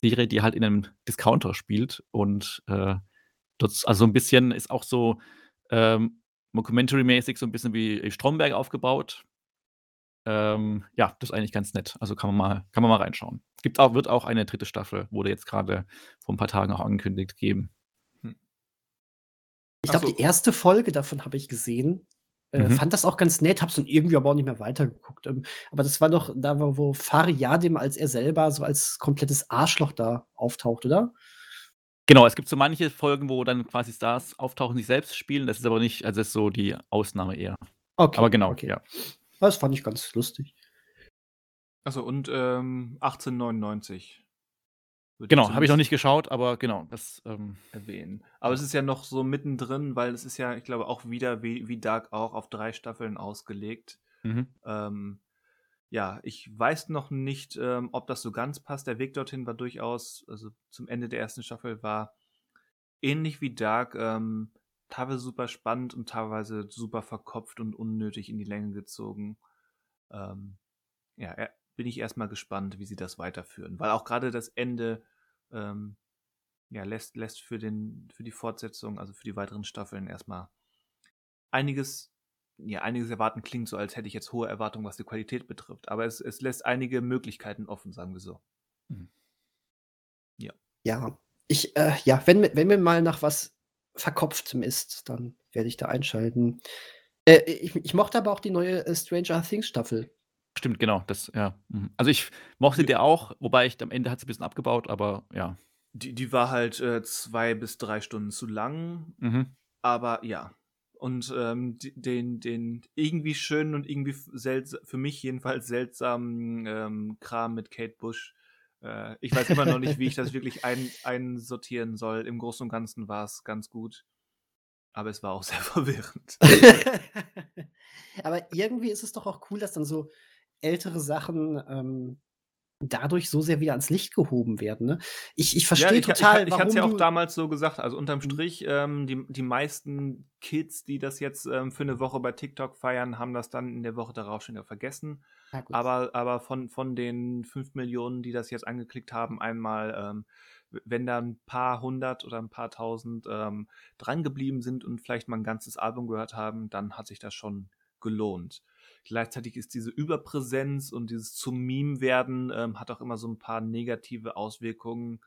Serie, die halt in einem Discounter spielt und, äh, dort also, so ein bisschen ist auch so, ähm, Mockumentary-mäßig so ein bisschen wie Stromberg aufgebaut. Ähm, ja, das ist eigentlich ganz nett. Also, kann man mal kann man mal reinschauen. Gibt auch wird auch eine dritte Staffel, wurde jetzt gerade vor ein paar Tagen auch angekündigt, geben. Hm. Ich glaube, so. die erste Folge davon habe ich gesehen. Äh, Mhm. fand das auch ganz nett, hab's dann irgendwie aber auch nicht mehr weitergeguckt. Ähm, aber das war doch da, wo wo Fari Yadim als er selber so als komplettes Arschloch da auftaucht, oder? Genau, es gibt so manche Folgen, wo dann quasi Stars auftauchen, sich selbst spielen. Das ist aber nicht also, das ist so die Ausnahme eher. Okay, Aber genau, okay. ja. Das fand ich ganz lustig. Achso, und ähm, 1899. Genau, habe ich noch nicht geschaut, aber genau, das, ähm erwähnen. Aber es ist ja noch so mittendrin, weil es ist ja, ich glaube, auch wieder wie, wie Dark auch auf drei Staffeln ausgelegt. Mhm. Ähm, ja, ich weiß noch nicht, ähm, ob das so ganz passt. Der Weg dorthin war durchaus, also zum Ende der ersten Staffel war ähnlich wie Dark, ähm, teilweise super spannend und teilweise super verkopft und unnötig in die Länge gezogen. Ähm, ja, er- bin ich erstmal gespannt, wie sie das weiterführen. Weil auch gerade das Ende ähm, ja, lässt, lässt für, den, für die Fortsetzung, also für die weiteren Staffeln erstmal einiges, ja, einiges erwarten klingt so, als hätte ich jetzt hohe Erwartungen, was die Qualität betrifft. Aber es, es lässt einige Möglichkeiten offen, sagen wir so. Ja, ich, äh, ja, wenn, mir- wenn mir mal nach was Verkopftem ist, dann werde ich da einschalten. Äh, ich, ich mochte aber auch die neue äh, Stranger Things Staffel. Stimmt, genau, das ja. Mhm. Also, ich mochte die auch, wobei ich am Ende hat sie 'n bisschen abgebaut, aber ja. Die, die war halt äh, zwei bis drei Stunden zu lang, Mhm. aber ja. Und ähm, den, den irgendwie schönen und irgendwie selts für mich jedenfalls seltsamen ähm, Kram mit Kate Bush. Äh, ich weiß immer noch nicht, wie ich das wirklich ein, einsortieren soll. Im Großen und Ganzen war es ganz gut. Aber es war auch <laughs> sehr verwirrend. <laughs> aber irgendwie ist es doch auch cool, dass dann so ältere Sachen ähm, dadurch so sehr wieder ans Licht gehoben werden. Ne? Ich, ich verstehe ich, total, Ich, ich, ich hatte es ja auch damals so gesagt. Also unterm Mhm. Strich, ähm, die, die meisten Kids, die das jetzt ähm, für eine Woche bei TikTok feiern, haben das dann in der Woche darauf schon wieder vergessen. Ja. Aber, aber von, von den 5 Millionen, die das jetzt angeklickt haben, einmal, ähm, wenn da ein paar hundert oder ein paar tausend ähm, dran geblieben sind und vielleicht mal ein ganzes Album gehört haben, dann hat sich das schon gelohnt. Gleichzeitig ist diese Überpräsenz und dieses zum Meme werden ähm, hat auch immer so ein paar negative Auswirkungen.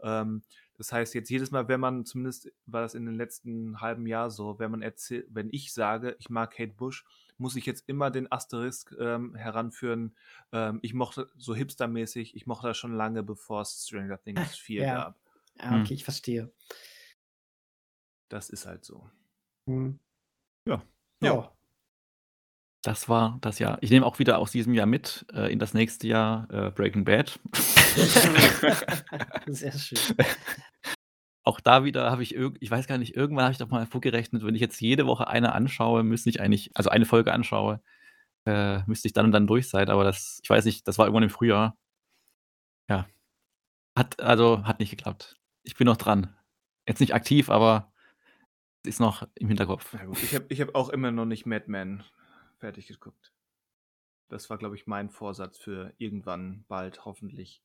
Ähm, das heißt, jetzt jedes Mal, wenn man, zumindest war das in den letzten halben Jahr so, wenn man erzählt, wenn ich sage, ich mag Kate Bush, muss ich jetzt immer den Asterisk ähm, heranführen. Ähm, ich mochte so hipstermäßig, ich mochte das schon lange, bevor es Stranger Things 4 Ja. gab. ja, Hm. okay, ich verstehe. Das ist halt so. Hm. Ja. Ja. Das war das Jahr. Ich nehme auch wieder aus diesem Jahr mit, äh, in das nächste Jahr, äh, Breaking Bad. <laughs> Sehr schön. Auch da wieder habe ich irgend ich weiß gar nicht, irgendwann habe ich doch mal vorgerechnet, wenn ich jetzt jede Woche eine anschaue, müsste ich eigentlich also eine Folge anschaue, äh, müsste ich dann und dann durch sein, aber das ich weiß nicht, das war irgendwann im Frühjahr. Ja. Hat also hat nicht geklappt. Ich bin noch dran. Jetzt nicht aktiv, aber ist noch im Hinterkopf. Ja. Ich habe ich hab auch immer noch nicht Mad Men fertig geguckt. Das war, glaube ich, mein Vorsatz für irgendwann bald, hoffentlich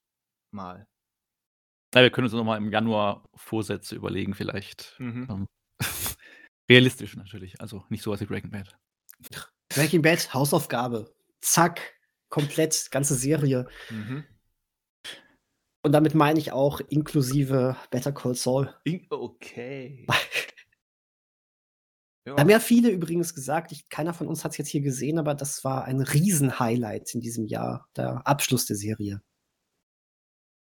mal. Ja, wir können uns noch mal im Januar Vorsätze überlegen vielleicht. Mhm. Ähm, <laughs> realistisch natürlich, also nicht so was wie Breaking Bad. Breaking Bad, Hausaufgabe. Zack, komplett, ganze Serie. Mhm. Und damit meine ich auch inklusive Better Call Saul. In- Okay. <laughs> Ja. Da haben ja viele übrigens gesagt, ich, keiner von uns hat es jetzt hier gesehen, aber das war ein Riesenhighlight in diesem Jahr, der Abschluss der Serie.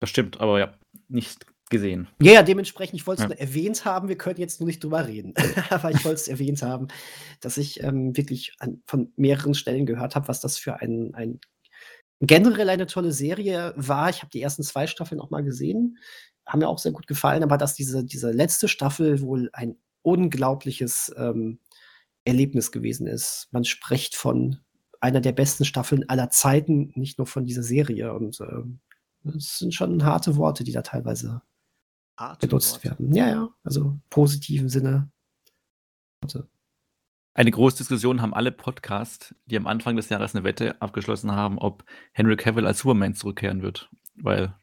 Das stimmt, aber ja, nicht gesehen. Ja, ja, dementsprechend, ich wollte es Ja. nur erwähnt haben, wir können jetzt nur nicht drüber reden. <laughs> aber ich wollte es erwähnt haben, dass ich ähm, wirklich an, von mehreren Stellen gehört habe, was das für ein, ein generell eine tolle Serie war. Ich habe die ersten zwei Staffeln auch mal gesehen, haben mir auch sehr gut gefallen, aber dass diese, diese letzte Staffel wohl ein unglaubliches ähm, Erlebnis gewesen ist. Man spricht von einer der besten Staffeln aller Zeiten, nicht nur von dieser Serie. Und das sind schon harte Worte, die da teilweise Harte benutzt Worte. werden. Ja, ja, also positiven Sinne. Worte. Eine große Diskussion haben alle Podcasts, die am Anfang des Jahres eine Wette abgeschlossen haben, ob Henry Cavill als Superman zurückkehren wird. Weil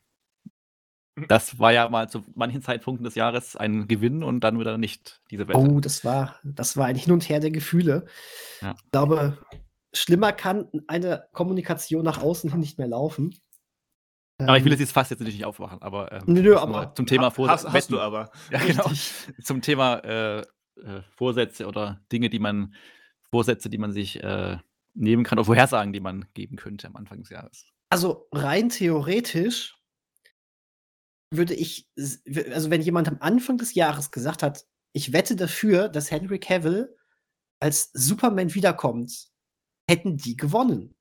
das war ja mal zu manchen Zeitpunkten des Jahres ein Gewinn und dann wieder nicht, diese Wette. Oh, das war, das war ein Hin und Her der Gefühle. Ja. Ich glaube, schlimmer kann eine Kommunikation nach außen hin nicht mehr laufen. Aber ich will Ähm, jetzt fast jetzt nicht aufmachen, aber ähm, Nö, aber zum Thema Ha- hast, hast du aber. <laughs> Ja, genau. Zum Thema äh, äh, Vorsätze oder Dinge, die man Vorsätze, die man sich äh, nehmen kann, oder Vorhersagen, die man geben könnte am Anfang des Jahres? Also rein theoretisch würde ich, also wenn jemand am Anfang des Jahres gesagt hat, ich wette dafür, dass Henry Cavill als Superman wiederkommt, hätten die gewonnen.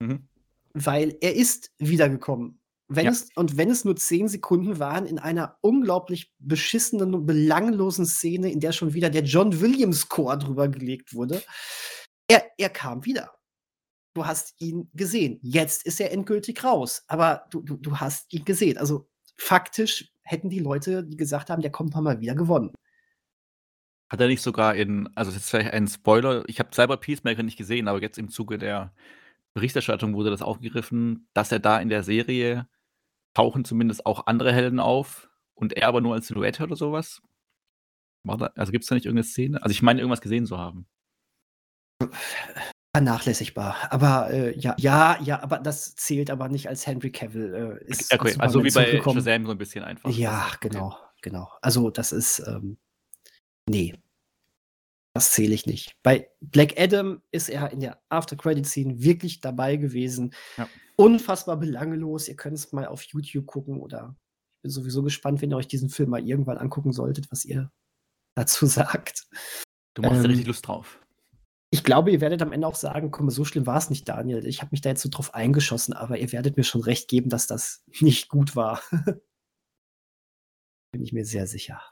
Mhm. Weil er ist wiedergekommen. Wenn Ja. es, und wenn es nur zehn Sekunden waren, in einer unglaublich beschissenen und belanglosen Szene, in der schon wieder der John Williams-Chor drüber gelegt wurde, er, er kam wieder. Du hast ihn gesehen. Jetzt ist er endgültig raus. Aber du, du, du hast ihn gesehen. Also faktisch hätten die Leute, die gesagt haben, der kommt mal wieder gewonnen. Hat er nicht sogar in, also das ist vielleicht ein Spoiler, ich habe selber Peacemaker nicht gesehen, aber jetzt im Zuge der Berichterstattung wurde das aufgegriffen, dass er da in der Serie tauchen zumindest auch andere Helden auf und er aber nur als Silhouette oder sowas. Also gibt es da nicht irgendeine Szene? Also ich meine, irgendwas gesehen zu haben. Vernachlässigbar. Aber äh, ja, ja, ja, aber das zählt aber nicht als Henry Cavill. Äh, ist Okay, als also wie bei zurückgekommen. Shazam so ein bisschen einfach. Ja, Das- okay. genau, genau. Also das ist, ähm, nee, das zähle ich nicht. Bei Black Adam ist er in der After-Credit-Scene wirklich dabei gewesen. Ja. Unfassbar belanglos. Ihr könnt es mal auf YouTube gucken oder ich bin sowieso gespannt, wenn ihr euch diesen Film mal irgendwann angucken solltet, was ihr dazu <laughs> sagt. Du machst da Ähm, richtig Lust drauf. Ich glaube, ihr werdet am Ende auch sagen, komm, so schlimm war es nicht, Daniel. Ich habe mich da jetzt so drauf eingeschossen, aber ihr werdet mir schon recht geben, dass das <laughs> nicht gut war. <laughs> Bin ich mir sehr sicher.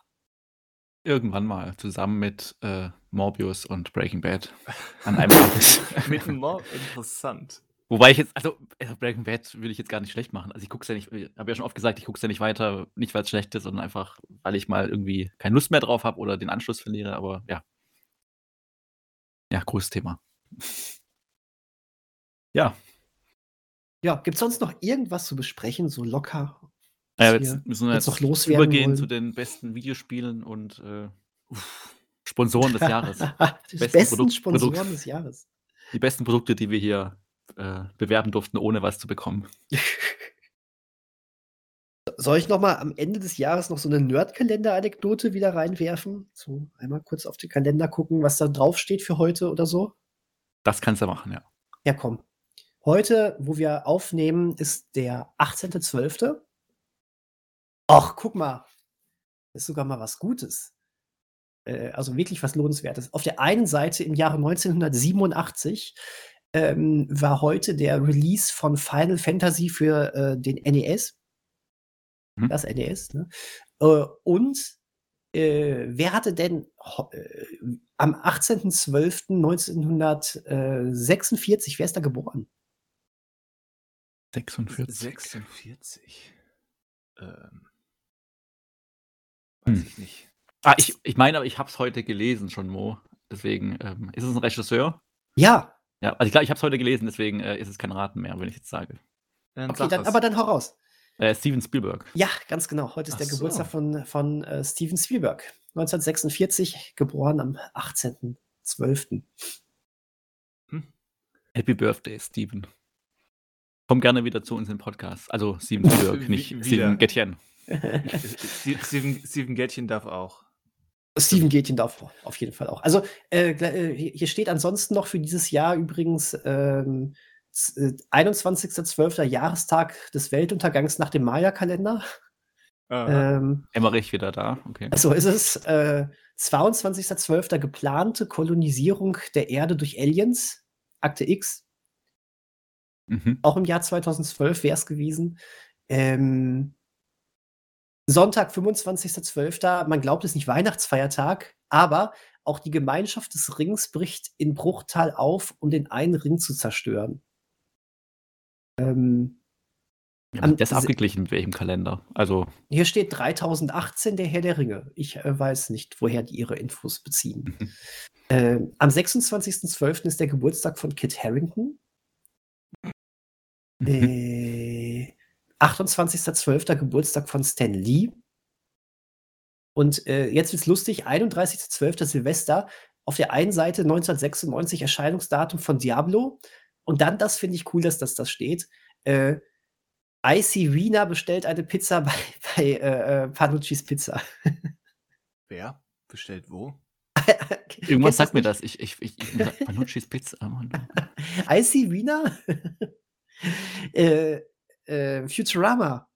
Irgendwann mal zusammen mit äh, Morbius und Breaking Bad <laughs> an einem Abend. Mit dem Mob, interessant. Wobei ich jetzt, also äh, Breaking Bad will ich jetzt gar nicht schlecht machen. Also ich gucke es ja nicht, ich habe ja schon oft gesagt, ich gucke es ja nicht weiter, nicht weil es schlecht ist, sondern einfach, weil ich mal irgendwie keine Lust mehr drauf habe oder den Anschluss verliere. Aber ja. Ja, großes Thema. Ja, Ja, gibt es sonst noch irgendwas zu besprechen, so locker? wir jetzt müssen wir jetzt jetzt noch loswerden übergehen wollen? zu den besten Videospielen und äh, Sponsoren des Jahres. <laughs> Die Besten besten Produkt- Sponsoren Produkt. des Jahres. Die besten Produkte, die wir hier äh, bewerben durften, ohne was zu bekommen. <laughs> Soll ich noch mal am Ende des Jahres noch so eine Nerd-Kalender-Anekdote wieder reinwerfen? So einmal kurz auf den Kalender gucken, was da drauf steht für heute oder so? Das kannst du machen, ja. Ja, komm. Heute, wo wir aufnehmen, ist der 18.12. Ach, guck mal. Ist sogar mal was Gutes. Äh, also wirklich was Lohnenswertes. Auf der einen Seite im Jahre 1987 ähm, war heute der Release von Final Fantasy für äh, den NES. Mhm. Das NES, ne? Äh, und äh, wer hatte denn äh, am 18.12.1946, wer ist da geboren? 46. 46. Ähm, Hm. weiß ich nicht. Ah, ich, ich meine, aber ich habe es heute gelesen schon, Mo. Deswegen, ähm, ist es ein Regisseur? Ja, Ja, also ich glaube, ich habe es heute gelesen, deswegen äh, ist es kein Raten mehr, wenn ich jetzt sage. Dann okay, sag dann, aber dann hau raus. Äh, Steven Spielberg. Ja, ganz genau. Heute ist Ach der so. Geburtstag von, von äh, Steven Spielberg. 1946, geboren am 18.12. Happy Birthday, Steven. Komm gerne wieder zu uns im Podcast. Also Steven Spielberg, <laughs> nicht wieder. Steven Gettchen. <laughs> Ste- Steven, Steven Gätchen darf auch. Steven Gätchen darf auf jeden Fall auch. Also, äh, äh, hier steht ansonsten noch für dieses Jahr übrigens ähm, äh, 21.12. Jahrestag des Weltuntergangs nach dem Maya-Kalender. Ähm, Emmerich wieder da. Okay. so ist es. Äh, 22.12. geplante Kolonisierung der Erde durch Aliens. Akte X. Mhm. Auch im Jahr 2012 wäre es gewesen. Ähm, Sonntag, 25.12., man glaubt es nicht, Weihnachtsfeiertag, aber auch die Gemeinschaft des Rings bricht in Bruchtal auf, um den einen Ring zu zerstören. Ähm, Ja, das abgeglichen mit welchem Kalender? Also, hier steht 3018, der Herr der Ringe. Ich äh, weiß nicht, woher die ihre Infos beziehen. Ähm, am 26.12. ist der Geburtstag von Kit Harrington. mhm. Äh, 28.12. Geburtstag von Stan Lee. Und äh, jetzt wird's lustig, 31.12. Silvester. Auf der einen Seite 1996 Erscheinungsdatum von Diablo. Und dann, das finde ich cool, dass das da steht. Äh, Icy Rina bestellt eine Pizza <laughs> bei, bei äh, äh, Panucci's Pizza. <laughs> Wer? Bestellt wo? <laughs> Irgendwas sagt mir das. Ich, ich, ich, ich Panucci's Pizza. Mann. Icy Wiener? äh, äh, Futurama.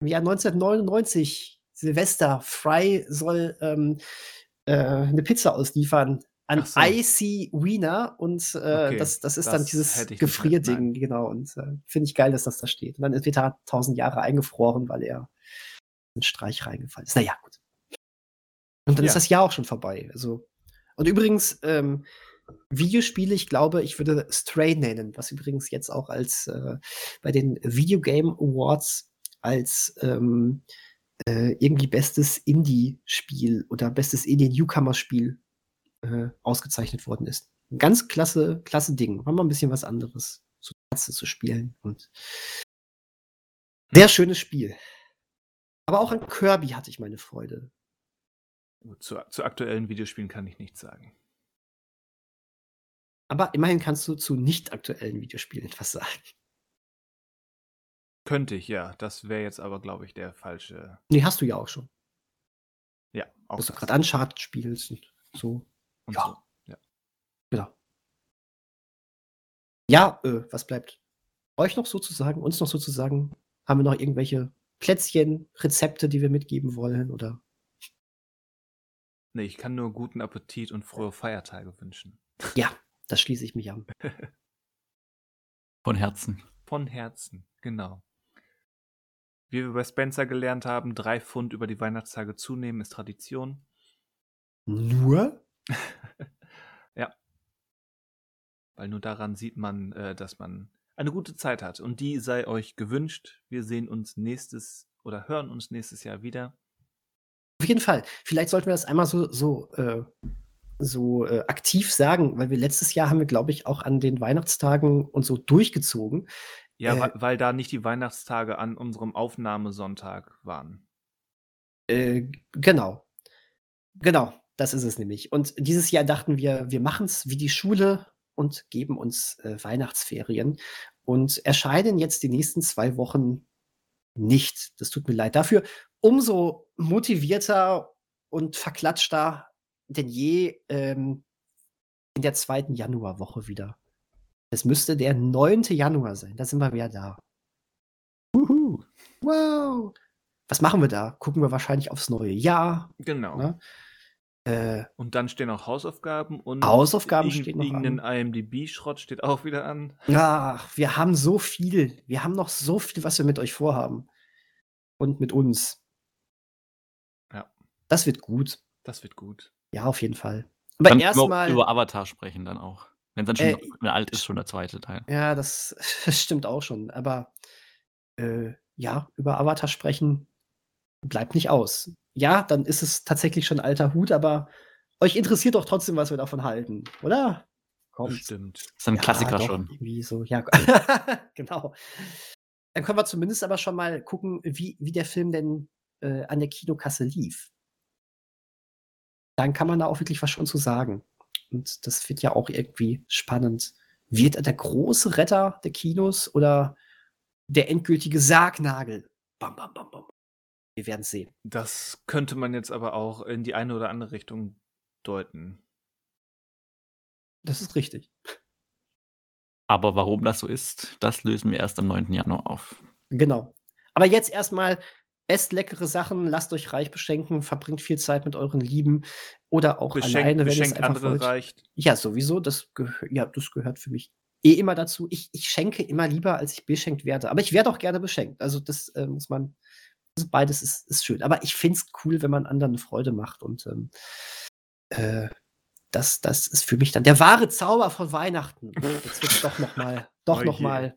Im Jahr 1999, Silvester, Fry soll ähm, äh, eine Pizza ausliefern an so. Icy Wiener und äh, okay, das, das ist das dann dieses Gefrierding, genau. Und äh, finde ich geil, dass das da steht. Und dann wird er tausend Jahre eingefroren, weil er einen Streich reingefallen ist. Naja, gut. Und dann ja. ist das Jahr auch schon vorbei. Also, und übrigens, ähm, Videospiele, ich glaube, ich würde Stray nennen, was übrigens jetzt auch als äh, bei den Video Game Awards als ähm, äh, irgendwie bestes Indie-Spiel oder bestes Indie-Newcomer-Spiel äh, ausgezeichnet worden ist. Ganz klasse, klasse Ding. War mal ein bisschen was anderes, so Katze zu spielen. Und sehr schönes Spiel. Aber auch an Kirby hatte ich meine Freude. Zu, zu aktuellen Videospielen kann ich nichts sagen. Aber immerhin kannst du zu nicht aktuellen Videospielen etwas sagen. Könnte ich, ja. Das wäre jetzt aber, glaube ich, der falsche. Nee, hast du ja auch schon. Ja, auch. Dass du gerade Uncharted spielst und so. Und ja. So. Ja. Genau. Ja, äh, was bleibt euch noch sozusagen, uns noch sozusagen? Haben wir noch irgendwelche Plätzchen, Rezepte, die wir mitgeben wollen? Oder? Nee, ich kann nur guten Appetit und frohe Feiertage wünschen. Ja, das schließe ich mich an. <laughs> Von Herzen. Von Herzen, genau. Wie wir bei Spencer gelernt haben, drei Pfund über die Weihnachtstage zunehmen ist Tradition. Nur? <laughs> Weil nur daran sieht man, äh, dass man eine gute Zeit hat. Und die sei euch gewünscht. Wir sehen uns nächstes oder hören uns nächstes Jahr wieder. Auf jeden Fall. Vielleicht sollten wir das einmal so, so, äh, so äh, aktiv sagen, weil wir letztes Jahr haben wir, glaube ich, auch an den Weihnachtstagen und so durchgezogen. Ja, äh, weil, weil, da nicht die Weihnachtstage an unserem Aufnahmesonntag waren. Äh, genau. Genau, das ist es nämlich. Und dieses Jahr dachten wir, wir machen es wie die Schule und geben uns äh, Weihnachtsferien und erscheinen jetzt die nächsten zwei Wochen nicht. Das tut mir leid. Dafür umso motivierter und verklatschter denn je ähm, in der zweiten Januarwoche wieder. Es müsste der 9. Januar sein. Da sind wir wieder da. Uhu. Wow. Was machen wir da? Gucken wir wahrscheinlich aufs neue Jahr. Genau. Ne? Äh, und dann stehen auch Hausaufgaben und Hausaufgaben stehen noch irgendein IMDb-Schrott steht auch wieder an. Ach, wir haben so viel. Wir haben noch so viel, was wir mit euch vorhaben. Und mit uns. Ja. Das wird gut. Das wird gut. Ja, auf jeden Fall. Aber erstmal über Avatar sprechen dann auch. Wenn es dann schon äh, alt ist, schon der zweite Teil. Ja, das, <laughs> das stimmt auch schon. Aber äh, ja, über Avatar sprechen bleibt nicht aus. Ja, dann ist es tatsächlich schon alter Hut, aber euch interessiert doch trotzdem, was wir davon halten, oder? Kommt. Stimmt. Das ist ein ja, Klassiker doch, schon. Irgendwie so, ja. <laughs> genau. Dann können wir zumindest aber schon mal gucken, wie, wie der Film denn äh, an der Kinokasse lief. Dann kann man da auch wirklich was schon zu sagen. Und das wird ja auch irgendwie spannend. Wird er der große Retter der Kinos oder der endgültige Sargnagel? Bam, bam, bam, bam. Wir werden sehen. Das könnte man jetzt aber auch in die eine oder andere Richtung deuten. Das ist richtig. Aber warum das so ist, das lösen wir erst am 9. Januar auf. Genau. Aber jetzt erstmal esst leckere Sachen, lasst euch reich beschenken, verbringt viel Zeit mit euren Lieben oder auch Beschenk, alleine, wenn es einfach andere wollt. reicht. Ja, sowieso, das, ja, das gehört für mich eh immer dazu. Ich, ich schenke immer lieber, als ich beschenkt werde. Aber ich werde auch gerne beschenkt. Also das äh, muss man, also beides ist, ist schön. Aber ich finde es cool, wenn man anderen Freude macht und ähm, äh, das, das ist für mich dann der wahre Zauber von Weihnachten. <laughs> Jetzt wird es doch noch mal, doch oh noch mal,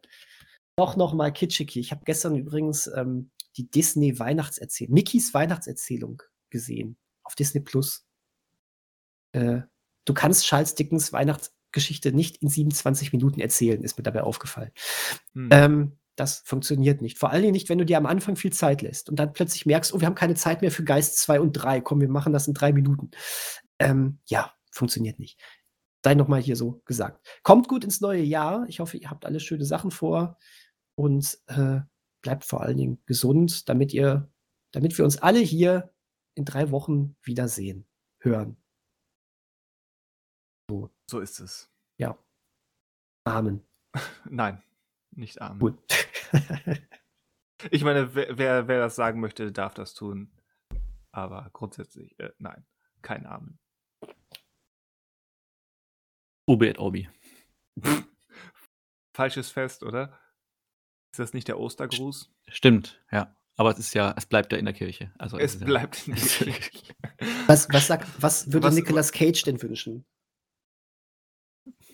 doch noch mal kitschig. Ich habe gestern übrigens ähm, die Disney Weihnachtserzählung, Mickys Weihnachtserzählung gesehen auf Disney Plus. Äh, du kannst Charles Dickens Weihnachtsgeschichte nicht in 27 Minuten erzählen, ist mir dabei aufgefallen. Hm. Ähm, das funktioniert nicht. Vor allen Dingen nicht, wenn du dir am Anfang viel Zeit lässt und dann plötzlich merkst, oh, wir haben keine Zeit mehr für Geist 2 und 3. Komm, wir machen das in drei Minuten. Ähm, ja, funktioniert nicht. Sei nochmal hier so gesagt. Kommt gut ins neue Jahr. Ich hoffe, ihr habt alle schöne Sachen vor und äh, bleibt vor allen Dingen gesund, damit ihr, damit wir uns alle hier in drei Wochen wiedersehen, hören. So, So ist es. ja. Amen. <laughs> Nein, nicht arm. Gut. <laughs> Ich meine, wer, wer, wer das sagen möchte, darf das tun. Aber grundsätzlich, äh, nein, kein Amen. Obi et Obi. <laughs> Falsches Fest, oder? Ist das nicht der Ostergruß? Stimmt, ja. Aber es ist ja, es bleibt ja in der Kirche. Also Es ja- bleibt in der <laughs> Kirche. Was, was, sagt, was würde Was- Nicolas Cage denn wünschen?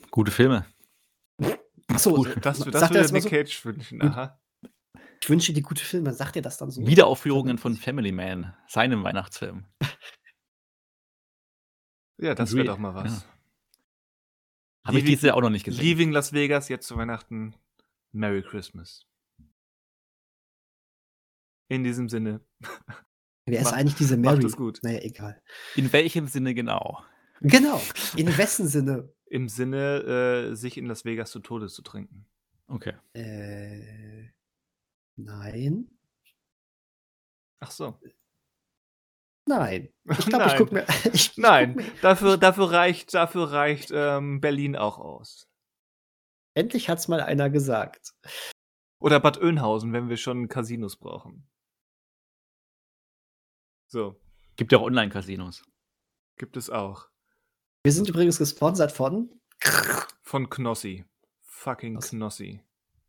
Gute Filme. Achso, Gut, Das, das sagt er würde das mal Nick so? Cage wünschen. Aha. Ich wünsche dir gute Filme. Sagt ihr das dann so? Wiederaufführungen von Family Man, seinem Weihnachtsfilm. <laughs> Ja, das Re- wäre doch mal was. Habe ich diese auch noch nicht gesehen. Leaving Las Vegas jetzt zu Weihnachten. Merry Christmas. In diesem Sinne. Wer ist <laughs> Macht- eigentlich diese macht Mary? es gut. Naja, egal. In welchem Sinne genau? Genau. In wessen Sinne? Im Sinne, äh, sich in Las Vegas zu Tode zu trinken. Okay. Äh, nein. Ach so. Nein. Ich <laughs> glaube, ich Nein. gucke mir. Ich, ich Nein, guck mir, <laughs> dafür, dafür reicht, dafür reicht ähm, Berlin auch aus. endlich hat's mal einer gesagt. Oder Bad Oeynhausen, wenn wir schon Casinos brauchen. So, Gibt ja auch Online-Casinos. gibt es auch. Wir sind übrigens gesponsert von Von Knossi. Fucking Was? Knossi.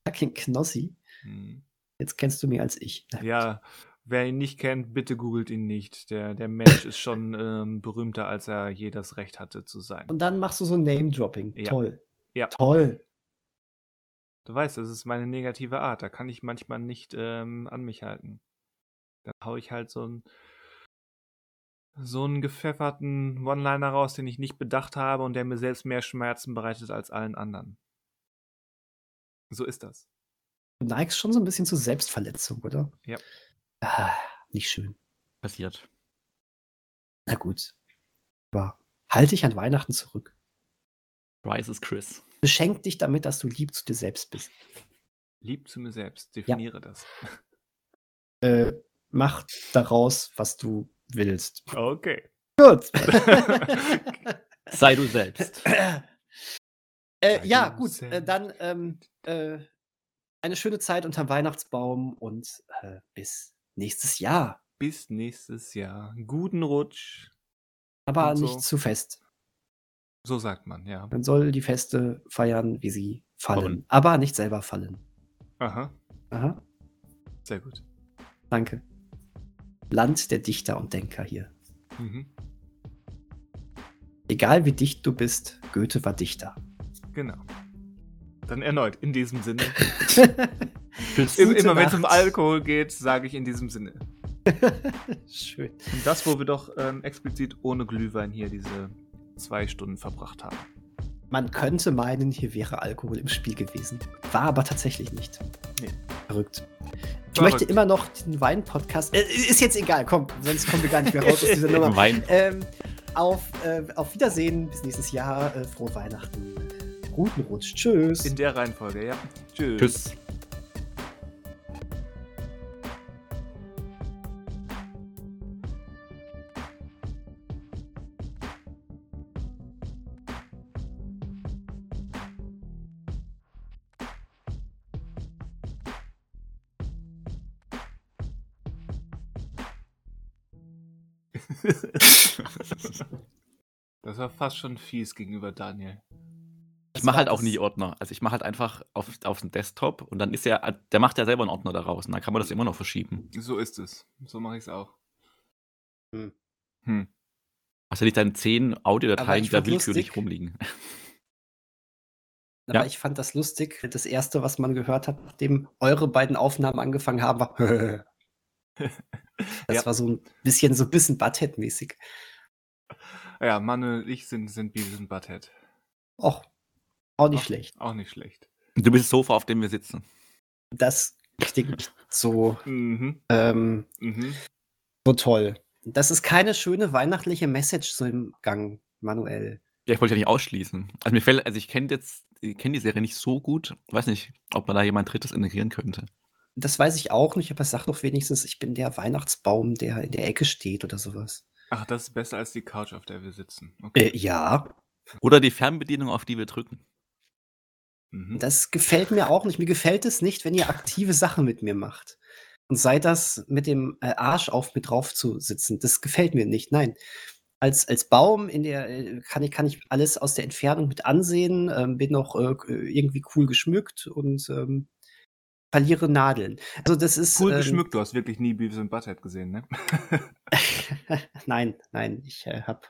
fucking Knossi. Hm. Jetzt kennst du mich als ich. Na, Ja, wer ihn nicht kennt, bitte googelt ihn nicht. Der, der Mensch ist schon <laughs> ähm, berühmter, als er je das Recht hatte zu sein. Und dann machst du so Name-Dropping. Ja. Toll. Ja. Toll. Du weißt, das ist meine negative Art. Da kann ich manchmal nicht ähm, an mich halten. Dann hau ich halt so einen so einen gepfefferten One-Liner raus, den ich nicht bedacht habe und der mir selbst mehr Schmerzen bereitet als allen anderen. So ist das. Du neigst schon so ein bisschen zur Selbstverletzung, oder? Ja. Ah, nicht schön. Passiert. Na gut. Aber halt dich an Weihnachten zurück. Rice is Chris. Beschenk dich damit, dass du lieb zu dir selbst bist. Lieb zu mir selbst. Definiere das. <laughs> Äh, mach daraus, was du willst. Okay. Gut. <laughs> Sei du selbst. äh, ja, gut. Äh, dann ähm, äh, eine schöne Zeit unterm Weihnachtsbaum und äh, bis nächstes Jahr. Bis nächstes Jahr. Guten Rutsch. Aber Und so. nicht zu fest. So sagt man, ja. Man soll die Feste feiern, wie sie fallen. Fallen. Aber nicht selber fallen. Aha. Aha, Sehr gut. danke. Land der Dichter und Denker hier. Mhm. Egal wie dicht du bist, Goethe war Dichter. Genau. Dann erneut, in diesem Sinne. <laughs> Im, immer wenn es um. Alkohol geht, sage ich in diesem Sinne. <laughs> Schön. Und das, wo wir doch ähm, explizit ohne Glühwein hier diese zwei Stunden verbracht haben. Man könnte meinen, hier wäre Alkohol im Spiel gewesen. War aber tatsächlich nicht. Nee. Verrückt. Ich Verrückt. möchte immer noch den Wein-Podcast. Äh, ist jetzt egal, komm, sonst kommen wir gar nicht mehr raus aus dieser <laughs> Nummer. Wein. Ähm, auf, äh, auf Wiedersehen, bis nächstes Jahr. Äh, frohe Weihnachten. Guten Rutsch. Tschüss. In der Reihenfolge, ja. Tschüss. Tschüss. <laughs> Das war fast schon fies gegenüber Daniel. Ich mache halt auch nie Ordner. Also ich mache halt einfach auf, auf den Desktop und dann ist ja, der macht ja selber einen Ordner daraus und dann kann man das immer noch verschieben. So ist es. So mache ich es auch. Hm. Hm. Also nicht dann zehn Audiodateien, die da willkürlich lustig- rumliegen. <laughs> Aber Ja. ich fand das lustig. Das erste, was man gehört hat, nachdem eure beiden Aufnahmen angefangen haben, war. <laughs> <laughs> das Ja. war so ein bisschen, so ein bisschen Butthead-mäßig. Ja, Mann und ich sind, sind Beavis und Butthead. Och, auch nicht Auch- schlecht. Auch nicht schlecht. Du bist das Sofa, auf dem wir sitzen. Das klingt so, Mhm. ähm, Mhm. so toll. Das ist keine schöne weihnachtliche Message so im Gang, Manuel. Ja, ich wollte ja nicht ausschließen. Also mir fällt, also ich kenne jetzt, ich kenne die Serie nicht so gut. Weiß nicht, ob man da jemand Drittes integrieren könnte. Das weiß ich auch nicht, aber sag doch wenigstens, ich bin der Weihnachtsbaum, der in der Ecke steht oder sowas. Ach, das ist besser als die Couch, auf der wir sitzen. Okay. Äh, ja. Oder die Fernbedienung, auf die wir drücken. Mhm. Das gefällt mir auch nicht. Mir gefällt es nicht, wenn ihr aktive Sachen mit mir macht. Und sei das mit dem äh, Arsch auf mit drauf zu sitzen. Das gefällt mir nicht. Nein. Als, als Baum in der äh, kann ich, kann ich alles aus der Entfernung mit ansehen, ähm, bin noch äh, irgendwie cool geschmückt und ähm, verliere Nadeln. Also das ist Cool ähm, geschmückt, du hast wirklich nie Beavis und Butthead gesehen, ne? <laughs> nein, nein, ich äh, habe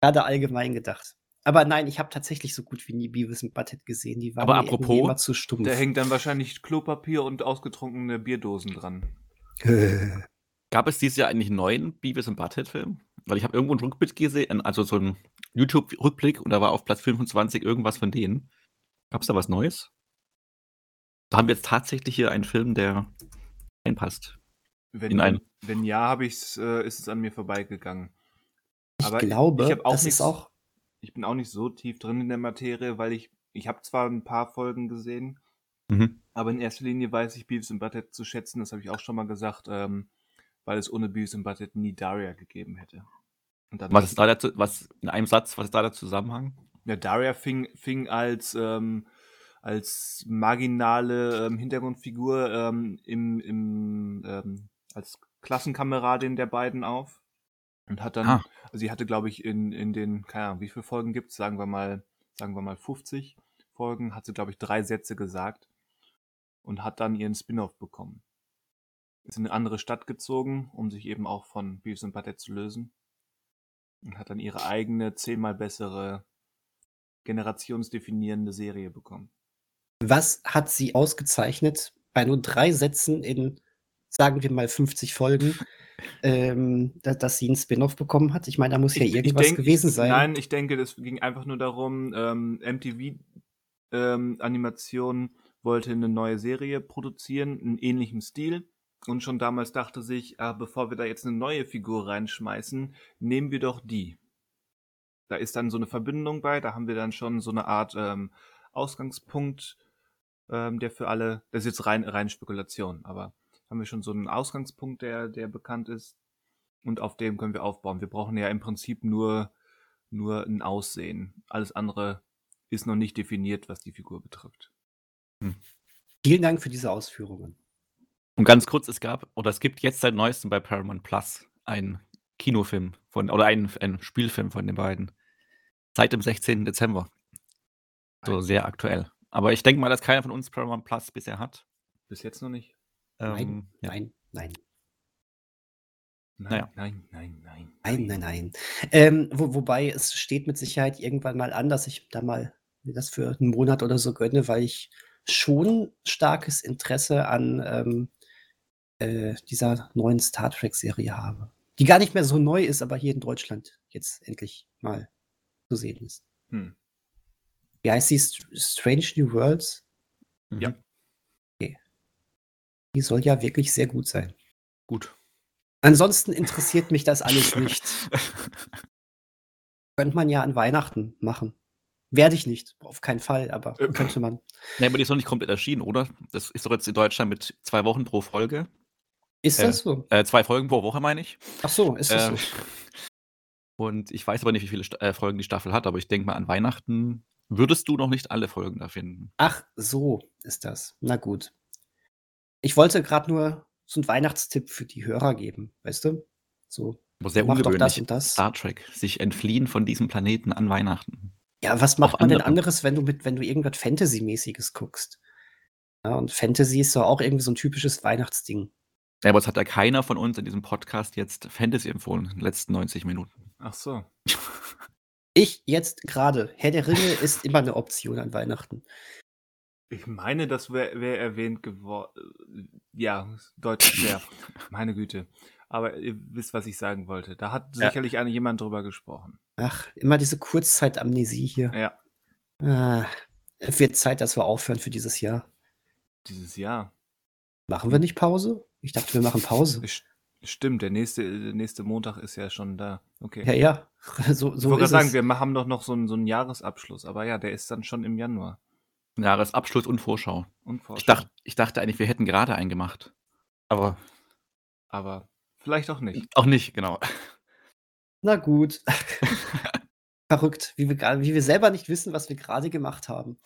gerade allgemein gedacht. Aber nein, ich habe tatsächlich so gut wie nie Beavis und Butthead gesehen. Die waren Aber apropos, immer zu stumpf. Da hängt dann wahrscheinlich Klopapier und ausgetrunkene Bierdosen dran. <laughs> Gab es dieses Jahr eigentlich einen neuen Beavis und Butthead-Film? Weil ich habe irgendwo einen Rückblick gesehen, also so einen YouTube-Rückblick und da war auf Platz 25 irgendwas von denen. Gab es da was Neues? Da haben wir jetzt tatsächlich hier einen Film, der reinpasst. Wenn, In ein- wenn ja, habe ich's, äh, ist es an mir vorbeigegangen. ich Aber glaube, ich hab auch das nichts- ist auch. Ich bin auch nicht so tief drin in der Materie, weil ich, ich habe zwar ein paar Folgen gesehen, Mhm. aber in erster Linie weiß ich Beavis und Butthead zu schätzen, das habe ich auch schon mal gesagt, ähm, weil es ohne Beavis und Butthead nie Daria gegeben hätte. Und dann Was ist da dazu, was in einem Satz, was ist da der Zusammenhang? Ja, Daria fing, fing als, ähm, als marginale ähm, Hintergrundfigur ähm, im, im, ähm, als Klassenkameradin der beiden auf und hat dann, Ah. also sie hatte, glaube ich, in, in den, keine Ahnung, wie viele Folgen gibt's sagen wir mal, sagen wir mal 50 Folgen, hat sie, glaube ich, drei Sätze gesagt und hat dann ihren Spin-off bekommen. Ist in eine andere Stadt gezogen, um sich eben auch von Beavis und Butthead zu lösen. Und hat dann ihre eigene, zehnmal bessere generationsdefinierende Serie bekommen. Was hat sie ausgezeichnet bei nur drei Sätzen in, sagen wir mal, 50 Folgen, <laughs> ähm, da, dass sie einen Spin-off bekommen hat? Ich meine, da muss ja irgendwas denk- gewesen sein. Nein, ich denke, das ging einfach nur darum, ähm, MTV ähm, Animation wollte eine neue Serie produzieren, in ähnlichem Stil. Und schon damals dachte sich, ah, bevor wir da jetzt eine neue Figur reinschmeißen, nehmen wir doch die. Da ist dann so eine Verbindung bei, da haben wir dann schon so eine Art ähm, Ausgangspunkt, ähm, der für alle, das ist jetzt rein, rein Spekulation, aber haben wir schon so einen Ausgangspunkt, der, der bekannt ist. Und auf dem können wir aufbauen. Wir brauchen ja im Prinzip nur, nur ein Aussehen. Alles andere ist noch nicht definiert, was die Figur betrifft. Vielen Dank für diese Ausführungen. Und ganz kurz, es gab, oder es gibt jetzt seit neuestem bei Paramount Plus einen Kinofilm von, oder einen, einen Spielfilm von den beiden. Seit dem 16. Dezember. So sehr aktuell. Aber ich denke mal, dass keiner von uns Paramount Plus bisher hat. Bis jetzt noch nicht. Nein, Ähm, ja. nein, nein, Nein, Naja. nein, nein, nein. nein, nein, nein. Ähm, wo, wobei es steht mit Sicherheit irgendwann mal an, dass ich da mal mir das für einen Monat oder so gönne, weil ich schon starkes Interesse an ähm, äh, dieser neuen Star Trek-Serie habe. Die gar nicht mehr so neu ist, aber hier in Deutschland jetzt endlich mal zu sehen ist. Hm. Wie heißt? St- Strange New Worlds? Mhm. Ja. Die soll ja wirklich sehr gut sein. Gut. Ansonsten interessiert mich das alles <laughs> nicht. Könnte man ja an Weihnachten machen. Werde ich nicht, auf keinen Fall, aber Äh. könnte man. Nee, aber die ist noch nicht komplett erschienen, oder? Das ist doch jetzt in Deutschland mit zwei Wochen pro Folge. Ist Äh, das so? Äh, zwei Folgen pro Woche, meine ich. Ach so, ist das Äh, so? <laughs> Und ich weiß aber nicht, wie viele Sta äh, Folgen die Staffel hat, aber ich denke mal, an Weihnachten würdest du noch nicht alle Folgen da finden. Ach, so ist das. Na gut. Ich wollte gerade nur so einen Weihnachtstipp für die Hörer geben, weißt du? So, Aber sehr mach doch das ungewöhnlich. und das. Star Trek, sich entfliehen von diesem Planeten an Weihnachten. Ja, was macht man denn anderes, wenn du mit, wenn du irgendwas Fantasy-mäßiges guckst? Ja, und Fantasy ist doch auch irgendwie so ein typisches Weihnachtsding. Ja, aber es hat ja keiner von uns in diesem Podcast jetzt Fantasy empfohlen, in den letzten 90 Minuten. Ach so. <laughs> Ich jetzt gerade. Herr der Ringe ist immer eine Option an Weihnachten. Ich meine, das wäre wär erwähnt geworden. Ja, deutlich mehr. <laughs> Meine Güte. Aber ihr wisst, was ich sagen wollte. Da hat Ja. sicherlich eine jemand drüber gesprochen. Ach, immer diese Kurzzeitamnesie hier. Ja, Ah, es wird Zeit, dass wir aufhören für dieses Jahr. dieses Jahr. Machen wir nicht Pause? Ich dachte, wir machen Pause. Es Stimmt, der nächste, der nächste Montag ist ja schon da. Okay. Ja, ja. <laughs> So, ich so wollte ist gerade sagen, es. wir haben doch noch so einen, so einen Jahresabschluss, aber ja, der ist dann schon im Januar. Jahresabschluss und Vorschau. Und Ich, Vorschau. dacht, ich dachte eigentlich, wir hätten gerade einen gemacht. Aber Aber vielleicht auch nicht. auch nicht, genau. Na gut. <laughs> <laughs> Verrückt, wie wir, wie wir selber nicht wissen, was wir gerade gemacht haben.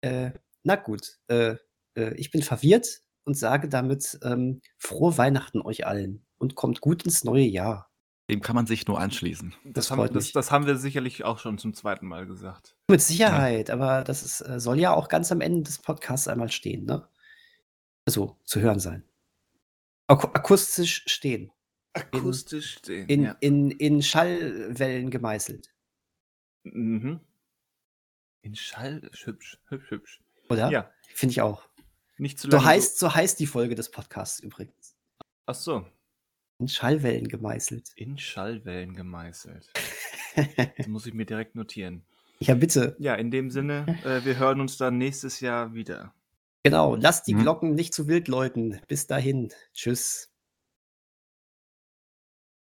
Äh, na gut, äh, äh, ich bin verwirrt und sage damit ähm, frohe Weihnachten euch allen und kommt gut ins neue Jahr. Dem kann man sich nur anschließen. Das, Das haben, freut das, mich. das haben wir sicherlich auch schon zum zweiten Mal gesagt. Mit Sicherheit, aber das ist, äh, soll ja auch ganz am Ende des Podcasts einmal stehen, ne? Also zu hören sein. Aku akustisch stehen. Akustisch stehen. In, ja. in, in Schallwellen gemeißelt. Mhm. In Schall, hübsch, hübsch, hübsch. Oder? Ja, Finde ich auch. nicht zu lange. So heißt, so heißt die Folge des Podcasts übrigens. Ach so. In Schallwellen gemeißelt. In Schallwellen gemeißelt. <laughs> Das muss ich mir direkt notieren. ja, bitte. Ja, in dem Sinne, äh, wir hören uns dann nächstes Jahr wieder. Genau. Lasst die Mhm. Glocken nicht zu wild läuten. Bis dahin. Tschüss.